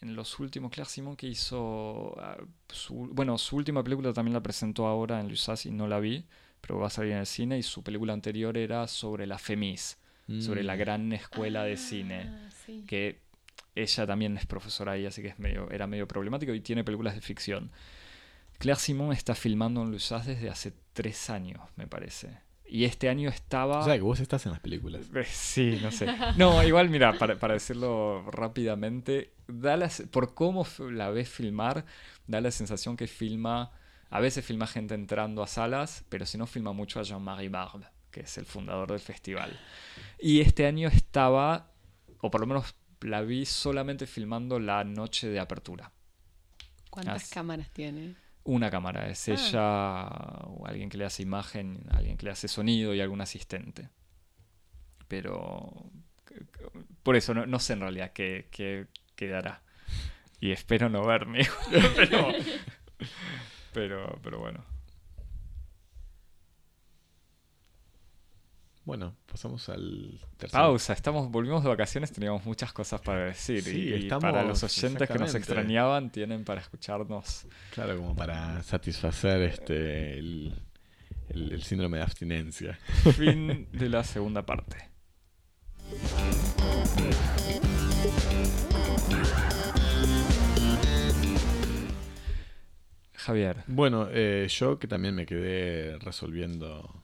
En los últimos, Claire Simon que hizo. ah, su, bueno, su última película también la presentó ahora en Lusas y no la vi, pero va a salir en el cine. Y su película anterior era sobre la FEMIS, sobre la Mm. gran escuela de cine. Ah, sí. que ella también es profesora ahí, así que es medio, era medio problemático y tiene películas de ficción. Claire Simon está filmando en Lusas desde hace tres años, me parece. Y este año estaba... O sea, que vos estás en las películas. Eh, Sí, no sé. No, igual, mira, para, para decirlo rápidamente, da la por cómo la ves filmar, da la sensación que filma, a veces filma gente entrando a salas, pero si no filma mucho a Jean-Marie Barbe, que es el fundador del festival. Y este año estaba, o por lo menos la vi solamente filmando la noche de apertura. ¿Cuántas Así. cámaras tiene? Una cámara, es Ah. ella, o alguien que le hace imagen, alguien que le hace sonido y algún asistente. Pero por eso no, no sé en realidad qué, qué quedará. Y espero no verme. pero, pero, pero bueno. Bueno, pasamos al tercer. Pausa, estamos, volvimos de vacaciones, teníamos muchas cosas para decir. Sí, y estamos- para los oyentes que nos extrañaban, tienen para escucharnos. Claro, como para satisfacer este el, el- el síndrome de abstinencia. Fin de la segunda parte. Javier, Bueno, eh, yo que también me quedé resolviendo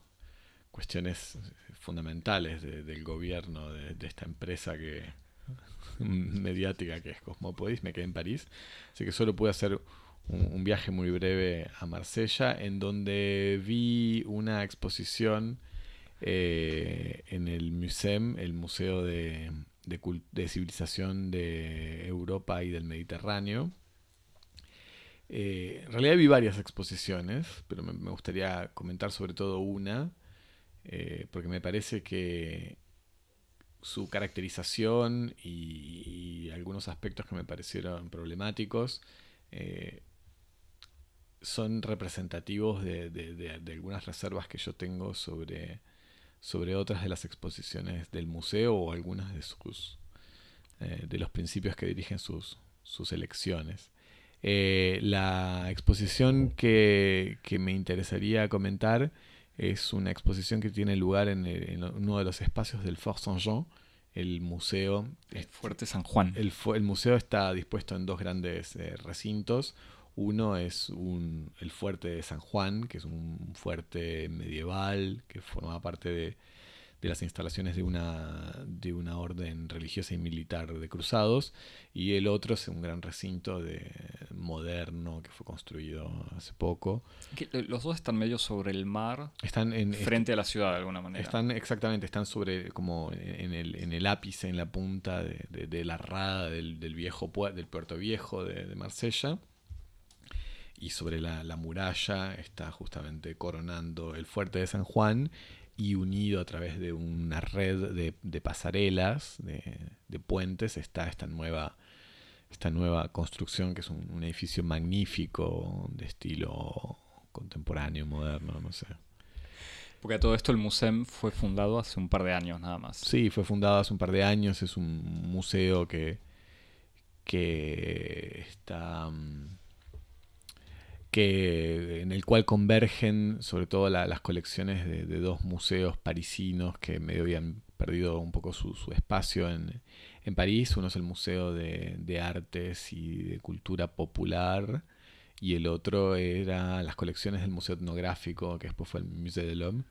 cuestiones fundamentales de- del gobierno de, esta empresa que mediática que es Cosmopolis, me quedé en París, así que solo pude hacer un, viaje muy breve a Marsella, en donde vi una exposición eh, en el MUSEM, el Museo de, de Civilización de Europa y del Mediterráneo. Eh, en realidad vi varias exposiciones, pero me gustaría comentar sobre todo una, eh, porque me parece que su caracterización y, algunos aspectos que me parecieron problemáticos eh, son representativos de, algunas reservas que yo tengo sobre, sobre otras de las exposiciones del museo o algunas de sus eh, de los principios que dirigen sus, sus elecciones. La exposición que, que me interesaría comentar es una exposición que tiene lugar en, el- en uno de los espacios del Fort Saint-Jean, el museo. el Fuerte San Juan. El, el museo está dispuesto en dos grandes eh, recintos. Uno es un, el fuerte de San Juan, que es un fuerte medieval que forma parte de, de las instalaciones de una, de una orden religiosa y militar de cruzados. Y el otro es un gran recinto de, moderno que fue construido hace poco. Eh, los dos están medio sobre el mar, Están en, frente a la ciudad de alguna manera. Están exactamente, están sobre como en el, en el ápice, en la punta de, de- de la rada del, del viejo del puerto viejo de, de Marsella. Y sobre la, la muralla está justamente coronando el fuerte de San Juan y unido a través de una red de, de pasarelas, de, de puentes, está esta nueva, esta nueva construcción que es un, un edificio magnífico de estilo contemporáneo, moderno, no sé. Porque a todo esto el museo fue fundado hace un par de años nada más. Sí, fue fundado hace un par de años, es un museo que, que está mm, que en el cual convergen sobre todo la- las colecciones de, dos museos parisinos que medio habían perdido un poco su, su espacio en, en París. Uno es el Museo de, de Artes y de Cultura Popular y el otro era las colecciones del Museo Etnográfico, que después fue el Musée de l'Homme.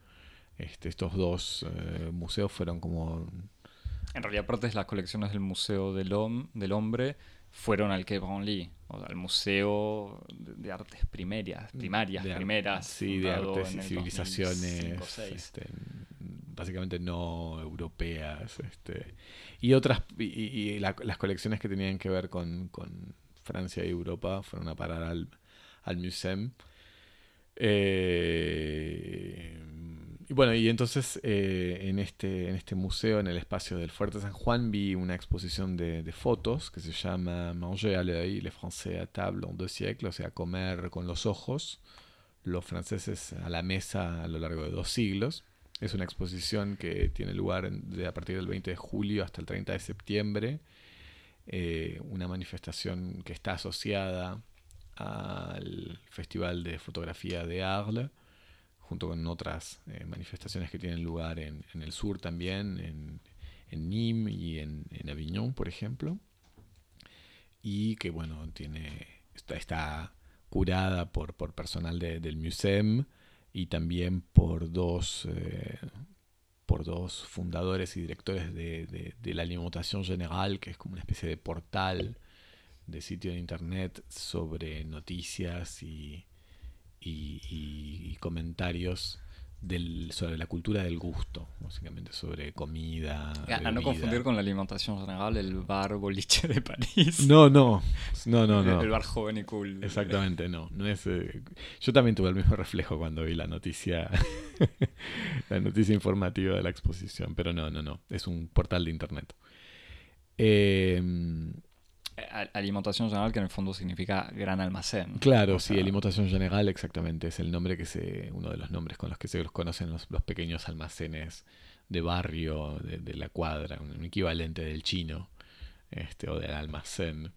Este, estos dos eh, museos fueron como En realidad, parte de las colecciones del Museo del, Hom- del Hombre fueron al Quai Branly, o al Museo de, Artes Primarias, primarias, de primeras. sí, de artes y civilizaciones 2005 o 6. este, básicamente no europeas este, y otras y, y- y la- las colecciones que tenían que ver con, con Francia y Europa fueron a parar al, al Musem Eh, y bueno y entonces eh, en este en este museo en el espacio del Fuerte San Juan vi una exposición de, de fotos que se llama Manger à l'œil les Français à table en deux siècles o sea comer con los ojos los franceses a la mesa a lo largo de dos siglos. Es una exposición que tiene lugar de a partir del 20 de julio hasta el 30 de septiembre. Eh, una manifestación que está asociada al Festival de Fotografía de Arles, junto con otras eh, manifestaciones que tienen lugar en, el sur también, en, Nîmes y en, Avignon, por ejemplo. Y que, bueno, tiene está, curada por, por personal de- del Musem y también por dos, eh, por dos fundadores y directores de, de, la Alimentación General, que es como una especie de portal de sitio de internet sobre noticias y, y comentarios del, sobre la cultura del gusto, básicamente sobre comida. A, no confundir con la alimentación general, el bar boliche de París. No, no, no, no, no. El bar joven y cool. Exactamente, no. no es, eh, yo también tuve el mismo reflejo cuando vi la noticia, la noticia informativa de la exposición, pero no, no, no. Es un portal de internet. Eh, alimentación general que en el fondo significa gran almacén. Claro, sí, alimentación general exactamente es el nombre que se, uno de los nombres con los que se los conocen los, pequeños almacenes de barrio, de, la cuadra, un equivalente del chino este, o del almacén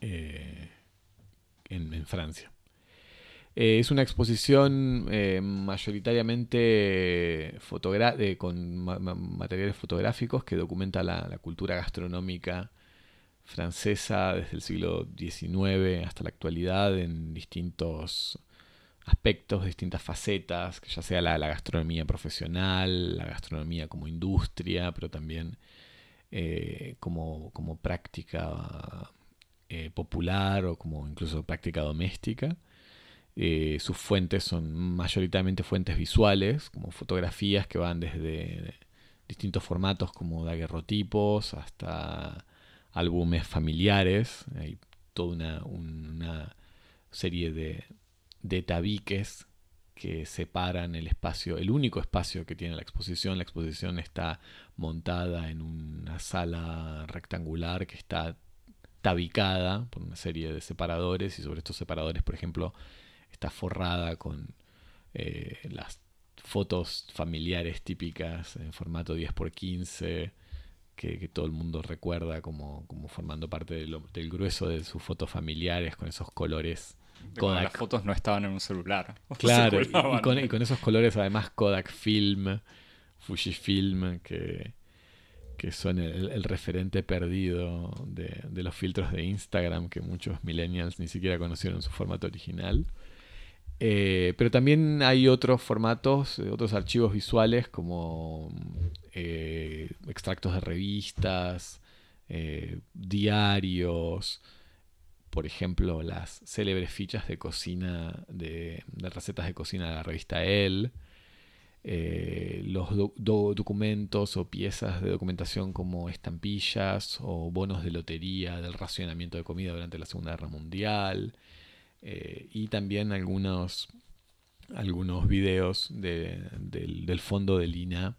eh, en, Francia. Eh, es una exposición eh, mayoritariamente con materiales fotográficos que documenta la cultura gastronómica francesa desde el siglo XIX hasta la actualidad en distintos aspectos, distintas facetas, que ya sea la, gastronomía profesional, la gastronomía como industria, pero también eh, como, práctica eh, popular o como incluso práctica doméstica. Eh, sus fuentes son mayoritariamente fuentes visuales, como fotografías que van desde distintos formatos como daguerrotipos hasta álbumes familiares, hay toda una, serie de, tabiques que separan el espacio, el único espacio que tiene la exposición. La exposición está montada en una sala rectangular que está tabicada por una serie de separadores y sobre estos separadores, por ejemplo, está forrada con eh, las fotos familiares típicas en formato 10x15, que, todo el mundo recuerda como, como formando parte del grueso de sus fotos familiares con esos colores. Kodak. Las fotos no estaban en un celular. Claro, y, con, esos colores además Kodak Film, Fujifilm, que, que son el, referente perdido de, de, los filtros de Instagram que muchos millennials ni siquiera conocieron en su formato original. Eh, pero también hay otros formatos, eh, otros archivos visuales como eh, extractos de revistas, diarios, por ejemplo, las célebres fichas de cocina, de, recetas de cocina de la revista El, los documentos o piezas de documentación como estampillas o bonos de lotería del racionamiento de comida durante la Segunda Guerra Mundial. Eh, y también algunos, algunos videos del, fondo del INA,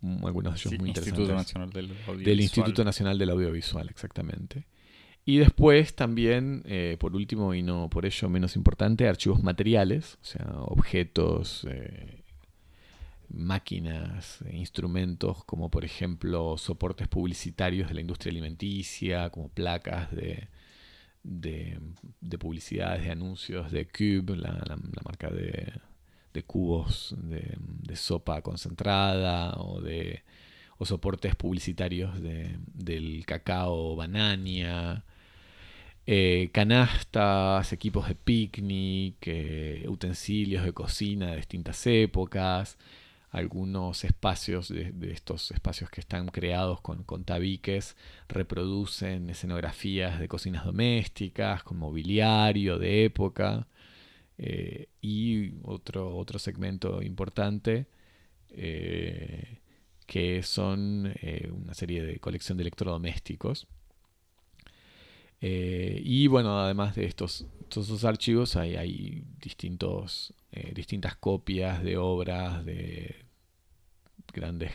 mm, algunos de ellos muy Instituto Nacional del Audiovisual. Del Instituto Nacional del Audiovisual, exactamente. Y después también, eh, por último y no por ello menos importante, archivos materiales, o sea, objetos, eh, máquinas, instrumentos, como por ejemplo soportes publicitarios de la industria alimenticia, como placas de, de, publicidades, de anuncios de Cube, la, marca de, cubos de, sopa concentrada o de soportes publicitarios del cacao banania, eh, canastas, equipos de picnic, eh, utensilios de cocina de distintas épocas, algunos espacios de, estos espacios que están creados con, tabiques reproducen escenografías de cocinas domésticas, con mobiliario de época. Eh, y otro, otro segmento importante eh, que son eh, una serie de colección de electrodomésticos. y bueno, además de estos, estos archivos hay, hay distintos eh, distintas copias de obras de grandes,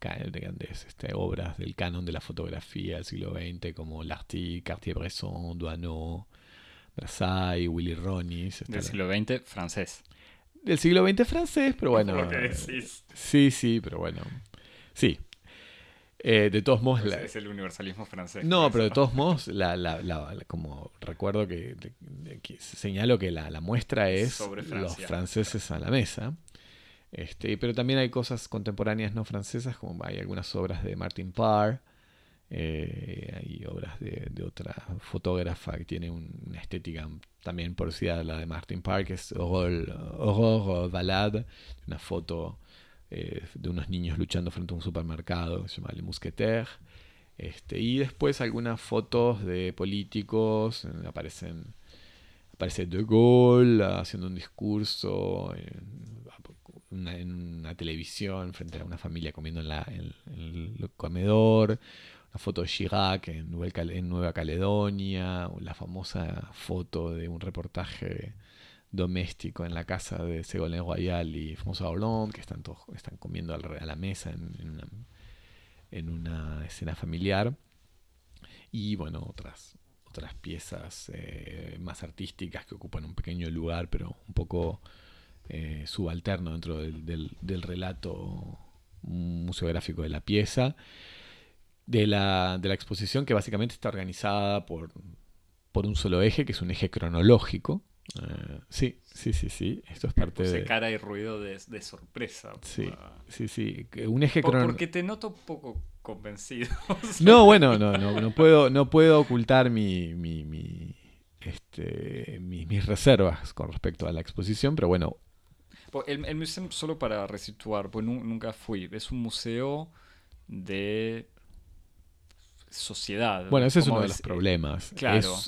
de grandes este, obras del canon de la fotografía del siglo XX como Lartigue, Cartier-Bresson, Duano, Versailles, Willy Ronis. Del siglo XX francés. Del siglo XX francés, pero bueno. Sí, sí, pero bueno. Sí, eh, de todos modos... es el universalismo francés. No, pero de todos modos, la, la, como recuerdo que, señalo que la, muestra es los franceses a la mesa. Este, pero también hay cosas contemporáneas no francesas, como hay algunas obras de Martin Parr, Eh, hay obras de, otra fotógrafa que tiene una estética también parecida a la de Martin Park, es Aurore Balade, una foto eh, de unos niños luchando frente a un supermercado se llama Le Mousquetaire. Este, y después algunas fotos de políticos, aparecen aparece De Gaulle haciendo un discurso en una, televisión frente a una familia comiendo en, la, el comedor, una foto de Chirac en Nueva, Caledonia, la famosa foto de un reportaje doméstico en la casa de Ségolène Royal y François Hollande, que están, todos, están comiendo a la mesa en, una, escena familiar. Y bueno, otras, otras piezas eh, más artísticas que ocupan un pequeño lugar, pero un poco eh, subalterno dentro del, del relato museográfico de la pieza de la, de la exposición que básicamente está organizada por, por un solo eje, que es un eje cronológico. Eh, sí, sí, sí, sí. Esto es parte de. cara y ruido de, sorpresa. Sí, sí, sí. Un eje cronológico. Porque te noto poco convencido. no, bueno, no, no, no puedo, no puedo ocultar mi, mi, mi este, mis, reservas con respecto a la exposición, pero bueno. El, el museo, solo para resituar, pues nunca fui, es un museo de sociedad. Bueno, ese es uno de los problemas.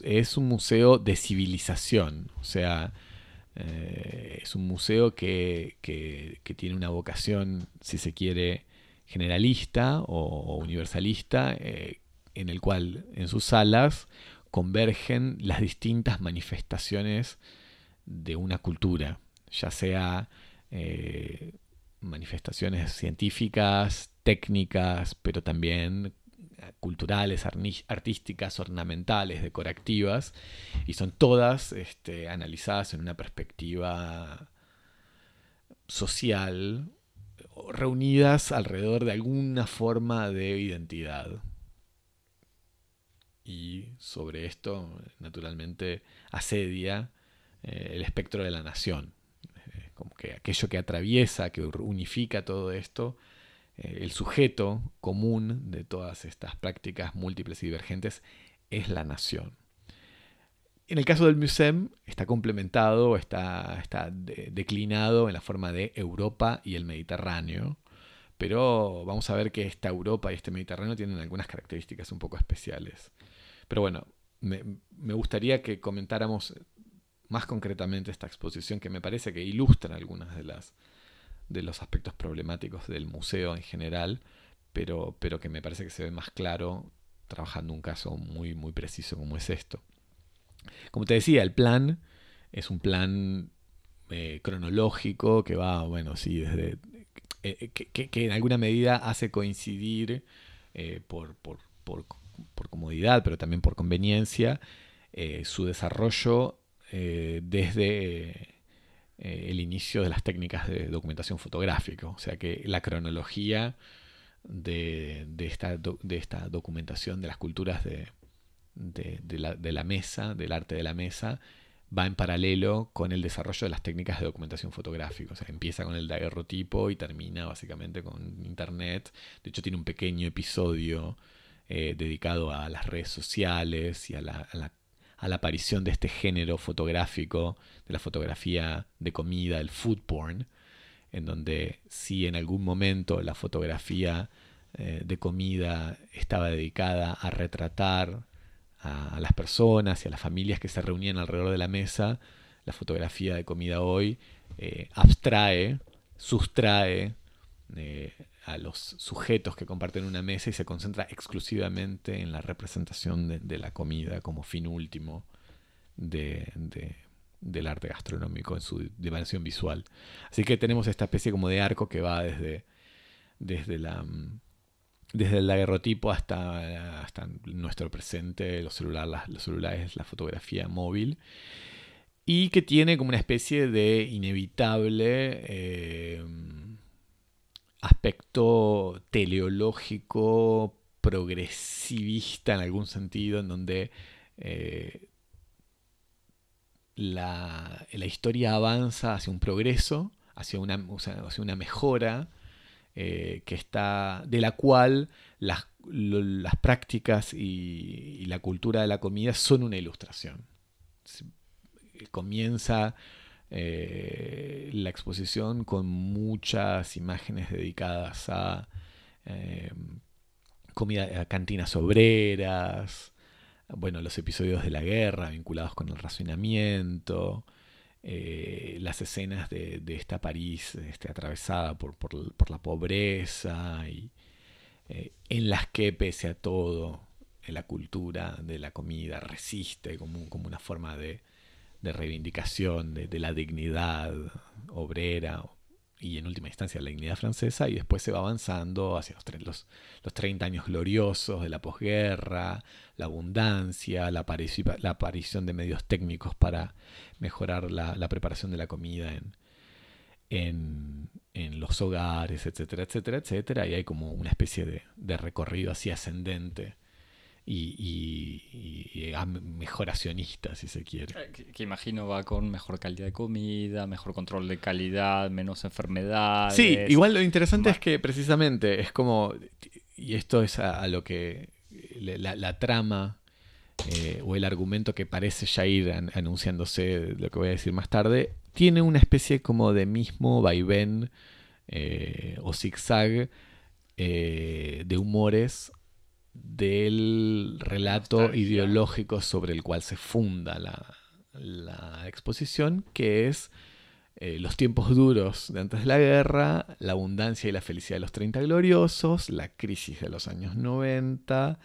Es, un museo de civilización, o sea, eh, es un museo que, tiene una vocación, si se quiere, generalista o, universalista, eh, en el cual en sus salas convergen las distintas manifestaciones de una cultura, ya sea eh, manifestaciones científicas, técnicas, pero también culturales, artísticas, ornamentales, decorativas, y son todas este, analizadas en una perspectiva social, reunidas alrededor de alguna forma de identidad. Y sobre esto, naturalmente, asedia eh, el espectro de la nación. Eh, como que aquello que atraviesa, que unifica todo esto, eh, el sujeto común de todas estas prácticas múltiples y divergentes es la nación. En el caso del MUSEM está complementado, está, está declinado en la forma de Europa y el Mediterráneo, pero vamos a ver que esta Europa y este Mediterráneo tienen algunas características un poco especiales. Pero bueno, me, me gustaría que comentáramos más concretamente esta exposición que me parece que ilustra algunas de las, de los aspectos problemáticos del museo en general, pero, pero que me parece que se ve más claro trabajando un caso muy, muy preciso como es esto. Como te decía, el plan es un plan eh, cronológico que va, bueno, sí, desde. Eh, que, en alguna medida hace coincidir eh, por, por, por, comodidad, pero también por conveniencia, su desarrollo desde eh, el inicio de las técnicas de documentación fotográfica. O sea que la cronología de, esta, de esta, documentación de las culturas de, la, mesa, del arte de la mesa, va en paralelo con el desarrollo de las técnicas de documentación fotográfica. O sea, empieza con el daguerrotipo y termina básicamente con Internet. De hecho, tiene un pequeño episodio eh, dedicado a las redes sociales y la, a la a la aparición de este género fotográfico, de la fotografía de comida, el food porn, en donde si en algún momento la fotografía eh, de comida estaba dedicada a retratar a, las personas y a las familias que se reunían alrededor de la mesa, la fotografía de comida hoy eh, abstrae, sustrae eh, a los sujetos que comparten una mesa y se concentra exclusivamente en la representación de, la comida como fin último de, del arte gastronómico en su dimensión visual. Así que tenemos esta especie como de arco que va desde, desde la desde el daguerrotipo hasta, hasta nuestro presente, los, celulares, los celulares, la fotografía móvil, y que tiene como una especie de inevitable eh, aspecto teleológico, progresivista en algún sentido, en donde eh, la, historia avanza hacia un progreso, hacia una, hacia una mejora, eh, que está, de la cual las, las prácticas y, la cultura de la comida son una ilustración. Comienza eh, la exposición con muchas imágenes dedicadas a eh, comida, a cantinas obreras, bueno, los episodios de la guerra vinculados con el racionamiento, eh, las escenas de, esta París este, atravesada por, la pobreza y eh, en las que pese a todo la cultura de la comida resiste como, como una forma de, reivindicación de, la dignidad obrera y en última instancia la dignidad francesa, y después se va avanzando hacia los, los, los 30 años gloriosos de la posguerra, la abundancia, la, la aparición de medios técnicos para mejorar la, preparación de la comida en, en, los hogares, etcétera, etcétera, etcétera, y hay como una especie de, de recorrido así ascendente y, y, mejoracionista, si se quiere. Eh, que, imagino va con mejor calidad de comida, mejor control de calidad, menos enfermedades. Sí, igual lo interesante es que precisamente es como, y esto es a, lo que la, trama eh, o el argumento que parece ya ir anunciándose, lo que voy a decir más tarde, tiene una especie como de mismo vaivén eh, o zigzag de humores del relato ideológico sobre el cual se funda la, exposición, que es eh, los tiempos duros de antes de la guerra, la abundancia y la felicidad de los 30 gloriosos, la crisis de los años 90,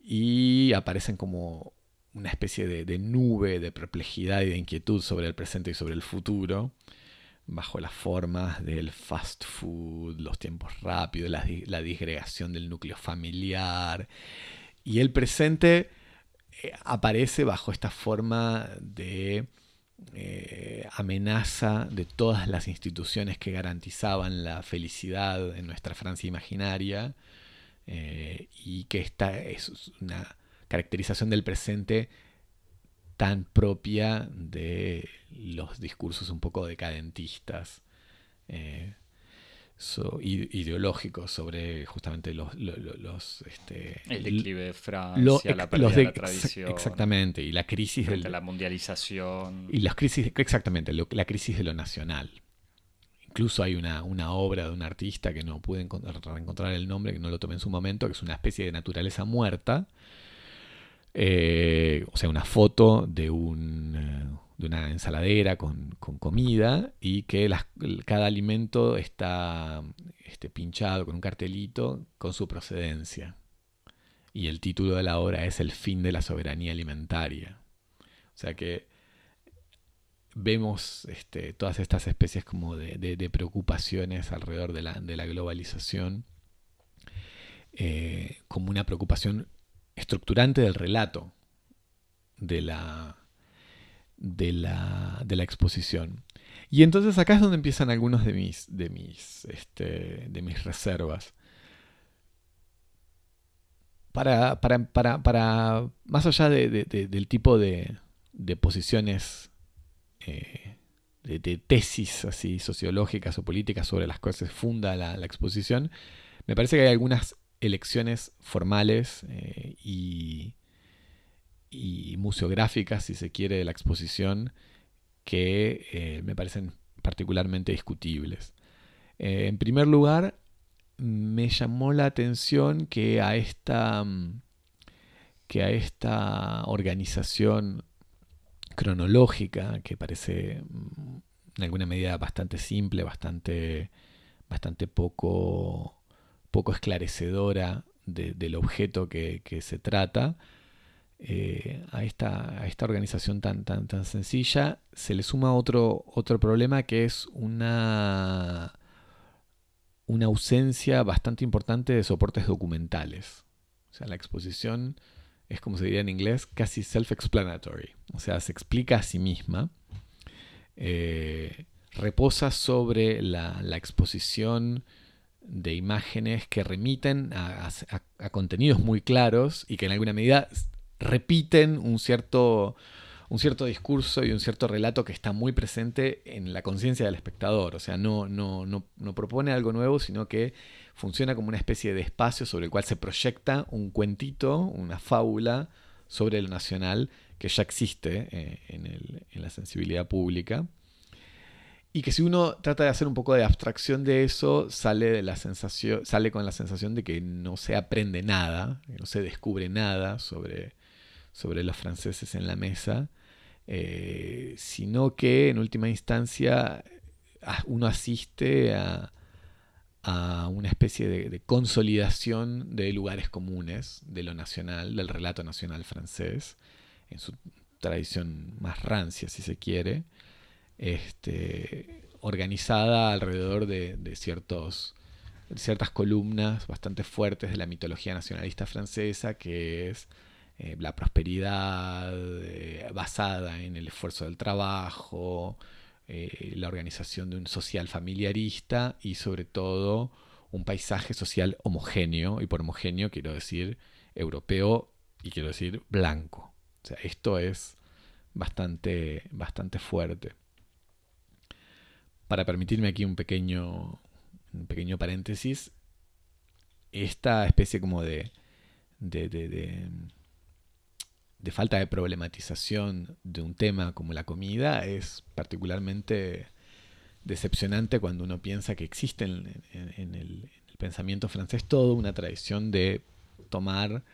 y aparecen como una especie de nube de perplejidad y de inquietud sobre el presente y sobre el futuro bajo las formas del fast food, los tiempos rápidos, la, disgregación del núcleo familiar. Y el presente eh, aparece bajo esta forma de eh, amenaza de todas las instituciones que garantizaban la felicidad en nuestra Francia imaginaria eh, y que esta es una caracterización del presente tan propia de los discursos un poco decadentistas, eh, ideológicos sobre justamente los... este, el declive de Francia, la pérdida de, la tradición. Exactamente, y la crisis de la mundialización. Y las crisis, exactamente, la crisis de lo nacional. Incluso hay una, una, obra de un artista que no pude encontrar el nombre, que no lo tomé en su momento, que es una especie de naturaleza muerta, eh, o sea, una foto de, un, eh, de una ensaladera con, comida y que cada alimento está este, pinchado con un cartelito con su procedencia. Y el título de la obra es El fin de la soberanía alimentaria. O sea que vemos este, todas estas especies como de, preocupaciones alrededor de la, globalización eh, como una preocupación estructurante del relato de la, de la, de la exposición. Y entonces acá es donde empiezan algunos de mis, de mis, este, de mis reservas. Para, para, para, para más allá de, del tipo de, posiciones, eh, de, tesis así sociológicas o políticas sobre las cuales se funda la, la exposición, me parece que hay algunas elecciones formales eh, y, museográficas, si se quiere, de la exposición que eh, me parecen particularmente discutibles. Eh, en primer lugar, me llamó la atención que a esta, que a esta organización cronológica, que parece mm, en alguna medida bastante simple, bastante, bastante poco poco esclarecedora del objeto que, se trata, eh, a, esta, a, esta, organización tan, tan, tan sencilla se le suma otro, otro problema que es una, una ausencia bastante importante de soportes documentales. O sea, la exposición es como se diría en inglés, casi self-explanatory. O sea, se explica a sí misma. Eh, reposa sobre la, la exposición de imágenes que remiten a, contenidos muy claros y que en alguna medida repiten un cierto, un cierto discurso y un cierto relato que está muy presente en la conciencia del espectador. O sea, no, no, no, propone algo nuevo, sino que funciona como una especie de espacio sobre el cual se proyecta un cuentito, una fábula sobre lo nacional que ya existe eh, en, la sensibilidad pública. Y que si uno trata de hacer un poco de abstracción de eso, sale, de la sensación, sale con la sensación de que no se aprende nada, no se descubre nada sobre, sobre los franceses en la mesa, eh, sino que en última instancia uno asiste a, una especie de, consolidación de lugares comunes de lo nacional, del relato nacional francés, en su tradición más rancia, si se quiere, este, organizada alrededor de, ciertas columnas bastante fuertes de la mitología nacionalista francesa, que es eh, la prosperidad eh, basada en el esfuerzo del trabajo, eh, la organización de un social familiarista y sobre todo un paisaje social homogéneo, y por homogéneo quiero decir europeo y quiero decir blanco. O sea, esto es bastante, bastante fuerte. Para permitirme aquí un pequeño, un pequeño paréntesis, esta especie como de, de, de de falta de problematización de un tema como la comida es particularmente decepcionante cuando uno piensa que existe en, el, pensamiento francés toda una tradición de tomar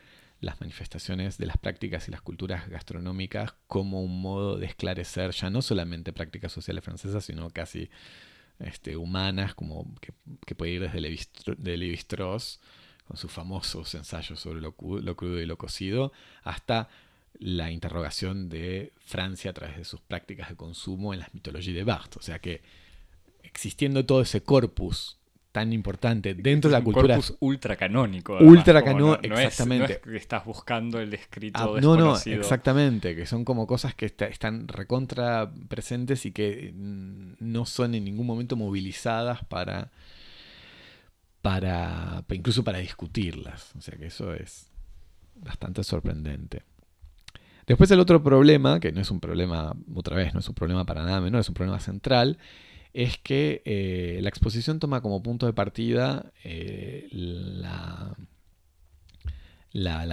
las manifestaciones de las prácticas y las culturas gastronómicas como un modo de esclarecer ya no solamente prácticas sociales francesas, sino casi este, humanas, como que, puede ir desde Levi Strauss, con sus famosos ensayos sobre lo, crudo y lo cocido, hasta la interrogación de Francia a través de sus prácticas de consumo en las mitologías de Barthes. O sea que existiendo todo ese corpus tan importante dentro de la cultura. Corpus ultra canónico. Ultra canónico, exactamente. que estás buscando el escrito ah, No, no, exactamente. Que son como cosas que están recontra presentes y que mm, no son en ningún momento movilizadas para, para. incluso para discutirlas. O sea que eso es bastante sorprendente. Después el otro problema, que no es un problema, otra vez, no es un problema para nada menor, es un problema central, es que eh, la exposición toma como punto de partida eh, la,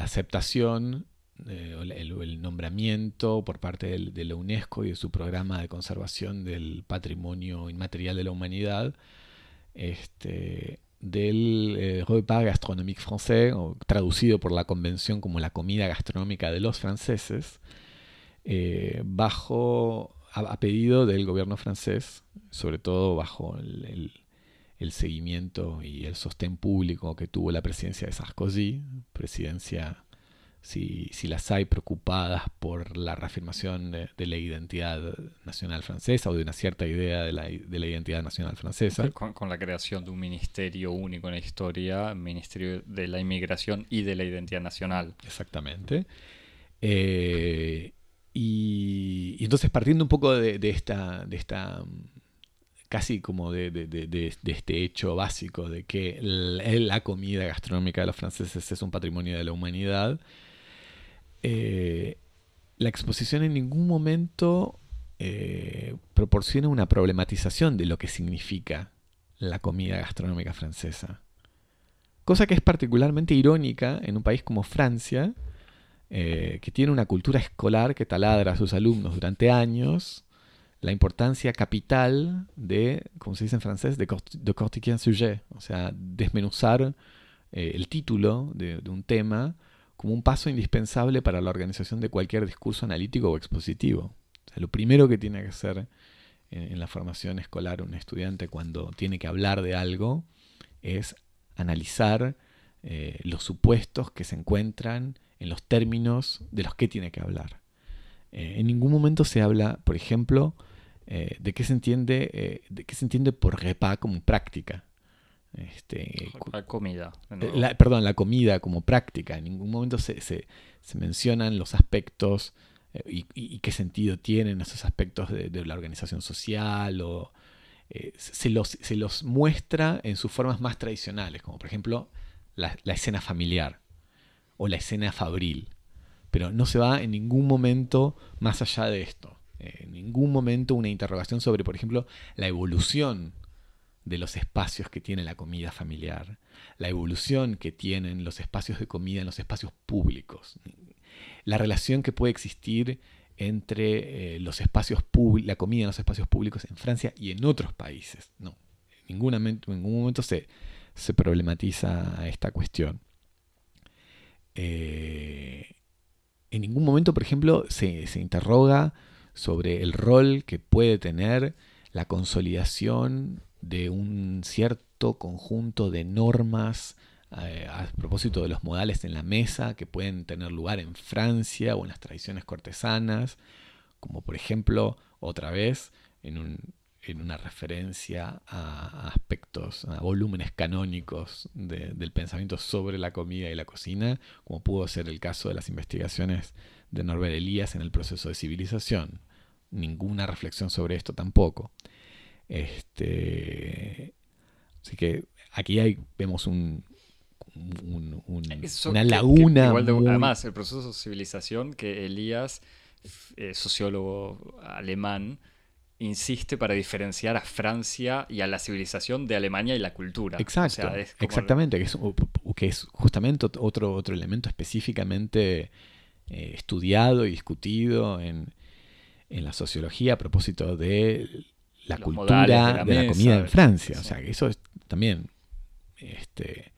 aceptación eh, el, nombramiento por parte de la UNESCO y de su programa de conservación del patrimonio inmaterial de la humanidad este, del eh, repas gastronomique français, o traducido por la convención como la comida gastronómica de los franceses, bajo a, pedido del gobierno francés, sobre todo bajo el, el, seguimiento y el sostén público que tuvo la presidencia de Sarkozy, presidencia si, las hay preocupadas por la reafirmación de, la identidad nacional francesa o de una cierta idea de la, identidad nacional francesa. Con, la creación de un ministerio único en la historia, Ministerio de la Inmigración y de la Identidad Nacional. Exactamente. Eh, y, entonces partiendo un poco de, esta, de esta casi como de, este hecho básico de que la comida gastronómica de los franceses es un patrimonio de la humanidad, eh, la exposición en ningún momento eh, proporciona una problematización de lo que significa la comida gastronómica francesa. Cosa que es particularmente irónica en un país como Francia, eh, que tiene una cultura escolar que taladra a sus alumnos durante años la importancia capital de, como se dice en francés, de, de sujet, o sea, desmenuzar el título de, un tema como un paso indispensable para la organización de cualquier discurso analítico o expositivo. lo primero que tiene que hacer en, la formación escolar un estudiante cuando tiene que hablar de algo es analizar eh, los supuestos que se encuentran en los términos de los que tiene que hablar. Eh, en ningún momento se habla, por ejemplo, eh, de qué se entiende, de qué se entiende por repas como práctica. Este, la comida. Eh, perdón, la comida como práctica. En ningún momento se, se, mencionan los aspectos eh, y, qué sentido tienen esos aspectos de, la organización social o eh, se, los, se, los, muestra en sus formas más tradicionales, como por ejemplo la, escena familiar o la escena fabril. Pero no se va en ningún momento más allá de esto. En ningún momento una interrogación sobre, por ejemplo, la evolución de los espacios que tiene la comida familiar, la evolución que tienen los espacios de comida en los espacios públicos, la relación que puede existir entre eh, los espacios la comida en los espacios públicos en Francia y en otros países. No, en ningún momento, se, problematiza esta cuestión. Eh, en ningún momento, por ejemplo, se, interroga sobre el rol que puede tener la consolidación de un cierto conjunto de normas eh, a propósito de los modales en la mesa que pueden tener lugar en Francia o en las tradiciones cortesanas, como por ejemplo, otra vez, en, una referencia a aspectos, a volúmenes canónicos del pensamiento sobre la comida y la cocina, como pudo ser el caso de las investigaciones de Norbert Elías en el proceso de civilización. Ninguna reflexión sobre esto tampoco. Este, así que aquí hay, vemos un, una laguna. Además, el proceso de civilización que Elías, eh, sociólogo alemán, insiste para diferenciar a Francia y a la civilización de Alemania y la cultura. Exacto, exactamente, que es, que es, justamente otro, otro elemento específicamente eh, estudiado y discutido en, en la sociología a propósito de la cultura de la, comida en Francia. O sea, que eso es también este,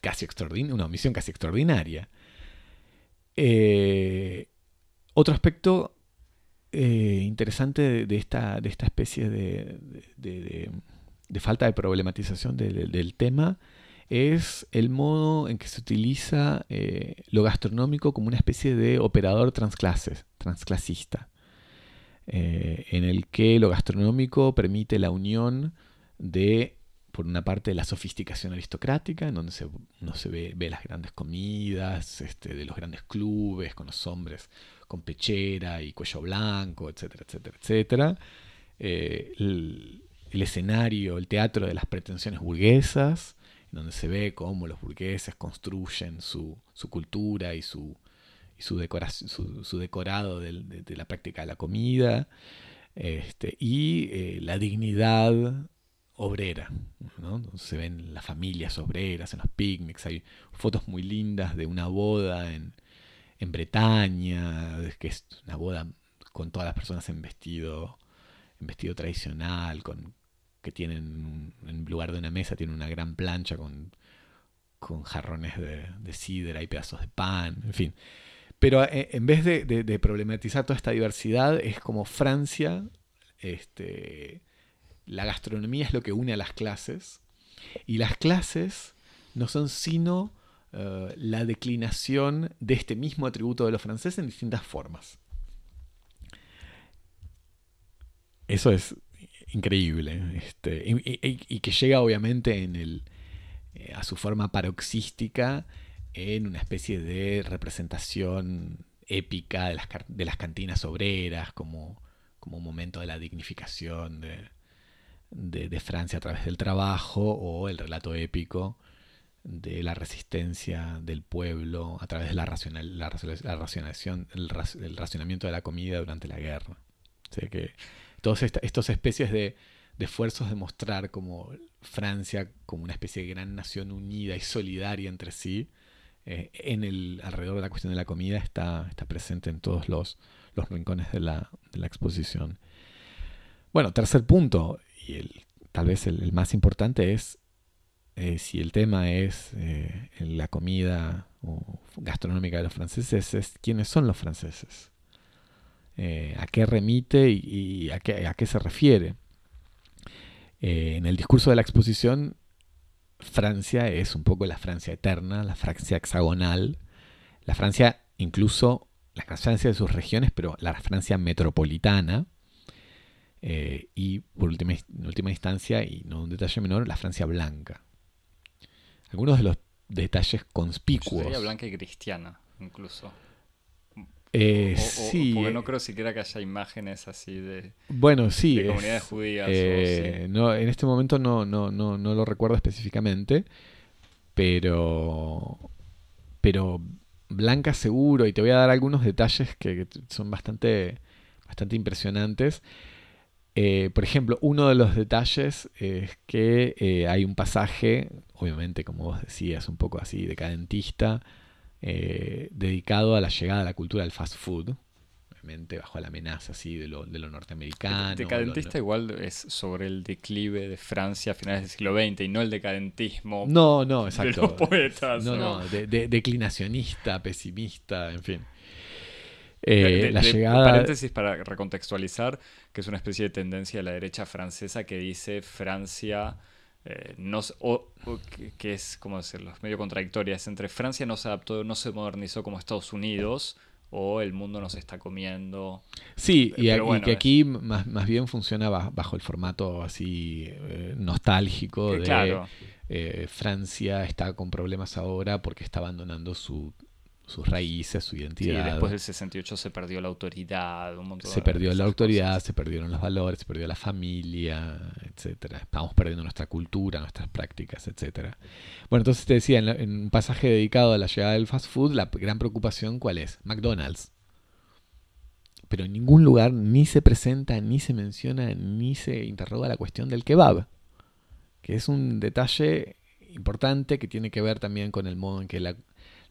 casi extraordinaria, una misión casi extraordinaria. Eh, otro aspecto eh, interesante de, esta, de esta especie de, falta de problematización del tema es el modo en que se utiliza eh, lo gastronómico como una especie de operador transclases, transclasista. Eh, en el que lo gastronómico permite la unión de, por una parte, la sofisticación aristocrática, en donde se, uno se ve, las grandes comidas, este, de los grandes clubes, con los hombres con pechera y cuello blanco, etcétera, etcétera, etcétera. Eh, el, escenario, el teatro de las pretensiones burguesas, donde se ve cómo los burgueses construyen su cultura y su, decorado de, la práctica de la comida este, y eh, la dignidad obrera. Se ven las familias obreras en los picnics, hay fotos muy lindas de una boda en, en Bretaña, que es una boda con todas las personas en vestido, en vestido tradicional, con, que tienen, en lugar de una mesa, tienen una gran plancha con, con jarrones de, sidra y pedazos de pan, en fin. Pero eh, en vez de, problematizar toda esta diversidad, es como Francia, este, la gastronomía es lo que une a las clases, y las clases no son sino eh, la declinación de este mismo atributo de los franceses en distintas formas. Eso es increíble. Este, y, que llega obviamente en el, eh, a su forma paroxística en una especie de representación épica de las, de las cantinas obreras, como, como, un momento de la dignificación de, de, Francia a través del trabajo, o el relato épico de la resistencia del pueblo a través de la, la, racionación, el, racionamiento de la comida durante la guerra. Que todas estas especies de, de esfuerzos de mostrar como Francia como una especie de gran nación unida y solidaria entre sí, eh, en el, alrededor de la cuestión de la comida está, está presente en todos los, los rincones de la, de la, exposición. Bueno, tercer punto, y el, tal vez el, más importante es eh, si el tema es eh, la comida gastronómica de los franceses, es quiénes son los franceses, a qué remite y, a, qué, a, qué, se refiere. en el discurso de la exposición Francia es un poco la Francia eterna, la Francia hexagonal, la Francia incluso, la Francia de sus regiones, pero la Francia metropolitana, eh, y por última, última instancia, y no un detalle menor, la Francia blanca. Algunos de los detalles conspicuos. Sería blanca y cristiana, incluso. Eh, sí. Porque no creo siquiera que haya imágenes así de, bueno, sí, de comunidades judías. Eh, no, en este momento no, no, no, no lo recuerdo específicamente, pero, pero Blanca seguro, y te voy a dar algunos detalles que, son bastante, bastante impresionantes. Eh, por ejemplo, uno de los detalles es que eh, hay un pasaje, obviamente, como vos decías, un poco así decadentista, eh, dedicado a la llegada de la cultura del fast food, obviamente bajo la amenaza así de lo, de lo norteamericano. Decadentista lo- igual es sobre el declive de Francia a finales del siglo XX y no el decadentismo No, no, de exacto. los poetas. No, ¿no? no, de- de- declinacionista, pesimista, en fin. Eh, de- la de- llegada. Paréntesis para recontextualizar, que es una especie de tendencia de la derecha francesa que dice Francia eh, no o, o que, es, ¿cómo decirlo? Medio contradictoria. Es entre Francia no se adaptó, no se modernizó como Estados Unidos o el mundo nos está comiendo. Sí, y, a- y bueno, que aquí más, más bien funciona ba- bajo el formato así eh, nostálgico Que de claro, eh, Francia está con problemas ahora porque está abandonando su, sus raíces, su sí, identidad. después del 68 se perdió la autoridad, un montón se de perdió la autoridad, cosas. se perdieron los valores, se perdió la familia, etcétera. Estamos perdiendo nuestra cultura, nuestras prácticas, etcétera. Bueno, entonces te decía, en, la- en un pasaje dedicado a la llegada del fast food, la gran preocupación, ¿cuál es? McDonald's. Pero en ningún lugar ni se presenta, ni se menciona, ni se interroga la cuestión del kebab, que es un detalle importante que tiene que ver también con el modo en que la,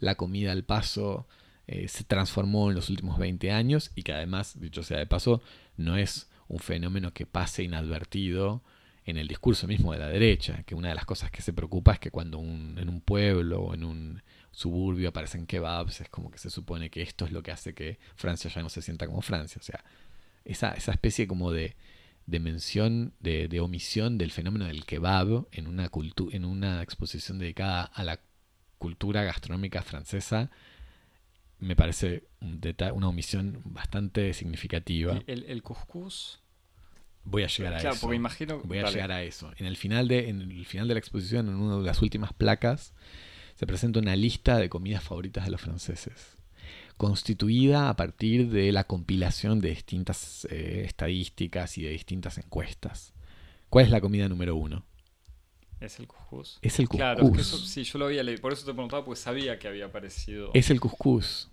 la comida al paso eh, se transformó en los últimos 20 años y que además, dicho sea de paso, no es un fenómeno que pase inadvertido en el discurso mismo de la derecha, que una de las cosas que se preocupa es que cuando un- en un pueblo o en un suburbio aparecen kebabs, es como que se supone que esto es lo que hace que Francia ya no se sienta como Francia. O sea, esa, esa especie como de, de mención, de, de omisión del fenómeno del kebab en una, en una exposición dedicada a la cultura gastronómica francesa, me parece un una omisión bastante significativa. El, el couscous. Voy a llegar a Claro, eso. porque imagino. Voy a dale. llegar a eso. En el final de, en el final de la exposición, en una de las últimas placas, se presenta una lista de comidas favoritas de los franceses, constituida a partir de la compilación de distintas eh, estadísticas y de distintas encuestas. ¿Cuál es la comida número uno? Es el couscous. Es el Claro, es cuscús. que eso, sí, yo lo había leído. Por eso te preguntaba, porque sabía que había aparecido. Es el cuscús.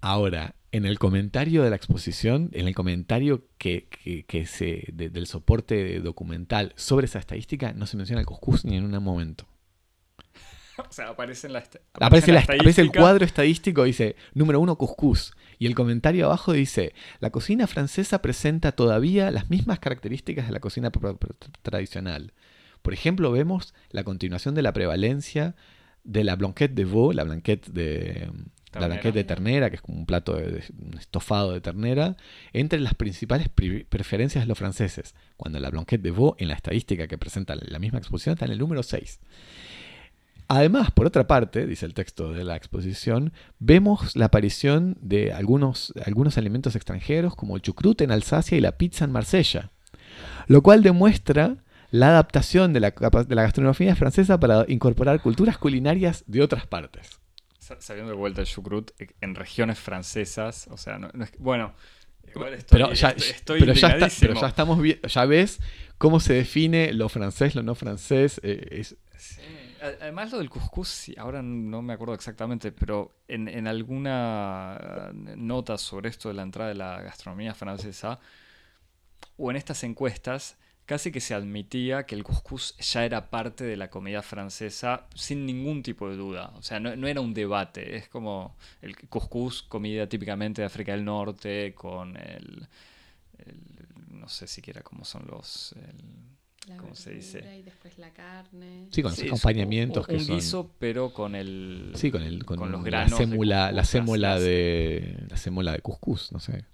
Ahora, en el comentario de la exposición, en el comentario que, que- que se, de- del soporte documental sobre esa estadística, no se menciona el cuscús ni en un momento. o sea, aparece en la. Aparece, en la- aparece el cuadro estadístico, dice número uno, cuscús. Y el comentario abajo dice, la cocina francesa presenta todavía las mismas características de la cocina tradicional. Por ejemplo, vemos la continuación de la prevalencia de la blanquette de veau, la blanquette de, la Ternera. blanquette de ternera, que es como un plato de, de- un estofado de ternera, entre las principales pri- preferencias de los franceses. Cuando la blanquette de veau, en la estadística que presenta la misma exposición, está en el número 6. Además, por otra parte, dice el texto de la exposición, vemos la aparición de algunos, algunos alimentos extranjeros como el chucrut en Alsacia y la pizza en Marsella, lo cual demuestra la adaptación de la, de la gastronomía francesa para incorporar culturas culinarias de otras partes. Sa- Sabiendo de vuelta el chucrut eh, en regiones francesas. O sea, no, no es que- bueno. Igual estoy, Pero ya, estoy, estoy pero ya, está- pero ya estamos ya ves cómo se define lo francés, lo no francés. eh, es- Sí. Además lo del cuscús, ahora no me acuerdo exactamente, pero en, en alguna nota sobre esto de la entrada de la gastronomía francesa, o en estas encuestas, casi que se admitía que el cuscús ya era parte de la comida francesa sin ningún tipo de duda. O sea, no, no era un debate, es como el cuscús, comida típicamente de África del Norte, con el... el- no sé siquiera cómo son los... el- La ¿Cómo se dice? Y después la carne. sí, con los Sí, acompañamientos un, que un son. guiso, pero con el. Sí, con, el, con, con los la granos de sémula, la cuscús, sémola las- de la sémola de cuscús, no sé.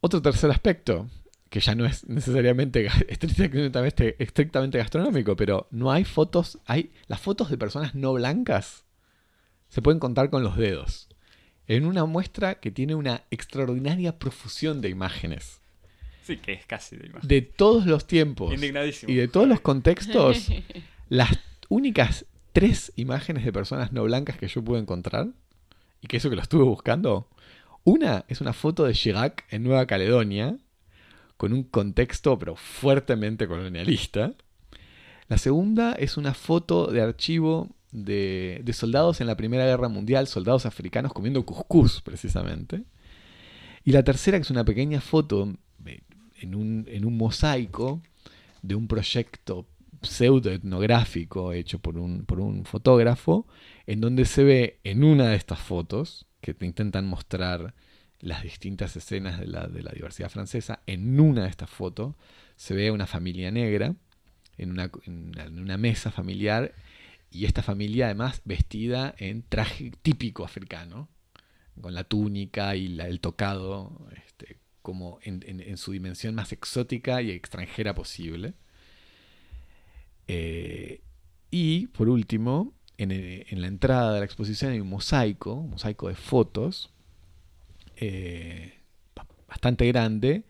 Otro tercer aspecto, que ya no es necesariamente ga- estrictamente, estrictamente gastronómico, pero no hay fotos, hay las fotos de personas no blancas se pueden contar con los dedos. En una muestra que tiene una extraordinaria profusión de imágenes Sí, que es casi de imagen. de todos los tiempos Indignadísimo. y de todos los contextos. Las únicas tres imágenes de personas no blancas que yo pude encontrar, y que eso que lo estuve buscando, una es una foto de Chirac en Nueva Caledonia, con un contexto pero fuertemente colonialista. La segunda es una foto de archivo de, soldados en la Primera Guerra Mundial, soldados africanos comiendo cuscús precisamente. Y la tercera que es una pequeña foto eh, en, un, mosaico de un proyecto pseudo etnográfico hecho por un, por un fotógrafo, en donde se ve en una de estas fotos, que te intentan mostrar las distintas escenas de la, de la diversidad francesa, en una de estas fotos se ve una familia negra en una, en una mesa familiar y esta familia además vestida en traje típico africano, con la túnica y el tocado, este, como en, su dimensión más exótica y extranjera posible. Eh, y por último, en, la entrada de la exposición hay un mosaico, un mosaico de fotos, eh, bastante grande,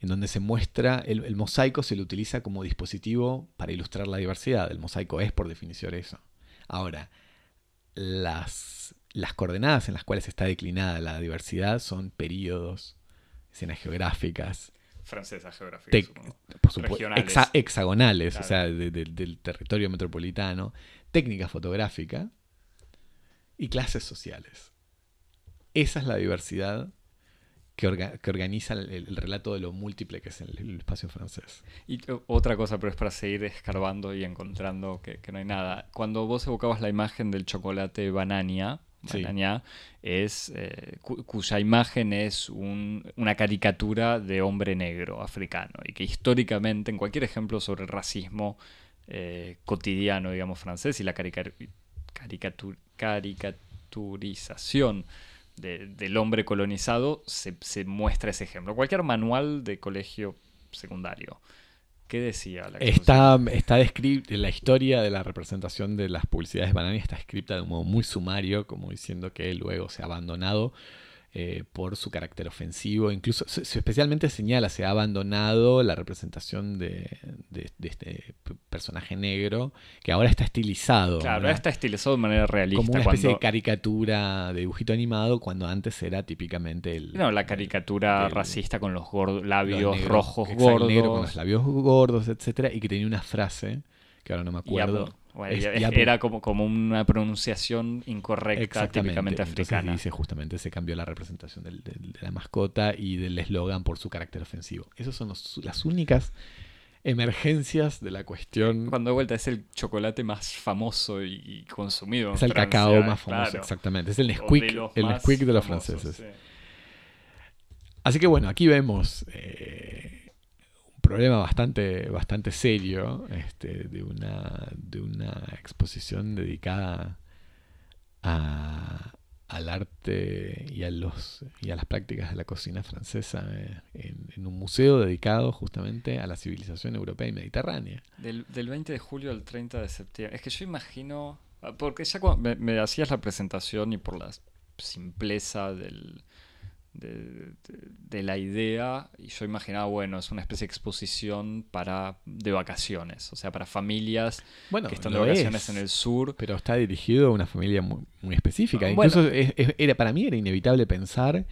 en donde se muestra, el, mosaico se lo utiliza como dispositivo para ilustrar la diversidad. El mosaico es por definición eso. Ahora, las, las coordenadas en las cuales está declinada la diversidad son periodos, escenas geográficas. Francesas geográficas. por supuesto, hexagonales, o sea, del territorio metropolitano, técnica fotográfica y clases sociales. Esa es la diversidad que, organiza el, relato de lo múltiple que es el, espacio francés. Y otra cosa, pero es para seguir escarbando y encontrando que, no hay nada. Cuando vos evocabas la imagen del chocolate banania, es eh, cuya imagen es una caricatura de hombre negro africano y que históricamente en cualquier ejemplo sobre el racismo eh, cotidiano digamos francés y la caricaturización del hombre colonizado se, muestra ese ejemplo. Cualquier manual de colegio secundario. ¿Qué decía la Está, está descrita, la historia de la representación de las publicidades Banani está escrita de un modo muy sumario, como diciendo que luego se ha abandonado eh, por su carácter ofensivo. Incluso, especialmente señala, se ha abandonado la representación de, este personaje negro, que ahora está estilizado. Claro, ahora está estilizado de manera realista. Como una especie de caricatura de dibujito animado, cuando antes era típicamente el... No, la caricatura racista con los labios rojos gordos. Negro con los labios gordos, etcétera, y que tenía una frase, que ahora no me acuerdo era como, como una pronunciación incorrecta típicamente africana. dice justamente se cambió la representación de la mascota y del eslogan por su carácter ofensivo. Esas son las únicas emergencias de la cuestión. Cuando de vuelta es el chocolate más famoso y, consumido. Es el cacao más famoso, exactamente. Es el Nesquik, el Nesquik de los franceses. Así que bueno, aquí vemos eh, problema bastante, bastante serio este, de, una, de una exposición dedicada al arte y a, los, y a las prácticas de la cocina francesa eh, en, un museo dedicado justamente a la civilización europea y mediterránea. Del, del 20 de julio al 30 de septiembre. Es que yo imagino, porque ya cuando me hacías la presentación y por la simpleza del, de, la idea y yo imaginaba, bueno, es una especie de exposición para de vacaciones, o sea, para familias que están de vacaciones en el sur. Pero está dirigido a una familia muy, específica. Incluso era, para mí era inevitable pensar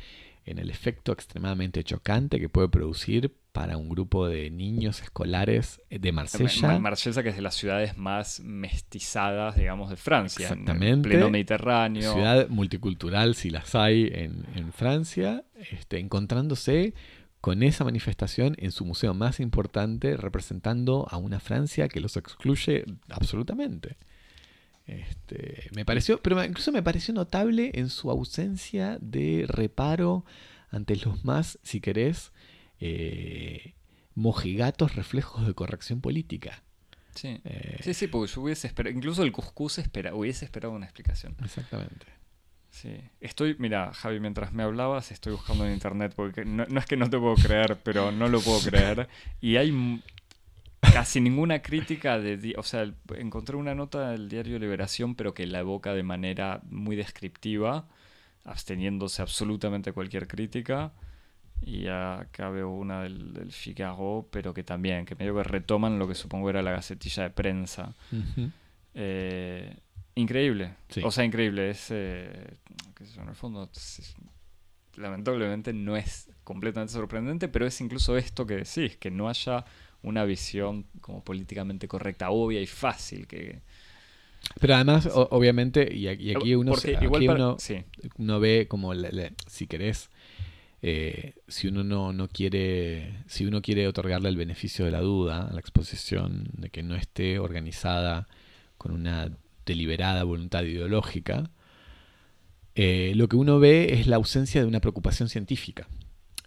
en el efecto extremadamente chocante que puede producir para un grupo de niños escolares de Marsella. Marsella, que es de las ciudades más mestizadas, digamos, de Francia. Exactamente. En pleno Mediterráneo. Ciudad multicultural, si las hay en, Francia, este, encontrándose con esa manifestación en su museo más importante, representando a una Francia que los excluye absolutamente. Este, me pareció, pero incluso me pareció notable en su ausencia de reparo ante los más, si querés, eh, mojigatos reflejos de corrección política. Sí, eh, sí, sí, porque yo hubiese esperado, incluso el Cuscús espera, hubiese esperado una explicación. Exactamente. Sí, estoy, mira, Javi, mientras me hablabas, estoy buscando en internet, porque no, es que no te puedo creer, pero no lo puedo creer. Y hay casi ninguna crítica de, o sea, encontré una nota del diario Liberación, pero que la evoca de manera muy descriptiva, absteniéndose absolutamente cualquier crítica. Y acá veo una del, Figaro, pero que también, que medio que retoman lo que supongo era la gacetilla de prensa. Eh, increíble. O sea, increíble. Es, eh, en el fondo, lamentablemente no es completamente sorprendente, pero es incluso esto que decís, que no haya una visión como políticamente correcta, obvia y fácil que... Pero además, obviamente, y aquí, uno, uno, uno ve como, si querés, eh, si uno no, no, quiere, si uno quiere otorgarle el beneficio de la duda a la exposición, de que no esté organizada con una deliberada voluntad ideológica, eh, lo que uno ve es la ausencia de una preocupación científica,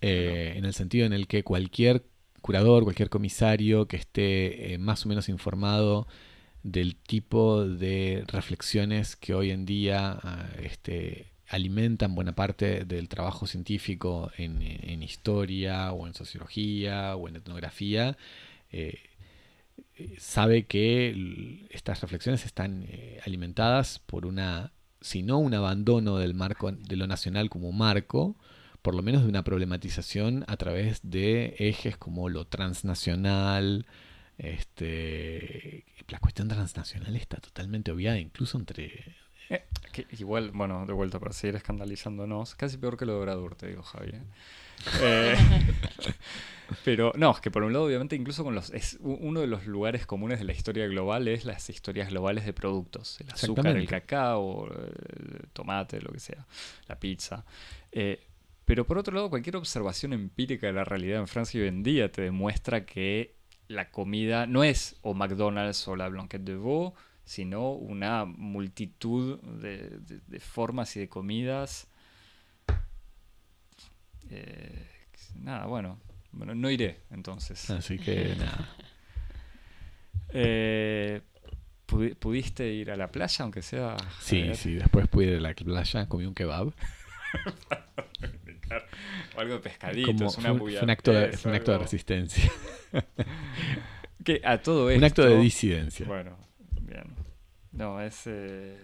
eh, en el sentido en el que cualquier curador, cualquier comisario que esté más o menos informado del tipo de reflexiones que hoy en día ah, este, alimentan buena parte del trabajo científico en, historia o en sociología o en etnografía, eh, eh, sabe que estas reflexiones están eh, alimentadas por una, si no un abandono del marco de lo nacional como marco, por lo menos de una problematización a través de ejes como lo transnacional, este, la cuestión transnacional está totalmente obviada, incluso entre... Eh, igual, bueno, de vuelta para seguir escandalizándonos, casi peor que lo de Bradur, te digo, Javier. Eh, pero no, es que por un lado, obviamente, incluso con los. Es uno de los lugares comunes de la historia global es las historias globales de productos. El azúcar, el cacao, el tomate, lo que sea, la pizza. Eh, pero por otro lado, cualquier observación empírica de la realidad en Francia hoy en día te demuestra que la comida no es o McDonald's o la Blanquette de Veau, sino una multitud de, formas y de comidas. Eh, nada, bueno, bueno, no iré entonces. Así que nada. Eh, ¿Pudiste ir a la playa, aunque sea? Sí, sí, después pude ir a la playa, comí un kebab. o algo de pescadito, es una fue, un acto de, un acto de resistencia. que a todo esto, Un acto de disidencia. Bueno, bien. No, es... Eh,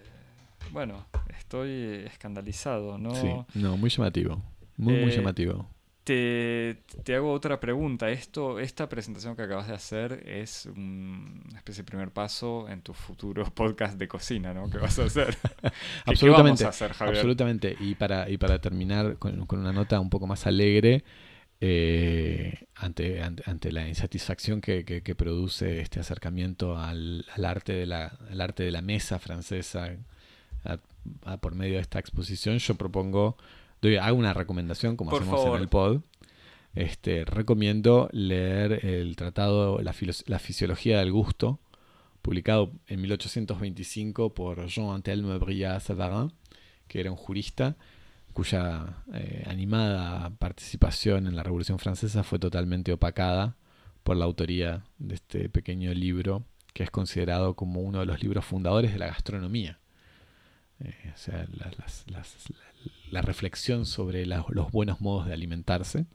bueno, estoy escandalizado, ¿no? Sí, no, muy llamativo. Muy, muy eh, llamativo. Te, te, hago otra pregunta. Esto, esta presentación que acabas de hacer es una especie de primer paso en tu futuro podcast de cocina, ¿no? ¿Qué vas a hacer? absolutamente. hacer, Absolutamente. Y para, y para terminar con, una nota un poco más alegre, eh, ante, ante, la insatisfacción que, que, produce este acercamiento al, al, arte de la, al arte de la mesa francesa por medio de esta exposición, yo propongo doy, hago una recomendación, como hacemos en el pod. Este, recomiendo leer el tratado la, la, Fisiología del Gusto, publicado en 1825 por Jean-Antelme Brillat-Savarin, que era un jurista cuya eh, animada participación en la Revolución Francesa fue totalmente opacada por la autoría de este pequeño libro, que es considerado como uno de los libros fundadores de la gastronomía. Eh, o sea, las, la reflexión sobre los buenos modos de alimentarse.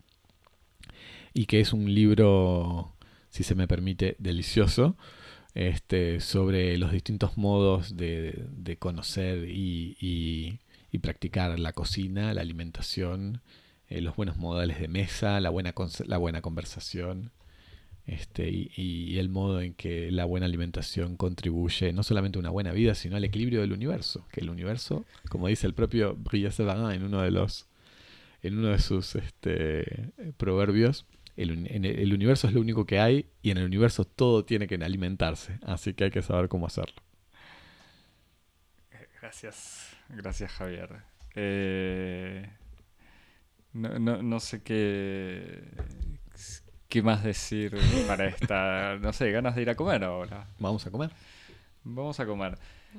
Y que es un libro, si se me permite, delicioso, este, sobre los distintos modos de, conocer y, practicar la cocina, la alimentación, eh, los buenos modales de mesa, la buena, la buena conversación este, y, el modo en que la buena alimentación contribuye no solamente a una buena vida, sino al equilibrio del universo. Que el universo, como dice el propio Brillat en uno de los en uno de sus este, proverbios, el, el, universo es lo único que hay y en el universo todo tiene que alimentarse, así que hay que saber cómo hacerlo. Gracias, gracias Javier. Eh, no, no, no sé qué, ¿Qué más decir para esta? No sé, ganas de ir a comer ahora. Vamos a comer. Vamos a comer.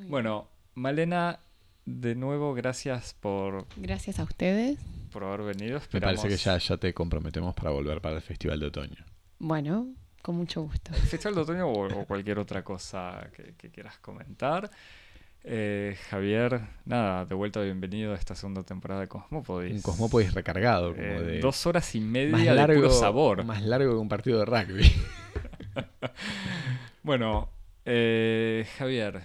Bueno, Malena, de nuevo, gracias por. Gracias a ustedes. Por haber venido. Me parece que ya, ya te comprometemos para volver para el Festival de Otoño. Bueno, con mucho gusto. El Festival de Otoño o, cualquier otra cosa que quieras comentar. Eh, Javier, nada, de vuelta bienvenido a esta segunda temporada de Cosmopodis. Un Cosmopodis recargado, como eh, de. Dos horas y media de puro sabor. Más largo que un partido de rugby. bueno, eh, Javier,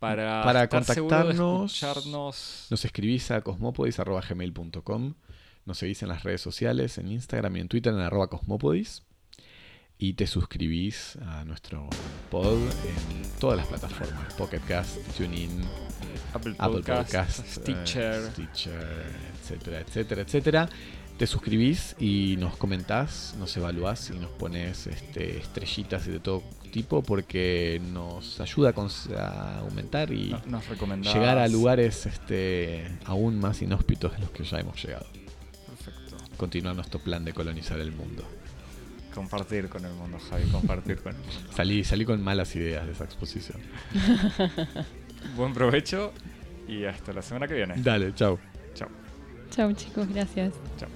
para, para contactarnos, nos escribís a cosmopodis.gmail.com. Nos seguís en las redes sociales, en Instagram y en Twitter en arroba cosmopodis y te suscribís a nuestro pod en todas las plataformas: Pocket Cast, TuneIn, Apple, Podcast, eh, Stitcher. etcétera, etcétera, etcétera. Te suscribís y nos comentás, nos evaluás y nos pones este, estrellitas y de todo tipo porque nos ayuda a, aumentar y llegar a lugares este, aún más inhóspitos de los que ya hemos llegado. Perfecto. continuar nuestro plan de colonizar el mundo. Compartir con el mundo, Javi, compartir con el mundo. Salí, salí con malas ideas de esa exposición. Buen provecho y hasta la semana que viene. Dale, chao. Chao. Chao chicos, gracias. Chao.